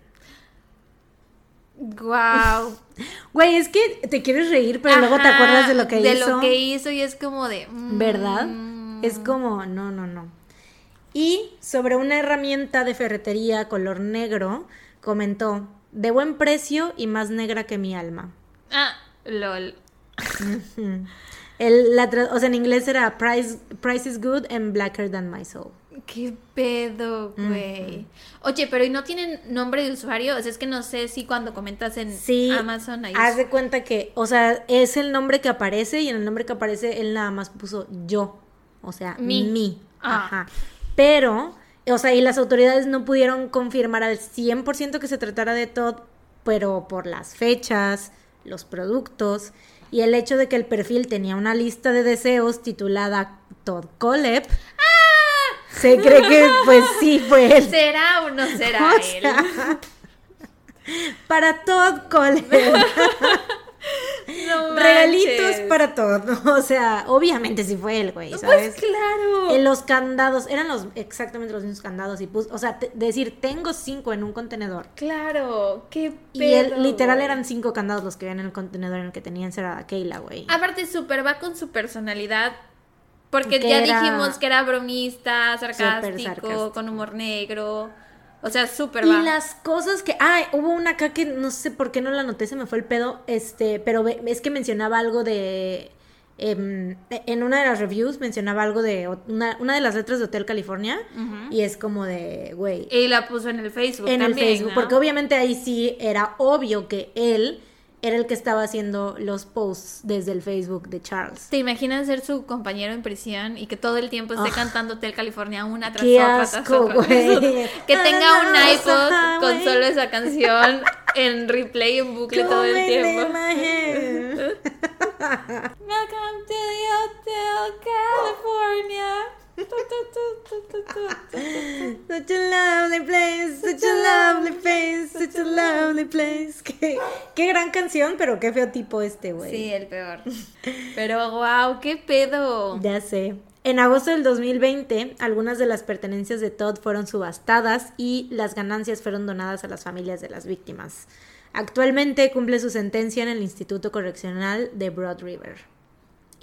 Wow. [LAUGHS] Güey, es que te quieres reír, pero luego te acuerdas de lo que hizo. De lo que hizo y es como de. ¿Verdad? Es mm. como, no, no, no. Y sobre una herramienta de ferretería color negro, comentó: de buen precio y más negra que mi alma. Ah, lol. El, o sea, en inglés era price, price is good and blacker than my soul. ¿Qué pedo, güey? Oye, pero ¿y no tienen nombre de usuario? O sea, es que no sé si cuando comentas en Amazon ahí. Haz de cuenta que, o sea, es el nombre que aparece y en el nombre que aparece él nada más puso yo. O sea, mi. Ah. Ajá. Pero, o sea, y las autoridades no pudieron confirmar al 100% que se tratara de Todd, pero por las fechas, los productos y el hecho de que el perfil tenía una lista de deseos titulada Todd Colep. ¡Ah! Se cree que pues sí fue él. ¿Será o no será él? para Todd Cole. [LAUGHS] No Regalitos para todo. O sea, obviamente sí fue él, güey, pues ¿sabes? Pues claro. En los candados, eran los exactamente los mismos candados. Y o sea, decir, tengo cinco en un contenedor. Claro, qué pedo, Y él, literal eran cinco candados los que habían en el contenedor en el que tenían cerrada Keila, güey. Aparte, súper va con su personalidad porque ya dijimos que era bromista, sarcástico, con humor negro. O sea, súper Y las cosas que. Ah, hubo una acá que no sé por qué no la noté, se me fue el pedo. Este, pero es que mencionaba algo de. Em, en una de las reviews mencionaba algo de una, una de las letras de Hotel California y es como de, güey. Y la puso en el Facebook. En el Facebook, porque obviamente ahí sí era obvio que él era el que estaba haciendo los posts desde el Facebook de Charles. ¿Te imaginas ser su compañero en prisión y que todo el tiempo esté cantando Hotel California una tras otra, tras otra? [LAUGHS] Que tenga un iPod con solo esa canción en replay en bucle todo el tiempo. [LAUGHS] Welcome to the Hotel California. Such a lovely place, such a lovely place, such a lovely place. Qué, qué gran canción, pero qué feo tipo este, güey. Sí, el peor. Pero wow, qué pedo. Ya sé. En agosto del 2020, algunas de las pertenencias de Todd fueron subastadas y las ganancias fueron donadas a las familias de las víctimas. Actualmente cumple su sentencia en el Instituto Correccional de Broad River.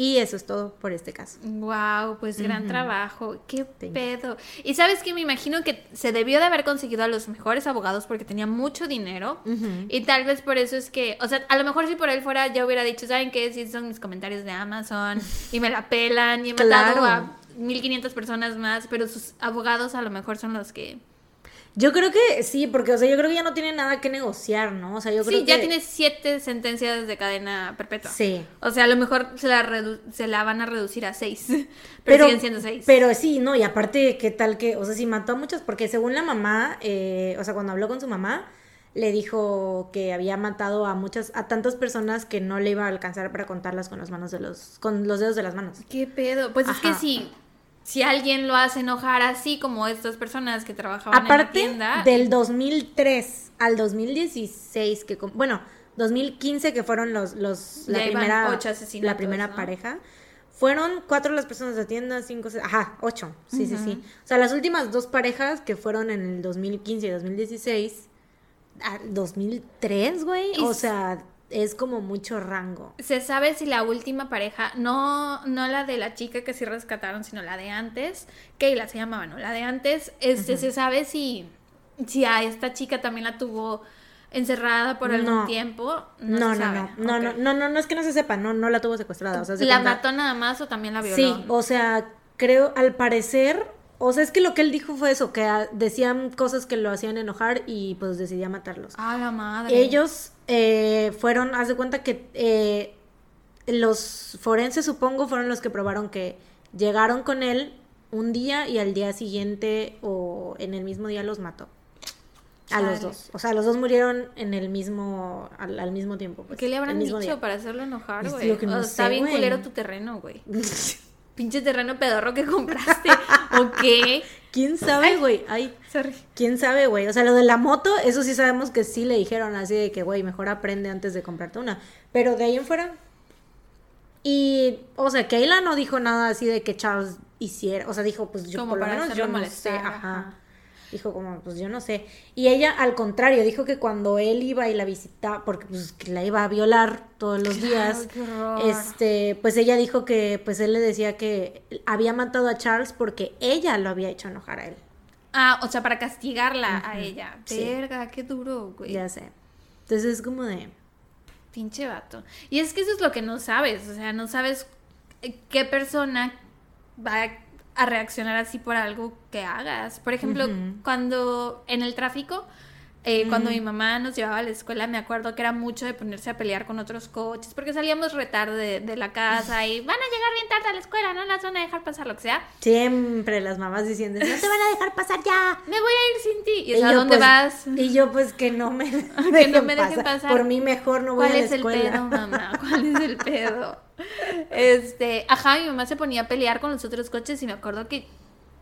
Y eso es todo por este caso. Wow, pues gran trabajo. Qué pedo. Y sabes que me imagino que se debió de haber conseguido a los mejores abogados porque tenía mucho dinero. Y tal vez por eso es que, o sea, a lo mejor si por él fuera ya hubiera dicho, ¿saben qué? Si son mis comentarios de Amazon y me la pelan y he matado a 1500 personas más, pero sus abogados a lo mejor son los que yo creo que sí, porque, o sea, yo creo que ya no tiene nada que negociar, ¿no? O sea, yo creo sí, ya tiene siete sentencias de cadena perpetua. Sí. O sea, a lo mejor se la, se la van a reducir a seis, [LAUGHS] pero, siguen siendo seis. Pero sí, no, y aparte, ¿qué tal que, o sea, si mató a muchas, porque según la mamá, eh, o sea, cuando habló con su mamá, le dijo que había matado a muchas, a tantas personas que no le iba a alcanzar para contarlas con las manos de los, con los dedos de las manos. ¿Qué pedo? Pues es que sí si alguien lo hace enojar así como estas personas que trabajaban en la tienda. Del 2003 al 2016, que bueno, 2015 que fueron los, los la primera, la primera pareja. Fueron cuatro las personas de tienda, cinco, seis, ajá, ocho, sí, sí, sí. O sea, las últimas dos parejas que fueron en el 2015 y 2016, 2003, güey, o sea, es como mucho rango. Se sabe si la última pareja, no, no la de la chica que sí rescataron, sino la de antes, Keila se llamaba, ¿no? La de antes, este, se sabe si, si a esta chica también la tuvo encerrada por algún No. tiempo. No, No, no, se no, sabe. no, no, no, no, no es que no se sepa, no, no la tuvo secuestrada, o sea, se ¿La cuenta- mató nada más o también la violó? Sí, o sea, creo, al parecer, o sea, es que lo que él dijo fue eso, que decían cosas que lo hacían enojar y pues decidía matarlos. Ah, la madre. Ellos eh, fueron, haz de cuenta que eh, los forenses, supongo, fueron los que probaron que llegaron con él un día y al día siguiente o en el mismo día los mató. A los dos. O sea, los dos murieron en el mismo, al, al mismo tiempo. pues, ¿Qué le habrán dicho día. para hacerlo enojar, güey? no O está sé, bien culero tu terreno, güey. [LAUGHS] Pinche terreno pedorro que [LAUGHS] compraste. ¿O qué? ¿Quién sabe, güey? Ay, Sorry. ¿Quién sabe, güey? O sea, lo de la moto, eso sí sabemos que sí le dijeron así de que, güey, mejor aprende antes de comprarte una. Pero de ahí en fuera. Y, o sea, Kayla no dijo nada así de que Charles hiciera. O sea, dijo, pues yo Como por lo menos yo no molestar, sé. ajá. Ajá. Dijo como, pues yo no sé. Y ella, al contrario, dijo que cuando él iba y la visitaba, porque pues que la iba a violar todos los días, este, pues ella dijo que pues él le decía que había matado a Charles porque ella lo había hecho enojar a él. Ah, o sea, para castigarla a ella. sí. Verga, qué duro, güey. Ya sé. Entonces es como de... Pinche vato. Y es que eso es lo que no sabes. O sea, no sabes eh, qué persona va a reaccionar así por algo que hagas. Por ejemplo, cuando en el tráfico, eh, cuando mi mamá nos llevaba a la escuela, me acuerdo que era mucho de ponerse a pelear con otros coches, porque salíamos retarde de, de la casa y van a llegar bien tarde a la escuela, no las van a dejar pasar, lo que sea. Siempre las mamás diciendo, no te van a dejar pasar ya. Me voy a ir sin ti. ¿Y, Y dónde pues, vas? Y yo pues que no me, [LAUGHS] que no me dejen pasar. Por mí mejor no voy ¿Cuál a la es el escuela. pedo, mamá? [LAUGHS] ¿Cuál es el pedo? Este, ajá, mi mamá se ponía a pelear con los otros coches y me acuerdo que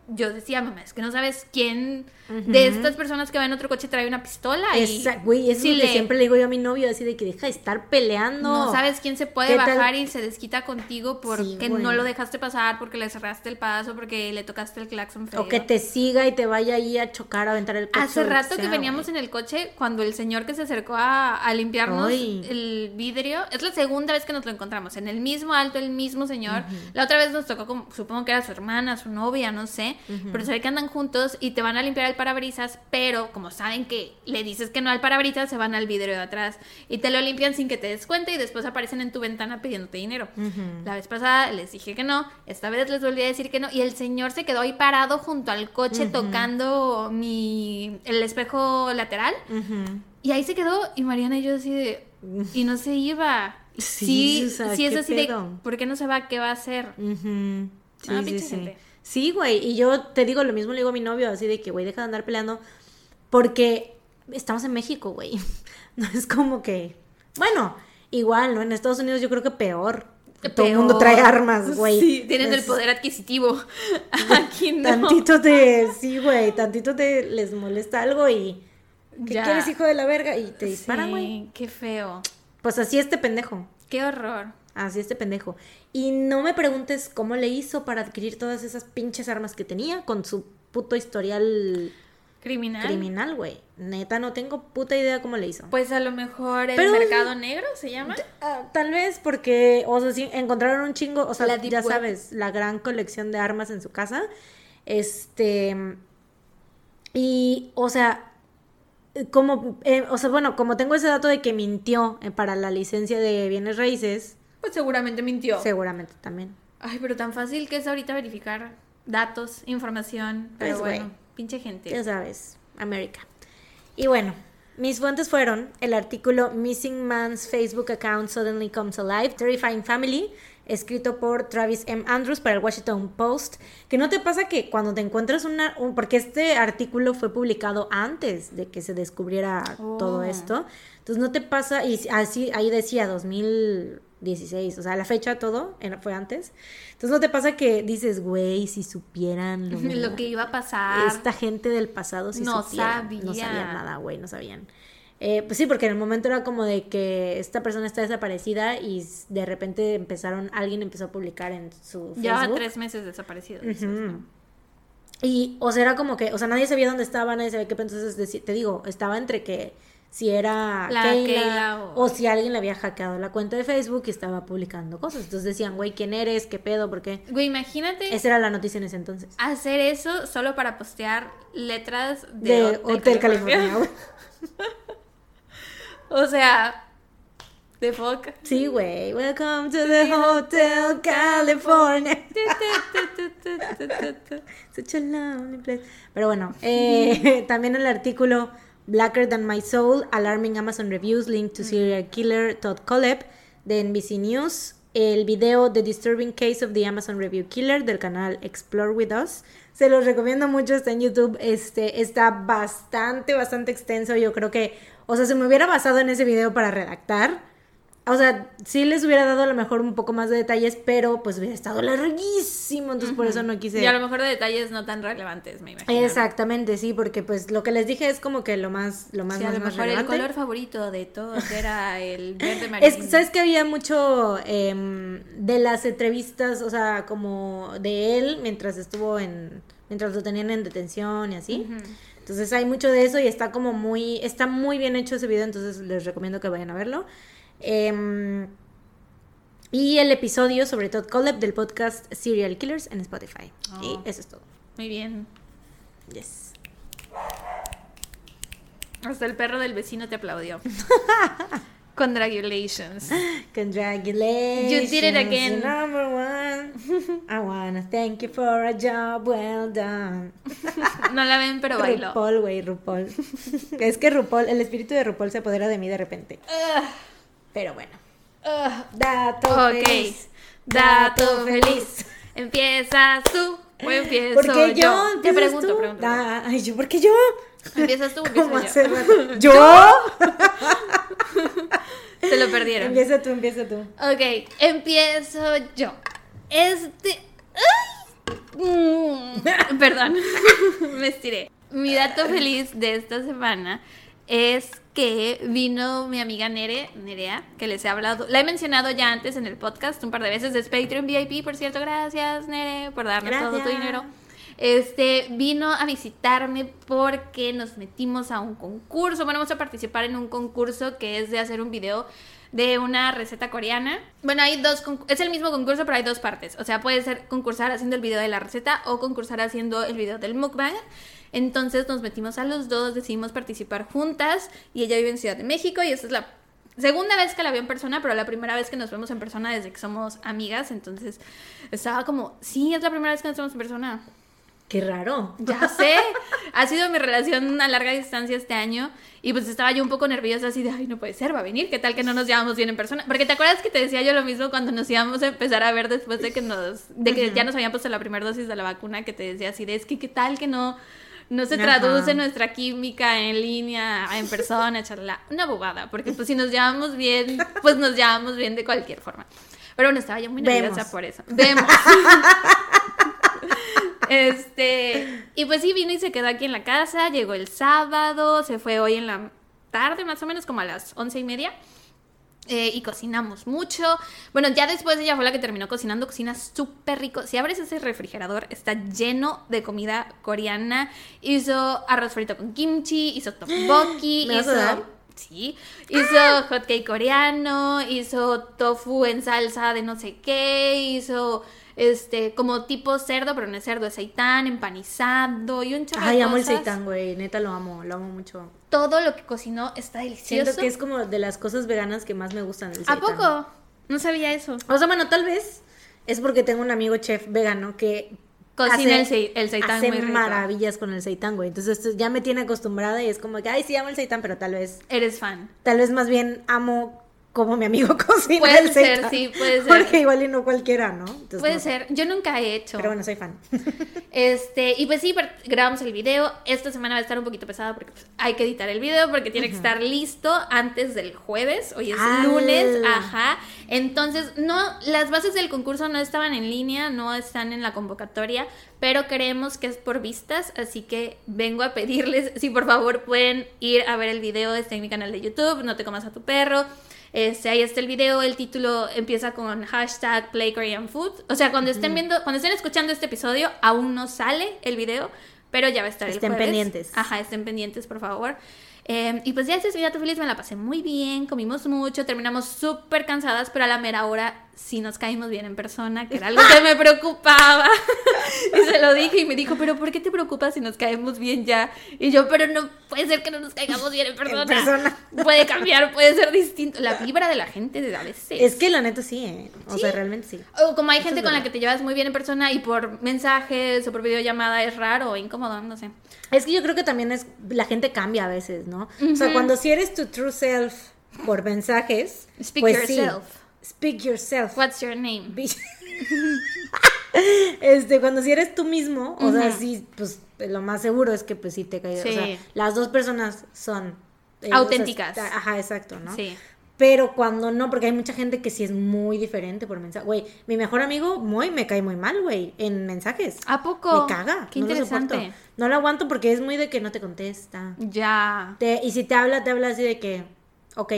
yo decía, mamá, es que no sabes quién de estas personas que va en otro coche trae una pistola y Esa- güey, si es lo que le- siempre le digo yo a mi novio, así de que deja de estar peleando. no sabes quién se puede bajar y se desquita contigo porque güey. no lo dejaste pasar, porque le cerraste el paso, porque le tocaste el claxon feo. O que te siga y te vaya ahí a chocar, a aventar el coche. Hace rato que sea, veníamos en el coche, cuando el señor que se acercó a, a limpiarnos Ay. el vidrio, es la segunda vez que nos lo encontramos, en el mismo alto, el mismo señor. La otra vez nos tocó, como, supongo que era su hermana, su novia, no sé, pero se ve que andan juntos y te van a limpiar el parabrisas, pero como saben que le dices que no al parabrisas, se van al vidrio de atrás y te lo limpian sin que te des cuenta y después aparecen en tu ventana pidiéndote dinero. La vez pasada les dije que no, esta vez les volví a decir que no y el señor se quedó ahí parado junto al coche tocando mi el espejo lateral y ahí se quedó y Mariana y yo así de y no se iba. Sí, Sí, o sea, sí es ¿qué así pedo? de ¿por qué no se va? ¿Qué va a hacer? Sí, Ah, sí, pinche sí. gente. Sí, güey. Y yo te digo lo mismo, le digo a mi novio, así de que, güey, deja de andar peleando. Porque estamos en México, güey. [LAUGHS] No es como que. Bueno, igual, ¿no? En Estados Unidos yo creo que peor. Todo el mundo trae armas, güey. Sí, tienen el poder adquisitivo. [LAUGHS] Aquí no. Tantito te. Sí, güey. Tantito te les molesta algo y. ¿Qué Ya. quieres, hijo de la verga? Y te disparan, Sí, güey. qué feo. Pues así este pendejo. Qué horror. Así este pendejo. Y no me preguntes cómo le hizo para adquirir todas esas pinches armas que tenía con su puto historial Criminal. criminal, güey. Neta, no tengo puta idea cómo le hizo. Pues a lo mejor el Pero- mercado negro se llama. Ah, tal vez porque, o sea, sí, encontraron un chingo, o sea, La ya web. sabes, la gran colección de armas en su casa. Este. Y, o sea, como, eh, o sea, bueno, como tengo ese dato de que mintió eh, para la licencia de bienes raíces, Pues seguramente mintió. seguramente también. Ay, pero tan fácil que es ahorita verificar datos, información. Pero Pues, bueno, pinche gente. Ya sabes, América. Y bueno, mis fuentes fueron el artículo Missing Man's Facebook Account Suddenly Comes Alive, Terrifying Family, escrito por Travis M. Andrews para el Washington Post. Que no te pasa que cuando te encuentras una... un- porque este artículo fue publicado antes de que se descubriera todo Oh. esto. Entonces no te pasa... Y así, ahí decía 2016, o sea, la fecha todo fue antes. Entonces no te pasa que dices, güey, si supieran lo, [LAUGHS] Lo que iba a pasar. esta gente del pasado sí No supieran, No sabía. sabían nada, güey, no sabían. Eh, pues sí, porque en el momento era como de que esta persona está desaparecida y de repente empezaron, alguien empezó a publicar en su Llevaba Facebook. tres meses desaparecido. dices. ¿no? Y, o sea, era como que, o sea, nadie sabía dónde estaba, nadie sabía qué, entonces te digo, estaba entre que si era La Keila, Keila o- o... si alguien le había hackeado la cuenta de Facebook y estaba publicando cosas. Entonces decían, güey, ¿quién eres? ¿Qué pedo? Porque Güey, imagínate esa era la noticia en ese entonces. hacer eso solo para postear letras De, de, Hotel, California. [LAUGHS] O sea, the fuck. Sí, güey. Welcome to the Hotel California. [LAUGHS] Such a lonely place. Pero bueno, eh, [LAUGHS] también el artículo Blacker Than My Soul, Alarming Amazon Reviews Linked to Serial Killer Todd Kollep de NBC News. El video The Disturbing Case of the Amazon Review Killer del canal Explore With Us. Se los recomiendo mucho, está en YouTube. Este está bastante, bastante extenso. Yo creo que, o sea, se me hubiera basado en ese video para redactar o sea, sí les hubiera dado a lo mejor un poco más de detalles, pero pues hubiera estado larguísimo, entonces por eso no quise... Y a lo mejor de detalles no tan relevantes, me imagino. Exactamente, sí, porque pues lo que les dije es como que lo más, lo más, sí, a lo más mejor el color favorito de todos [LAUGHS] era el verde marino. Es, ¿Sabes que había mucho em, de las entrevistas, o sea, como de él mientras estuvo en, mientras lo tenían en detención y así? Entonces hay mucho de eso y está como muy, está muy bien hecho ese video, entonces les recomiendo que vayan a verlo. Em, y el episodio sobre Todd Kollep del podcast Serial Killers en Spotify. Oh. Y eso es todo. Muy bien. Yes. Hasta el perro del vecino te aplaudió. [LAUGHS] Congratulations. Congratulations. You did it again. Number one. I wanna thank you for a job well done. [LAUGHS] No la ven, pero bailo. RuPaul, güey, RuPaul. es que RuPaul, el espíritu de RuPaul se apodera de mí de repente. Ugh, Pero bueno. ugh. Dato Ok. feliz. Dato feliz. Empiezas tú o empiezo Porque yo, yo. Te pregunto, tú. pregunto. Ah, ay, yo, ¿por qué yo? ¿Empiezas tú o [LAUGHS] empiezo yo? [LAUGHS] ¿Yo? Se lo perdieron. Empieza tú, empieza tú. Ok, empiezo yo. Este. ¡Ay! Mm, [LAUGHS] Perdón, me estiré. Mi dato feliz de esta semana es que vino mi amiga Nere, Nerea, que les he hablado, la he mencionado ya antes en el podcast un par de veces, es Patreon VIP, por cierto, gracias Nere por darme todo tu Gracias. dinero. Este vino a visitarme porque nos metimos a un concurso. Bueno, vamos a participar en un concurso que es de hacer un video de una receta coreana. Bueno, hay dos, es el mismo concurso, pero hay dos partes. O sea, puede ser concursar haciendo el video de la receta o concursar haciendo el video del mukbang. Entonces nos metimos a los dos, decidimos participar juntas y ella vive en Ciudad de México y esta es la segunda vez que la veo en persona, pero la primera vez que nos vemos en persona desde que somos amigas. Entonces estaba como, sí, es la primera vez que nos vemos en persona. Qué raro. Ya sé, ha sido mi relación a larga distancia este año y pues estaba yo un poco nerviosa así de, ay, no puede ser, va a venir, ¿qué tal que no nos llevamos bien en persona? Porque te acuerdas que te decía yo lo mismo cuando nos íbamos a empezar a ver después de que nos, de que ya nos habían puesto la primera dosis de la vacuna, que te decía así de, es que qué tal que no, no se Ajá. traduce nuestra química en línea, en persona, charla, una bobada, porque pues si nos llevamos bien, pues nos llevamos bien de cualquier forma. Pero bueno, estaba yo muy nerviosa Vemos. por eso. Vemos. [LAUGHS] Este, y pues sí, vino y se quedó aquí en la casa, llegó el sábado, se fue hoy en la tarde, más o menos como a las once y media. Eh, y cocinamos mucho. Bueno, ya después ella fue la que terminó cocinando. Cocina súper rico. Si abres ese refrigerador, está lleno de comida coreana. Hizo arroz frito con kimchi, hizo tteokbokki, [GASPS] ¿Me vas a hizo... Sí, hizo hot cake coreano, hizo tofu en salsa de no sé qué, hizo este como tipo cerdo, pero no es cerdo, es seitán, empanizado y un chorro de Ay, amo el seitán, güey. Neta lo amo, lo amo mucho. Todo lo que cocinó está delicioso. Siento que es como de las cosas veganas que más me gustan. El ¿A seitán. poco? No sabía eso. O sea, bueno, tal vez es porque tengo un amigo chef vegano que Cocina hace- el, sei- el seitán hace muy rico. maravillas con el seitán, güey. Entonces esto ya me tiene acostumbrada y es como que, ay, sí amo el seitán, pero tal vez, Eres fan. tal vez más bien amo como mi amigo [LAUGHS] cocina Puede el ser, sí, puede ser. Porque igual y no cualquiera, ¿no? Entonces, Puede no sé. ser. Yo nunca he hecho. Pero bueno, soy fan. [LAUGHS] Este, y pues sí, grabamos el video. Esta semana va a estar un poquito pesada porque pues, hay que editar el video porque tiene que estar listo antes del jueves. Hoy es ¡Ala! lunes, ajá. Entonces, no, las bases del concurso no estaban en línea, no están en la convocatoria, pero creemos que es por vistas, así que vengo a pedirles si por favor pueden ir a ver el video, está en mi canal de YouTube, no te comas a tu perro. Este, ahí está el video, el título empieza con hashtag Play Korean Food. O sea, cuando estén viendo, cuando estén escuchando este episodio, aún no sale el video, pero ya va a estar Estén el jueves. pendientes. Ajá, estén pendientes, por favor. Eh, y pues ya ese día feliz me la pasé muy bien, comimos mucho, terminamos súper cansadas, pero a la mera hora sí nos caímos bien en persona, que era algo [LAUGHS] que me preocupaba. [LAUGHS] y se lo dije y me dijo, pero ¿por qué te preocupas si nos caemos bien ya? Y yo, pero no puede ser que no nos caigamos bien en persona. En persona. Puede [LAUGHS] cambiar, puede ser distinto. La vibra de la gente a veces. Es que la neta sí, ¿eh? O Sí. sea, realmente sí. O como hay Eso gente con la que te llevas muy bien en persona y por mensajes o por videollamada es raro o incómodo, no sé. Es que yo creo que también es la gente cambia a veces, ¿no? O sea, cuando si eres tu true self por mensajes, Speak pues sí. Speak yourself. What's your name? [LAUGHS] Este, cuando si eres tú mismo, o sea, sí, pues lo más seguro es que pues sí te caigas. O Sí. sea, las dos personas son eh, Auténticas. o sea, está- ajá, exacto, ¿no? Sí. Pero cuando no, porque hay mucha gente que sí es muy diferente por mensaje. Güey, mi mejor amigo, muy, me cae muy mal, güey, en mensajes. ¿A poco? Me caga. Qué no lo interesante. soporto. No lo aguanto porque es muy de que no te contesta. Ya. Te- y si te habla, te habla así de que, ok,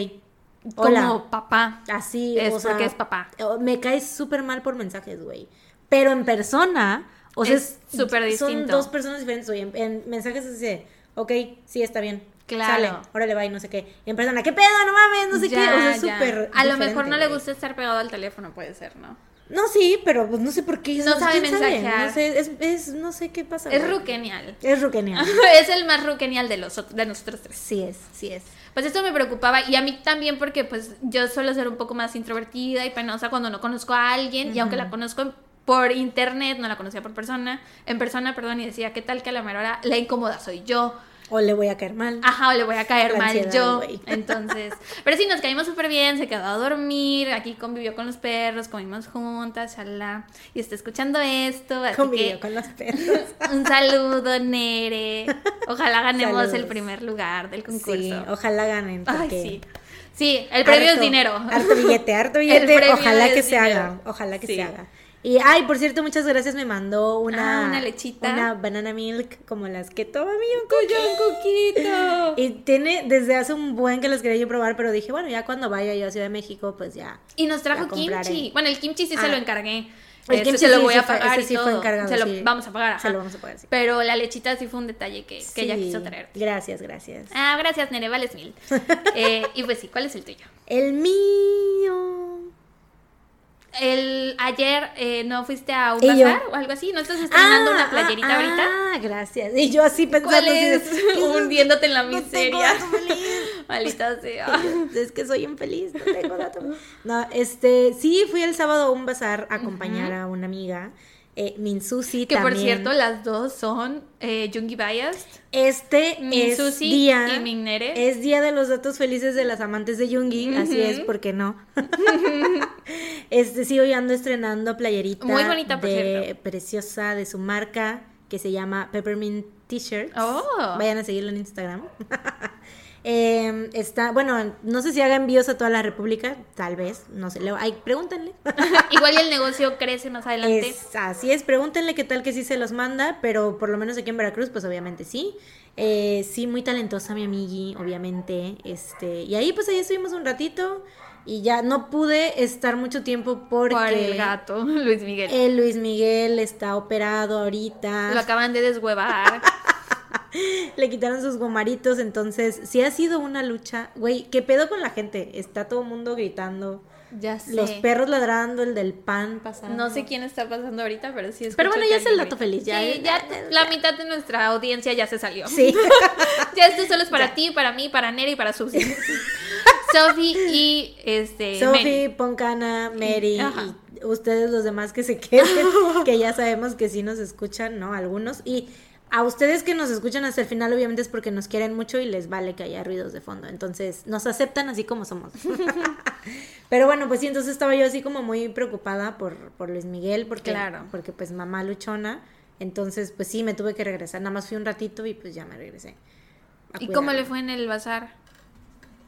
Como hola. papá. Así, Es o sea, porque es papá. Me caes súper mal por mensajes, güey. Pero en persona, o sea, Es súper Son distinto. dos personas diferentes, güey. En, en mensajes es de, ok, sí, está bien. Claro. Sale, órale, va y no sé qué. Y en persona, ¿qué pedo? No mames, no sé qué. O sea, súper. A lo mejor no le gusta estar pegado al teléfono, puede ser, ¿no? No, sí, pero pues no sé por qué. No sabe ¿quién mensajear. No sé, es, es, no sé qué pasa. Es ruquenial. Es ruquenial. [LAUGHS] es el más ruquenial de, los, de nosotros tres. sí es, sí es. Pues esto me preocupaba y a mí también porque pues yo suelo ser un poco más introvertida y penosa cuando no conozco a alguien y aunque la conozco por internet, no la conocía por persona, en persona, perdón, y decía, ¿qué tal que a la mera hora la incómoda soy yo? O le voy a caer mal. Ajá, o le voy a caer La mal yo. [LAUGHS] Entonces, pero sí, nos caímos súper bien, se quedó a dormir, aquí convivió con los perros, comimos juntas, shalá, y está escuchando esto, así Convivió que con los perros. [LAUGHS] un saludo, Nere. Ojalá ganemos Saludos. el primer lugar del concurso. Sí, ojalá ganen. Ay, porque sí. Sí, el premio es dinero. Harto billete, harto billete. Ojalá que se haga. Ojalá que Sí. se haga. Y, ay, por cierto, muchas gracias. Me mandó una. Ah, una lechita. Una banana milk, como las que toma mi un coquito. Y tiene desde hace un buen que las quería yo probar, pero dije, bueno, ya cuando vaya yo a Ciudad de México, pues ya. Y nos trajo kimchi. Bueno, el kimchi sí Ah. se lo encargué. El Ese kimchi se lo voy a fue- pagar sí fue encargado, se lo sí. vamos a pagar. Se lo vamos a pagar, sí. Pero la lechita sí fue un detalle que, que ella Sí, quiso traer. Gracias, gracias. Ah, gracias, Nere, vales mil. [LAUGHS] Eh, y pues sí, ¿cuál es el tuyo? El mío. Ayer eh, no fuiste a un bazar o algo así, ¿no estás estrenando una playerita ah, ahorita? Ah, gracias. Y yo así pensando. ¿Cuál es? ¿qué [LAUGHS] Hundiéndote en la No tengo miseria. dato feliz. [LAUGHS] Maldita sea. [LAUGHS] es que soy infeliz, no tengo dato. No, este, sí, fui el sábado a un bazar a acompañar a una amiga, eh, Minsusi Que por cierto, las dos son eh, Jungi Biased. Este es Minsusi día, y Mignere. es día de los datos felices de las amantes de Jungi, así es, ¿por qué no? [LAUGHS] este, sí, hoy ando estrenando playerita Muy bonita, por de cierto. preciosa de su marca que se llama Peppermint T-shirts. Oh. Vayan a seguirlo en Instagram. [LAUGHS] Eh, está, bueno, no sé si haga envíos a toda la República, tal vez, no sé, le- ay, pregúntenle. [LAUGHS] Igual el negocio crece más adelante. Es, así es, pregúntenle qué tal que sí se los manda, pero por lo menos aquí en Veracruz, pues obviamente sí. Eh, sí, muy talentosa mi amigui, obviamente. Este, y ahí pues ahí estuvimos un ratito y ya no pude estar mucho tiempo porque Por el gato, [LAUGHS] Luis Miguel. el Luis Miguel está operado ahorita. Lo acaban de deshuevar. [LAUGHS] [LAUGHS] Le quitaron sus gomaritos, entonces sí ha sido una lucha. Güey, ¿qué pedo con la gente? Está todo el mundo gritando. Ya sé. Los perros ladrando, el del pan pasando. No sé quién está pasando ahorita, pero sí es Pero bueno, ya es el dato feliz, ya Sí, ya la mitad de nuestra audiencia ya se salió. Sí. [LAUGHS] ya esto solo es para ti, para mí, para Neri y para Susi. [LAUGHS] Sophie y este Sophie, Mary. Poncana, Mary Ajá. y ustedes los demás que se queden, que ya sabemos que sí nos escuchan, ¿no? Algunos. Y a ustedes que nos escuchan hasta el final, obviamente es porque nos quieren mucho y les vale que haya ruidos de fondo. Entonces, nos aceptan así como somos. [LAUGHS] Pero bueno, pues sí, entonces estaba yo así como muy preocupada por, por Luis Miguel, porque, Claro. porque pues mamá luchona. Entonces, pues sí, me tuve que regresar. Nada más fui un ratito y pues ya me regresé. ¿Y cómo le fue en el bazar?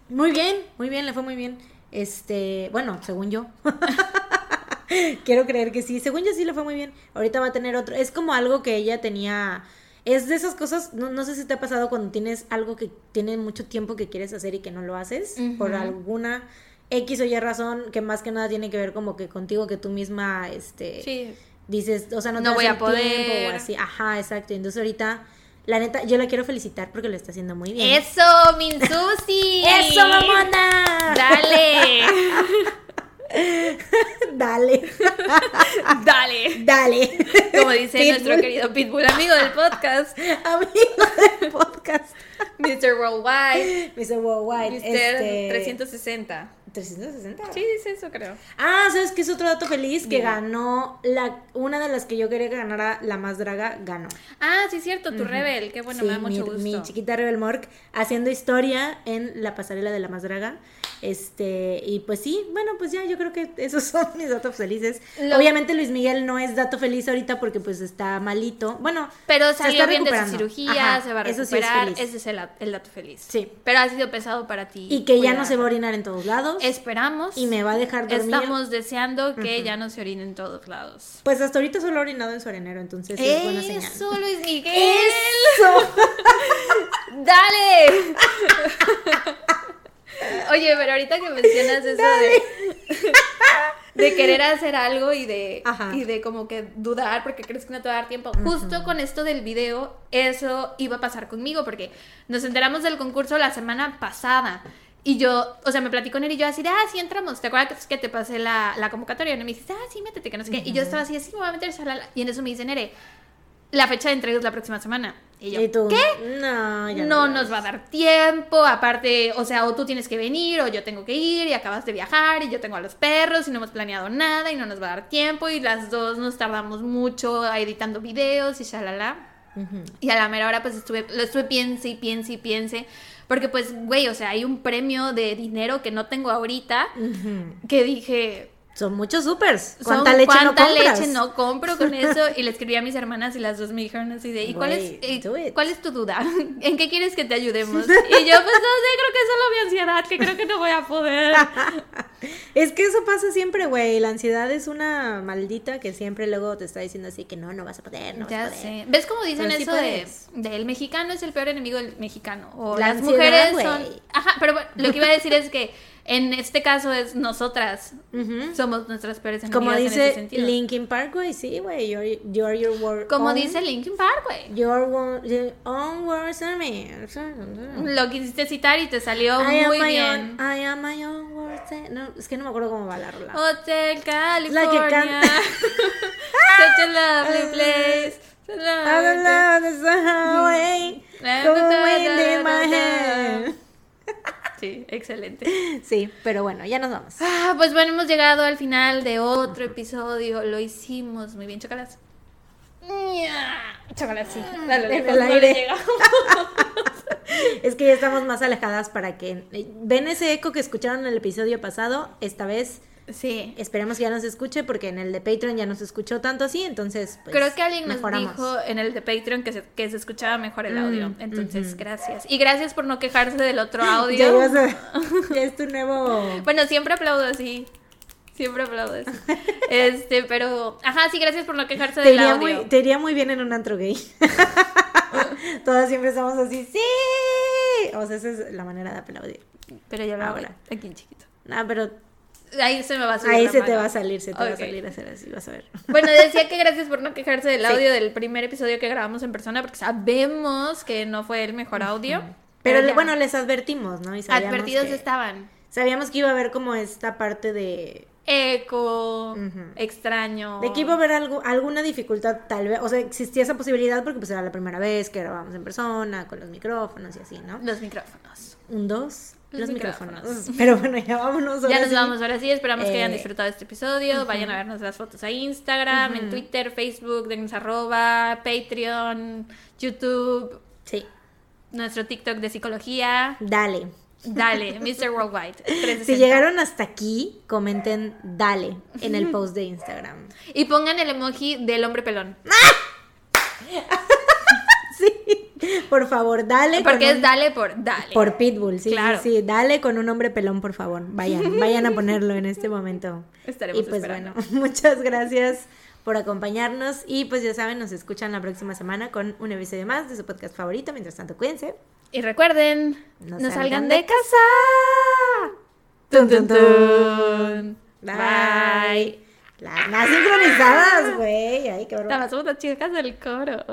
Muy bien, muy bien, le fue muy bien. Este, bueno, según yo. [LAUGHS] Quiero creer que sí. Según yo sí le fue muy bien. Ahorita va a tener otro. Es como algo que ella tenía. Es de esas cosas, no, no sé si te ha pasado cuando tienes algo que tiene mucho tiempo que quieres hacer y que no lo haces. Por alguna X o Y razón, que más que nada tiene que ver como que contigo, que tú misma, este Sí. dices, o sea, no, te No voy a el tiempo poder. o así. Ajá, exacto. Entonces ahorita La neta, yo la quiero felicitar porque lo está haciendo muy bien. ¡Eso, Minsusi! [LAUGHS] ¡Eso, mamona! ¡Dale! [LAUGHS] [LAUGHS] Dale. ¡Dale! Dale. Como dice Pitbull. nuestro querido Pitbull, amigo del podcast, Amigo del podcast. Mr. Worldwide, Mr. Worldwide. Mr. Este... 360. 360. Sí, dice eso, creo. Ah, ¿sabes qué es otro dato feliz? Que ganó la una de las que yo quería que ganara la más draga, ganó. Ah, sí, es cierto, tu Rebel. Qué bueno, Sí, me da mucho mi, gusto. mi chiquita Rebel Mork haciendo historia en la pasarela de la más draga. Este, y pues sí, bueno, pues ya yo creo que esos [LAUGHS] son mis datos felices. Lo- Obviamente Luis Miguel no es dato feliz ahorita porque pues está malito. Bueno, Pero se salió está bien de su cirugía, Ajá, se va a eso sí es recuperar. Ese es el, el dato feliz. Sí. Pero ha sido pesado para ti. Y que ya no se va a orinar en todos lados. Esperamos. y me va a dejar dormir. Estamos deseando que ya no se orine en todos lados. Pues hasta ahorita solo ha orinado en su arenero, entonces es buena señal. Eso, Luis Miguel. ¡Eso! [LAUGHS] ¡Dale! [LAUGHS] Oye, pero ahorita que mencionas eso de, [LAUGHS] de querer hacer algo y de, Ajá. y de como que dudar porque crees que no te va a dar tiempo, justo con esto del video, eso iba a pasar conmigo porque nos enteramos del concurso la semana pasada. Y yo, o sea, me platicó con él y yo así de, ah, sí, entramos. ¿Te acuerdas que te pasé la, la convocatoria? Y me dices, ah, sí, métete, que no sé qué. Y yo estaba así, así me voy a meter. Y en eso me dice Nere, la fecha de entrega es la próxima semana. Y yo, ¿Y tú? ¿qué? No, ya no lo nos va a dar tiempo, aparte, o sea, o tú tienes que venir, o yo tengo que ir, y acabas de viajar, y yo tengo a los perros, y no hemos planeado nada, y no nos va a dar tiempo, y las dos nos tardamos mucho editando videos, y shalala. Y a la mera hora, pues estuve, lo estuve piense y piense y piense, porque pues, güey, o sea, hay un premio de dinero que no tengo ahorita, que dije, Son muchos supers. son- ¿Cuánta leche no ¿cuánta compras? leche no compro con eso? [LAUGHS] Y le escribí a mis hermanas y las dos me dijeron así de, ¿y cuál es, eh, cuál es tu duda? [LAUGHS] ¿En qué quieres que te ayudemos? [LAUGHS] Y yo, pues no sé, creo que es solo mi ansiedad, que creo que no voy a poder. Es que eso pasa siempre, güey. La ansiedad es una maldita que siempre luego te está diciendo así que no, no vas a poder, no vas a poder. sé. ¿Ves cómo dicen Pero sí eso de, el mexicano es el peor enemigo del mexicano? O La las ansiedad, mujeres son... Ajá, pero bueno, lo que iba a decir es que en este caso es nosotras somos nuestras peores enemigas Como en ese dice sentido. Linkin Park, güey, sí, güey. You're, you're your wor- Como own- dice Linkin Park, güey. Your, your own worst enemy. Lo quisiste citar y te salió I muy bien. own, I am my own worst enemy. No, es que no me acuerdo cómo va la rola. Hotel La que California. canta. [LAUGHS] Such a lovely [LAUGHS] place. I don't know the highway. Going da- in my head. Sí, excelente. [LAUGHS] Sí, pero bueno, ya nos vamos. Ah, pues bueno, hemos llegado al final de otro episodio. Lo hicimos muy bien, chocolate. Chocolate, sí. Dale, En lejos, el no aire. [LAUGHS] Es que ya estamos más alejadas para que ven ese eco que escucharon en el episodio pasado. Esta vez Sí. esperemos que ya nos escuche porque en el de Patreon ya no se escuchó tanto así, entonces pues, Creo que alguien mejoramos. nos dijo en el de Patreon que se, que se escuchaba mejor el audio. Mm, Entonces, gracias. Y gracias por no quejarse del otro [LAUGHS] Ya, audio. ibas a- ya es tu nuevo. [LAUGHS] Bueno, siempre aplaudo así. Siempre aplaudo así. [LAUGHS] Este, pero. Ajá, sí, gracias por no quejarse del audio. muy, te iría muy bien en un antro gay. Todas siempre estamos así, ¡sí! O sea, esa es la manera de aplaudir. Pero yo lo hago Ahora. aquí en chiquito. Ah, pero Ahí se me va a subir ahí se te va a salir, se te va a salir a hacer así, vas a ver. [LAUGHS] Bueno, decía que gracias por no quejarse del Sí. audio del primer episodio que grabamos en persona, porque sabemos que no fue el mejor audio. Pero bueno, les advertimos, ¿no? Y advertidos que, estaban. Sabíamos que iba a haber como esta parte de Eco, extraño. De que iba a haber algo, alguna dificultad, tal vez. O sea, existía esa posibilidad porque pues era la primera vez que grabábamos en persona, con los micrófonos y así, ¿no? Los micrófonos. Un, dos, los, Los micrófonos. micrófonos. [LAUGHS] Pero bueno, ya vámonos. Ya nos sí. vamos ahora sí, esperamos que hayan Eh, disfrutado este episodio. Vayan a vernos las fotos a Instagram, en Twitter, Facebook, dennos arroba, Patreon, YouTube, Sí, nuestro TikTok de psicología. dale. Dale, [LAUGHS] Mr. Worldwide. 360. Si llegaron hasta aquí, comenten dale en el [LAUGHS] post de Instagram. Y pongan el emoji del hombre pelón. Sí, [LAUGHS] por favor, dale. Porque es un- dale por dale. Por Pitbull, sí, Claro. sí, sí, dale con un hombre pelón, por favor. Vayan, [LAUGHS] vayan a ponerlo en este momento. Estaremos y pues esperando. bueno, [LAUGHS] muchas gracias por acompañarnos y pues ya saben, nos escuchan la próxima semana con un episodio más de su podcast favorito. Mientras tanto, cuídense. Y recuerden, No no, salgan salgan de casa. Tun, tun, tun. Bye. Las más sincronizadas, güey. Ay, qué broma. Más las chicas del coro.